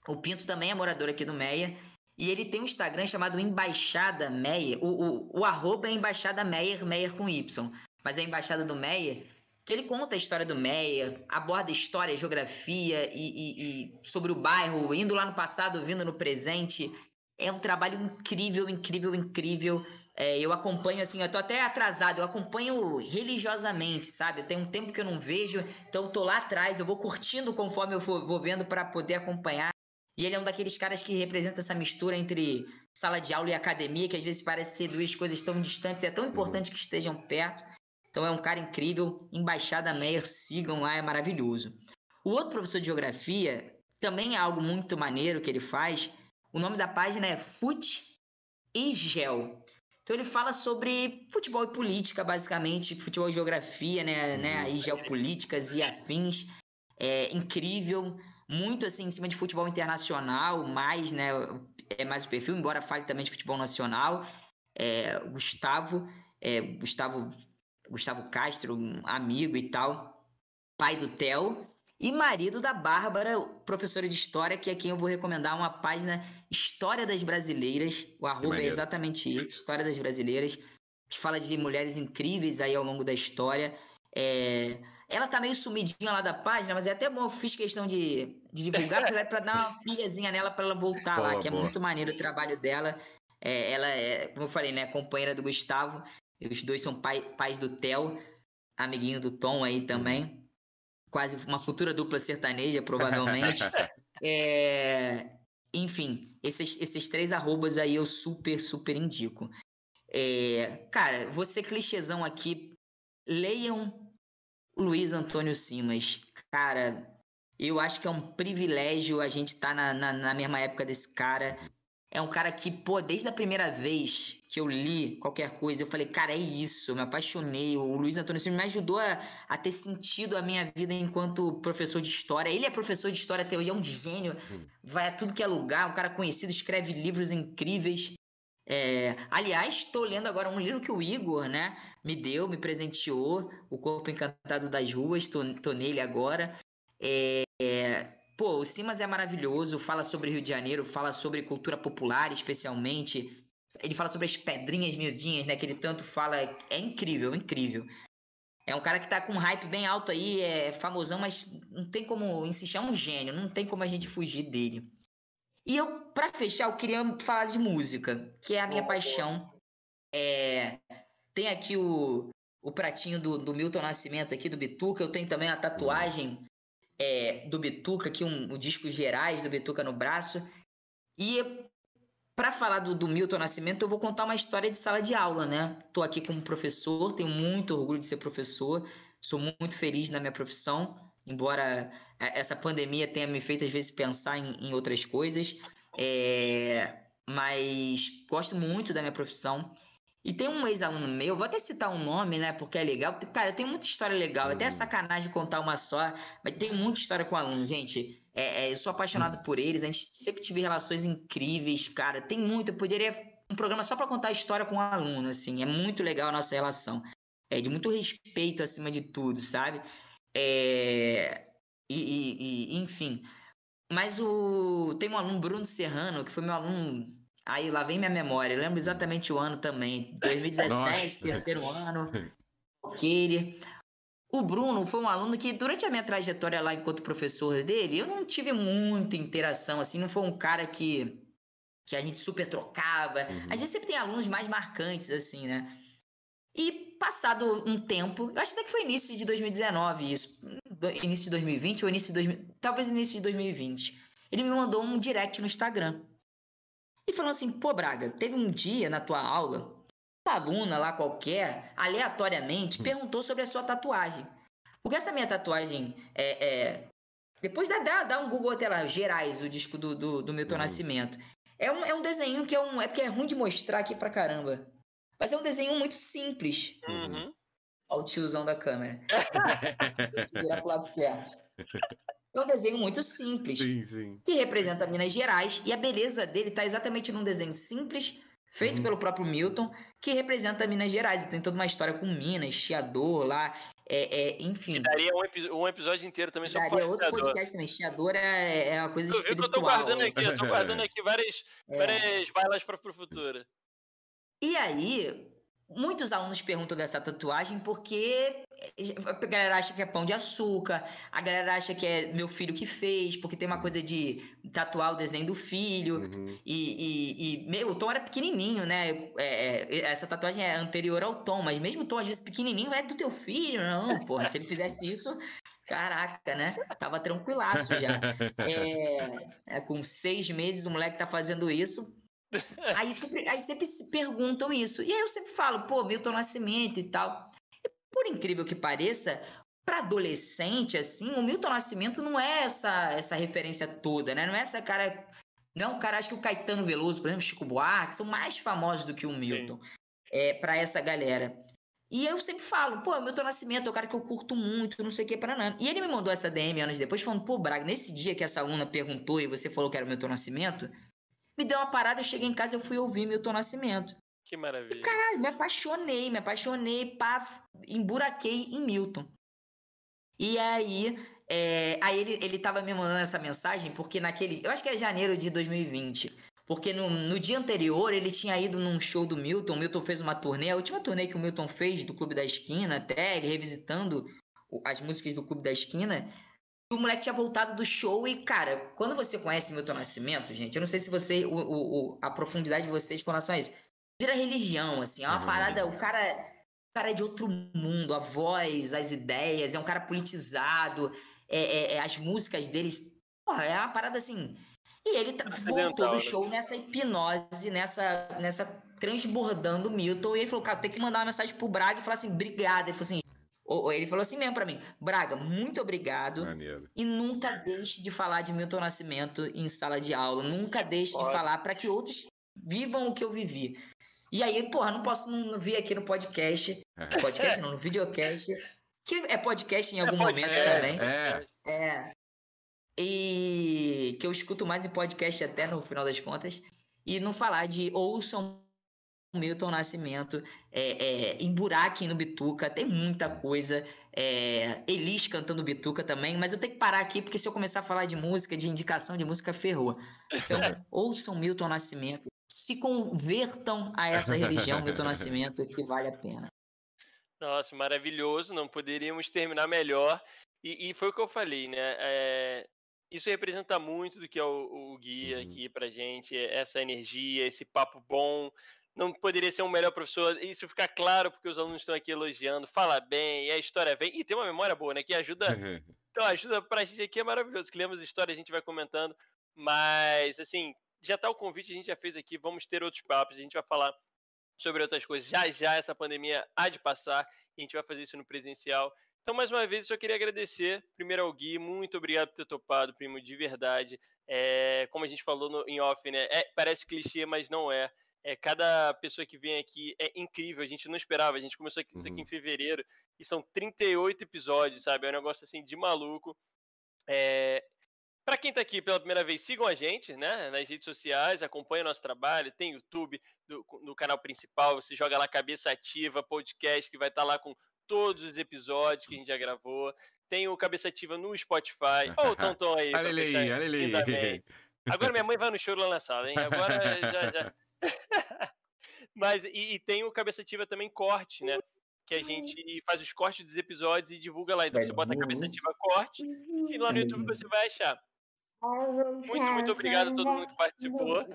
Speaker 3: O Pinto também é morador aqui do Meier. E ele tem um Instagram chamado Embaixada Meyer. O, o, o arroba é Embaixada Meyer, Meyer com Y. Mas é Embaixada do Meyer, que ele conta a história do Meyer, aborda história, geografia e, e- e sobre o bairro, indo lá no passado, vindo no presente. É um trabalho incrível, incrível, incrível. É, eu acompanho, assim, eu tô até atrasado, eu acompanho religiosamente, sabe? Tem um tempo que eu não vejo, então eu tô lá atrás, eu vou curtindo conforme eu for, vou vendo para poder acompanhar. E ele é um daqueles caras que representa essa mistura entre sala de aula e academia, que às vezes parece ser duas coisas tão distantes, é tão importante que estejam perto. Então é um cara incrível, Embaixada Meyer, sigam lá, é maravilhoso. O outro professor de geografia também é algo muito maneiro que ele faz. O nome da página é Fut e Gel. Então ele fala sobre futebol e política, basicamente, futebol e geografia, né, uhum. né, e geopolíticas e afins. É incrível, muito assim em cima de futebol internacional, mais, né, é mais o perfil, embora fale também de futebol nacional. É, Gustavo, é, Gustavo, Gustavo Castro, um amigo e tal, pai do Theo, e marido da Bárbara, professora de história, que é quem eu vou recomendar uma página História das Brasileiras. O arroba é exatamente isso, História das Brasileiras, que fala de mulheres incríveis aí ao longo da história. É... Ela tá meio sumidinha lá da página, mas é até bom, eu fiz questão de, de divulgar para dar uma pilhazinha nela para ela voltar boa, lá, que é boa. é muito maneiro o trabalho dela. É, ela é, como eu falei, né, companheira do Gustavo. Os dois são pai, pais do Theo, amiguinho do Tom aí também. Uhum quase uma futura dupla sertaneja, provavelmente. é, enfim, esses, esses três arrobas aí eu super, super indico. É, cara, você clichêzão aqui, leiam Luiz Antônio Simas. Cara, eu acho que é um privilégio a gente estar tá na, na, na mesma época desse cara é um cara que, pô, desde a primeira vez que eu li qualquer coisa, eu falei, cara, é isso, eu me apaixonei. O Luiz Antônio Silva me ajudou a, a, ter sentido a minha vida enquanto professor de história. Ele é professor de história até hoje, é um gênio, hum. vai a tudo que é lugar, um cara conhecido, escreve livros incríveis. É, aliás, estou lendo agora um livro que o Igor, né, me deu, me presenteou, O Corpo Encantado das Ruas, tô, nele agora. É, é, Pô, o Simas é maravilhoso, fala sobre Rio de Janeiro, fala sobre cultura popular, especialmente. Ele fala sobre as pedrinhas miudinhas, né? Que ele tanto fala. É incrível, incrível. É um cara que tá com um hype bem alto aí, é famosão, mas não tem como insistir, é um gênio, não tem como a gente fugir dele. E eu, para fechar, eu queria falar de música, que é a minha paixão. É... Tem aqui o, o pratinho do, do Milton Nascimento aqui, do Bituca, eu tenho também a tatuagem é, do Bituca, aqui um, um disco gerais do Bituca no braço. E para falar do, do, Milton Nascimento, eu vou contar uma história de sala de aula, né? Tô aqui como professor, tenho muito orgulho de ser professor, sou muito feliz na minha profissão, embora essa pandemia tenha me feito às vezes pensar em, em outras coisas. É, mas gosto muito da minha profissão e tem um ex-aluno meu, vou até citar um nome, né? Porque é legal. Cara, tem muita história legal. Uhum. Até é sacanagem contar uma só, mas tem muita história com aluno, gente. É, é, eu sou apaixonado uhum. por eles. A gente sempre tive relações incríveis, cara. Tem muito. Eu poderia um programa só para contar a história com o aluno, assim. É muito legal a nossa relação. É de muito respeito acima de tudo, sabe? É... E, e, e, enfim. Mas o tem um aluno, Bruno Serrano, que foi meu aluno Aí lá vem minha memória, eu lembro exatamente o ano também. 2017, terceiro ano. Aquele. O Bruno foi um aluno que, durante a minha trajetória lá enquanto professor dele, eu não tive muita interação, assim, não foi um cara que, que a gente super trocava. Uhum. A gente sempre tem alunos mais marcantes, assim, né? E passado um tempo, eu acho até que foi início de 2019 isso, início de 2020 ou início de 2000, talvez início de 2020. Ele me mandou um direct no Instagram e falou assim: pô, Braga, teve um dia na tua aula, uma aluna lá qualquer, aleatoriamente, hum. perguntou sobre a sua tatuagem. Porque essa minha tatuagem é. é... Depois dá, dá, dá um Google até lá, Gerais, o disco do, do, do Milton uhum. Nascimento. É um, é um desenho que é um. É porque é ruim de mostrar aqui pra caramba. Mas é um desenho muito simples. Uhum. Olha o tiozão da câmera. Virar pro lado certo. É um desenho muito simples, sim, sim. que representa Minas Gerais, e a beleza dele está exatamente num desenho simples, feito uhum. pelo próprio Milton, que representa Minas Gerais. Tem toda uma história com Minas, Chiador lá, é, é, enfim. Que
Speaker 2: daria um, um, episódio inteiro também
Speaker 3: só Daria outro podcast também. Chiador é, é uma coisa eu, espiritual. Eu tô
Speaker 2: guardando aqui, eu tô guardando aqui várias, é. várias balas para o futuro.
Speaker 3: E aí, muitos alunos perguntam dessa tatuagem porque a galera acha que é pão de açúcar, a galera acha que é meu filho que fez, porque tem uma coisa de tatuar o desenho do filho. Uhum. E, e, e, meu, o Tom era pequenininho, né? É, é, essa tatuagem é anterior ao Tom, mas mesmo o Tom, às vezes, pequenininho, é do teu filho, não, porra. Se ele fizesse isso, caraca, né? Tava tranquilaço já. É, é, com seis meses, o moleque tá fazendo isso. Aí, sempre, aí sempre se perguntam isso. E aí eu sempre falo, pô, Milton Nascimento e tal. E por incrível que pareça, para adolescente, assim, o Milton Nascimento não é essa, essa referência toda, né? Não é essa cara. Não, cara, acho que o Caetano Veloso, por exemplo, Chico Buarque, são mais famosos do que o Milton. É, para essa galera. E eu sempre falo, pô, Milton Nascimento é o cara que eu curto muito, não sei o que, para nada. E ele me mandou essa DM anos depois, falando, pô, Braga, nesse dia que essa aluna perguntou e você falou que era o Milton Nascimento, me deu uma parada, eu cheguei em casa eu fui ouvir Milton Nascimento.
Speaker 2: Que maravilha. E,
Speaker 3: caralho, me apaixonei, me apaixonei, pá, emburaquei em Milton. E aí, é, aí ele, ele tava me mandando essa mensagem, porque naquele. Eu acho que é janeiro de 2020. Porque no, no dia anterior ele tinha ido num show do Milton. O Milton fez uma turnê, a última turnê que o Milton fez do Clube da Esquina, até ele revisitando as músicas do Clube da Esquina. O moleque tinha voltado do show e, cara, quando você conhece Milton Nascimento, gente, eu não sei se você. O, o, a profundidade de vocês com relação a isso. Vira religião, assim, é uma uhum. parada. O cara cara é de outro mundo, a voz, as ideias, é um cara politizado, é, é, é as músicas deles, porra, é uma parada assim. E ele voltou do né? show nessa hipnose, nessa, nessa transbordando Milton, e ele falou, cara, tem que mandar uma mensagem pro Braga e falar assim, obrigado. Ele falou assim, ele falou assim mesmo para mim, Braga, muito obrigado. Maneiro. E nunca deixe de falar de Milton Nascimento em sala de aula. Nunca deixe Pode. de falar para que outros vivam o que eu vivi. E aí, porra, não posso não vir aqui no podcast. É. Podcast não, no videocast. Que é podcast em é algum é podcast, momento também.
Speaker 1: É.
Speaker 3: é. E que eu escuto mais em podcast até no final das contas. E não falar de ouçam Milton Nascimento, é, é, Emburaquem no Bituca, tem muita coisa. É, Elis cantando Bituca também, mas eu tenho que parar aqui, porque se eu começar a falar de música, de indicação de música, ferrou. Então, ouçam Milton Nascimento, se convertam a essa religião Milton Nascimento que vale a pena.
Speaker 2: Nossa, maravilhoso, não poderíamos terminar melhor. E, e foi o que eu falei, né? É, isso representa muito do que é o, o guia uhum. aqui pra gente, essa energia, esse papo bom. Não poderia ser um melhor professor, isso fica claro porque os alunos estão aqui elogiando, fala bem, e a história vem, e tem uma memória boa, né? Que ajuda. então, ajuda pra gente aqui é maravilhoso, que lemos a história, a gente vai comentando. Mas, assim, já tá o convite, a gente já fez aqui, vamos ter outros papos, a gente vai falar sobre outras coisas. Já já essa pandemia há de passar e a gente vai fazer isso no presencial. Então, mais uma vez, eu só queria agradecer primeiro ao Gui, muito obrigado por ter topado, primo, de verdade. É, como a gente falou no, em off, né? É, parece clichê, mas não é. É. Cada pessoa que vem aqui é incrível, a gente não esperava, a gente começou aqui, isso aqui em uhum. fevereiro e são 38 episódios, sabe? É um negócio assim de maluco. É, para quem está aqui pela primeira vez, sigam a gente, né, nas redes sociais, acompanhem o nosso trabalho, tem YouTube do, no canal principal, você joga lá Cabeça Ativa, podcast, que vai estar tá lá com todos os episódios que a gente já gravou. Tem o Cabeça Ativa no Spotify. Olha o Tonton aí.
Speaker 1: olha ele aí, olha ele aí.
Speaker 2: Agora minha mãe vai no choro lá na sala, hein? Agora já... já... Mas, e, e, tem o Cabeça Ativa também corte, né? Que a gente faz os cortes dos episódios e divulga lá. Então você bota a Cabeça Ativa corte e lá no YouTube você vai achar. Muito, muito obrigado a todo mundo que participou.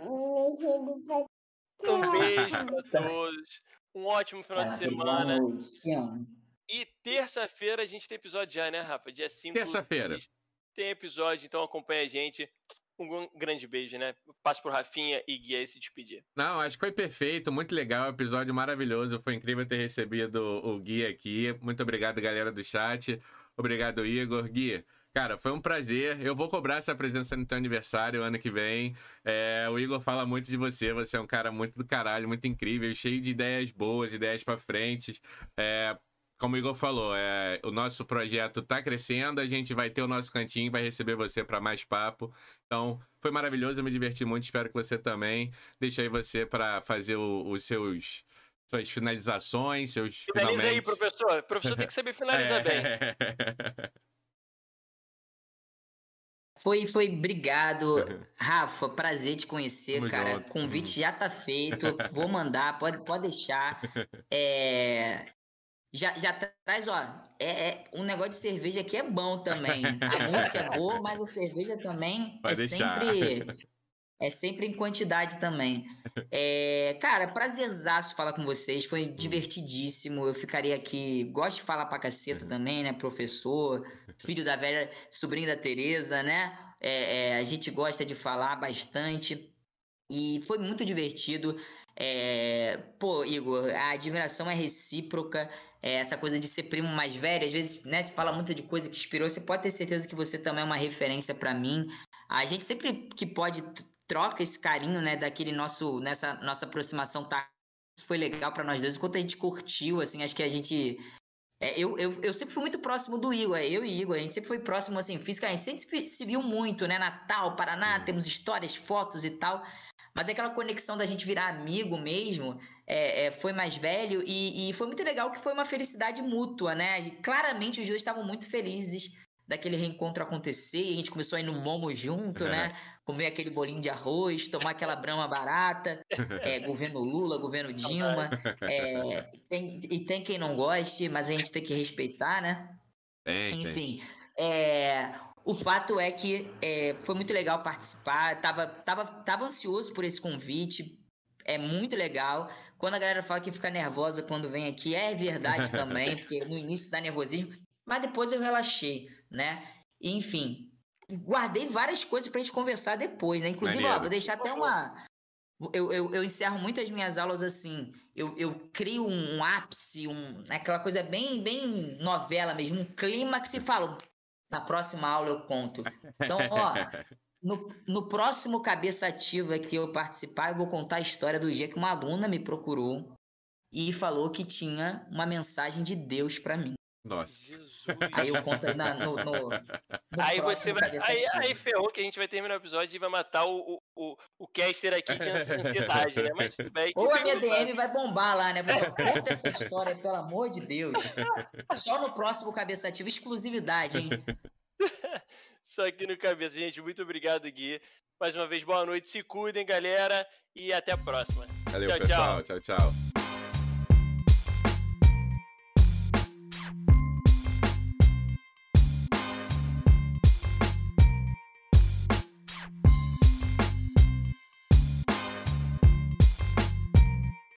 Speaker 2: Um beijo para todos. Um ótimo final de semana. E terça-feira a gente tem episódio já, né, Rafa? Dia 5.
Speaker 1: Terça-feira.
Speaker 2: Tem episódio, então acompanha a gente. Um grande beijo, né? Passo pro Rafinha e Guia aí se despedir.
Speaker 1: Não, acho que foi perfeito, muito legal, episódio maravilhoso. Foi incrível ter recebido o Guia aqui. Muito obrigado, galera do chat. Obrigado, Igor. Guia. Cara, foi um prazer. Eu vou cobrar essa presença no teu aniversário ano que vem. É, o Igor fala muito de você. Você é um cara muito do caralho, muito incrível, cheio de ideias boas, ideias para frente. É, como o Igor falou, é, o nosso projeto tá crescendo, a gente vai ter o nosso cantinho, vai receber você para mais papo. Então, foi maravilhoso, eu me diverti muito, espero que você também. Deixa aí você para fazer o, os seus suas finalizações, seus
Speaker 2: Finaliza finalmente. aí, professor. O professor tem que saber finalizar bem.
Speaker 3: Foi, foi, obrigado. Rafa, prazer te conhecer, cara. Junto. Convite já tá feito. Vou mandar, pode, pode deixar. É, já, já traz, ó, é, é, um negócio de cerveja aqui é bom também. A música é boa, mas a cerveja também pode é deixar. sempre é sempre em quantidade também. É, cara, prazerzaço falar com vocês, foi hum. divertidíssimo. Eu ficaria aqui, gosto de falar pra caceta uhum. também, né? Professor, filho da velha, sobrinho da Tereza, né? É, é, a gente gosta de falar bastante. E foi muito divertido. É... Pô, Igor, a admiração é recíproca. É essa coisa de ser primo mais velho, às vezes, né, se fala muito de coisa que inspirou, você pode ter certeza que você também é uma referência para mim. A gente sempre que pode troca esse carinho, né, daquele nosso nessa nossa aproximação tá isso foi legal para nós dois, enquanto a gente curtiu, assim, acho que a gente é, eu, eu, eu sempre fui muito próximo do Igor, eu e Igor, a gente sempre foi próximo, assim, fisicamente, sempre se viu muito, né? Natal, Paraná, temos histórias, fotos e tal. Mas aquela conexão da gente virar amigo mesmo é, é, foi mais velho e, e, foi muito legal que foi uma felicidade mútua, né? E, claramente os dois estavam muito felizes daquele reencontro acontecer. E a gente começou a ir no Momo junto, né? Comer aquele bolinho de arroz, tomar aquela brama barata. É, governo Lula, governo Dilma. É, tem, e tem quem não goste, mas a gente tem que respeitar, né?
Speaker 1: Tem,
Speaker 3: Enfim. Tem. É, o fato é que é, foi muito legal participar, tava, tava, tava ansioso por esse convite, é muito legal. Quando a galera fala que fica nervosa quando vem aqui, é verdade também, porque no início dá nervosismo, mas depois eu relaxei, né? enfim, guardei várias coisas pra gente conversar depois, né? Inclusive, ó, vou deixar até uma. Eu, eu, eu encerro muitas minhas aulas assim. Eu, eu crio um, um ápice, um, aquela coisa bem, bem novela mesmo, um clima que se fala. Na próxima aula eu conto. Então, ó, no, no próximo Cabeça Ativa que eu participar, eu vou contar a história do dia que uma aluna me procurou e falou que tinha uma mensagem de Deus para mim.
Speaker 1: Nossa.
Speaker 2: Jesus.
Speaker 3: Aí eu conto aí na, no, no, no
Speaker 2: Aí você vai. Aí, aí, ferrou que a gente vai terminar o episódio e vai matar o, o, o caster aqui de ansiedade, né? Mas tudo bem.
Speaker 3: Ou a minha DM vai bombar lá, né? conta essa história, pelo amor de Deus. Só no próximo Cabeça Ativa, exclusividade, hein?
Speaker 2: Só aqui no cabeça, gente. Muito obrigado, Gui. Mais uma vez, boa noite. Se cuidem, galera. E até a próxima.
Speaker 1: Valeu, tchau, pessoal. tchau. tchau. tchau.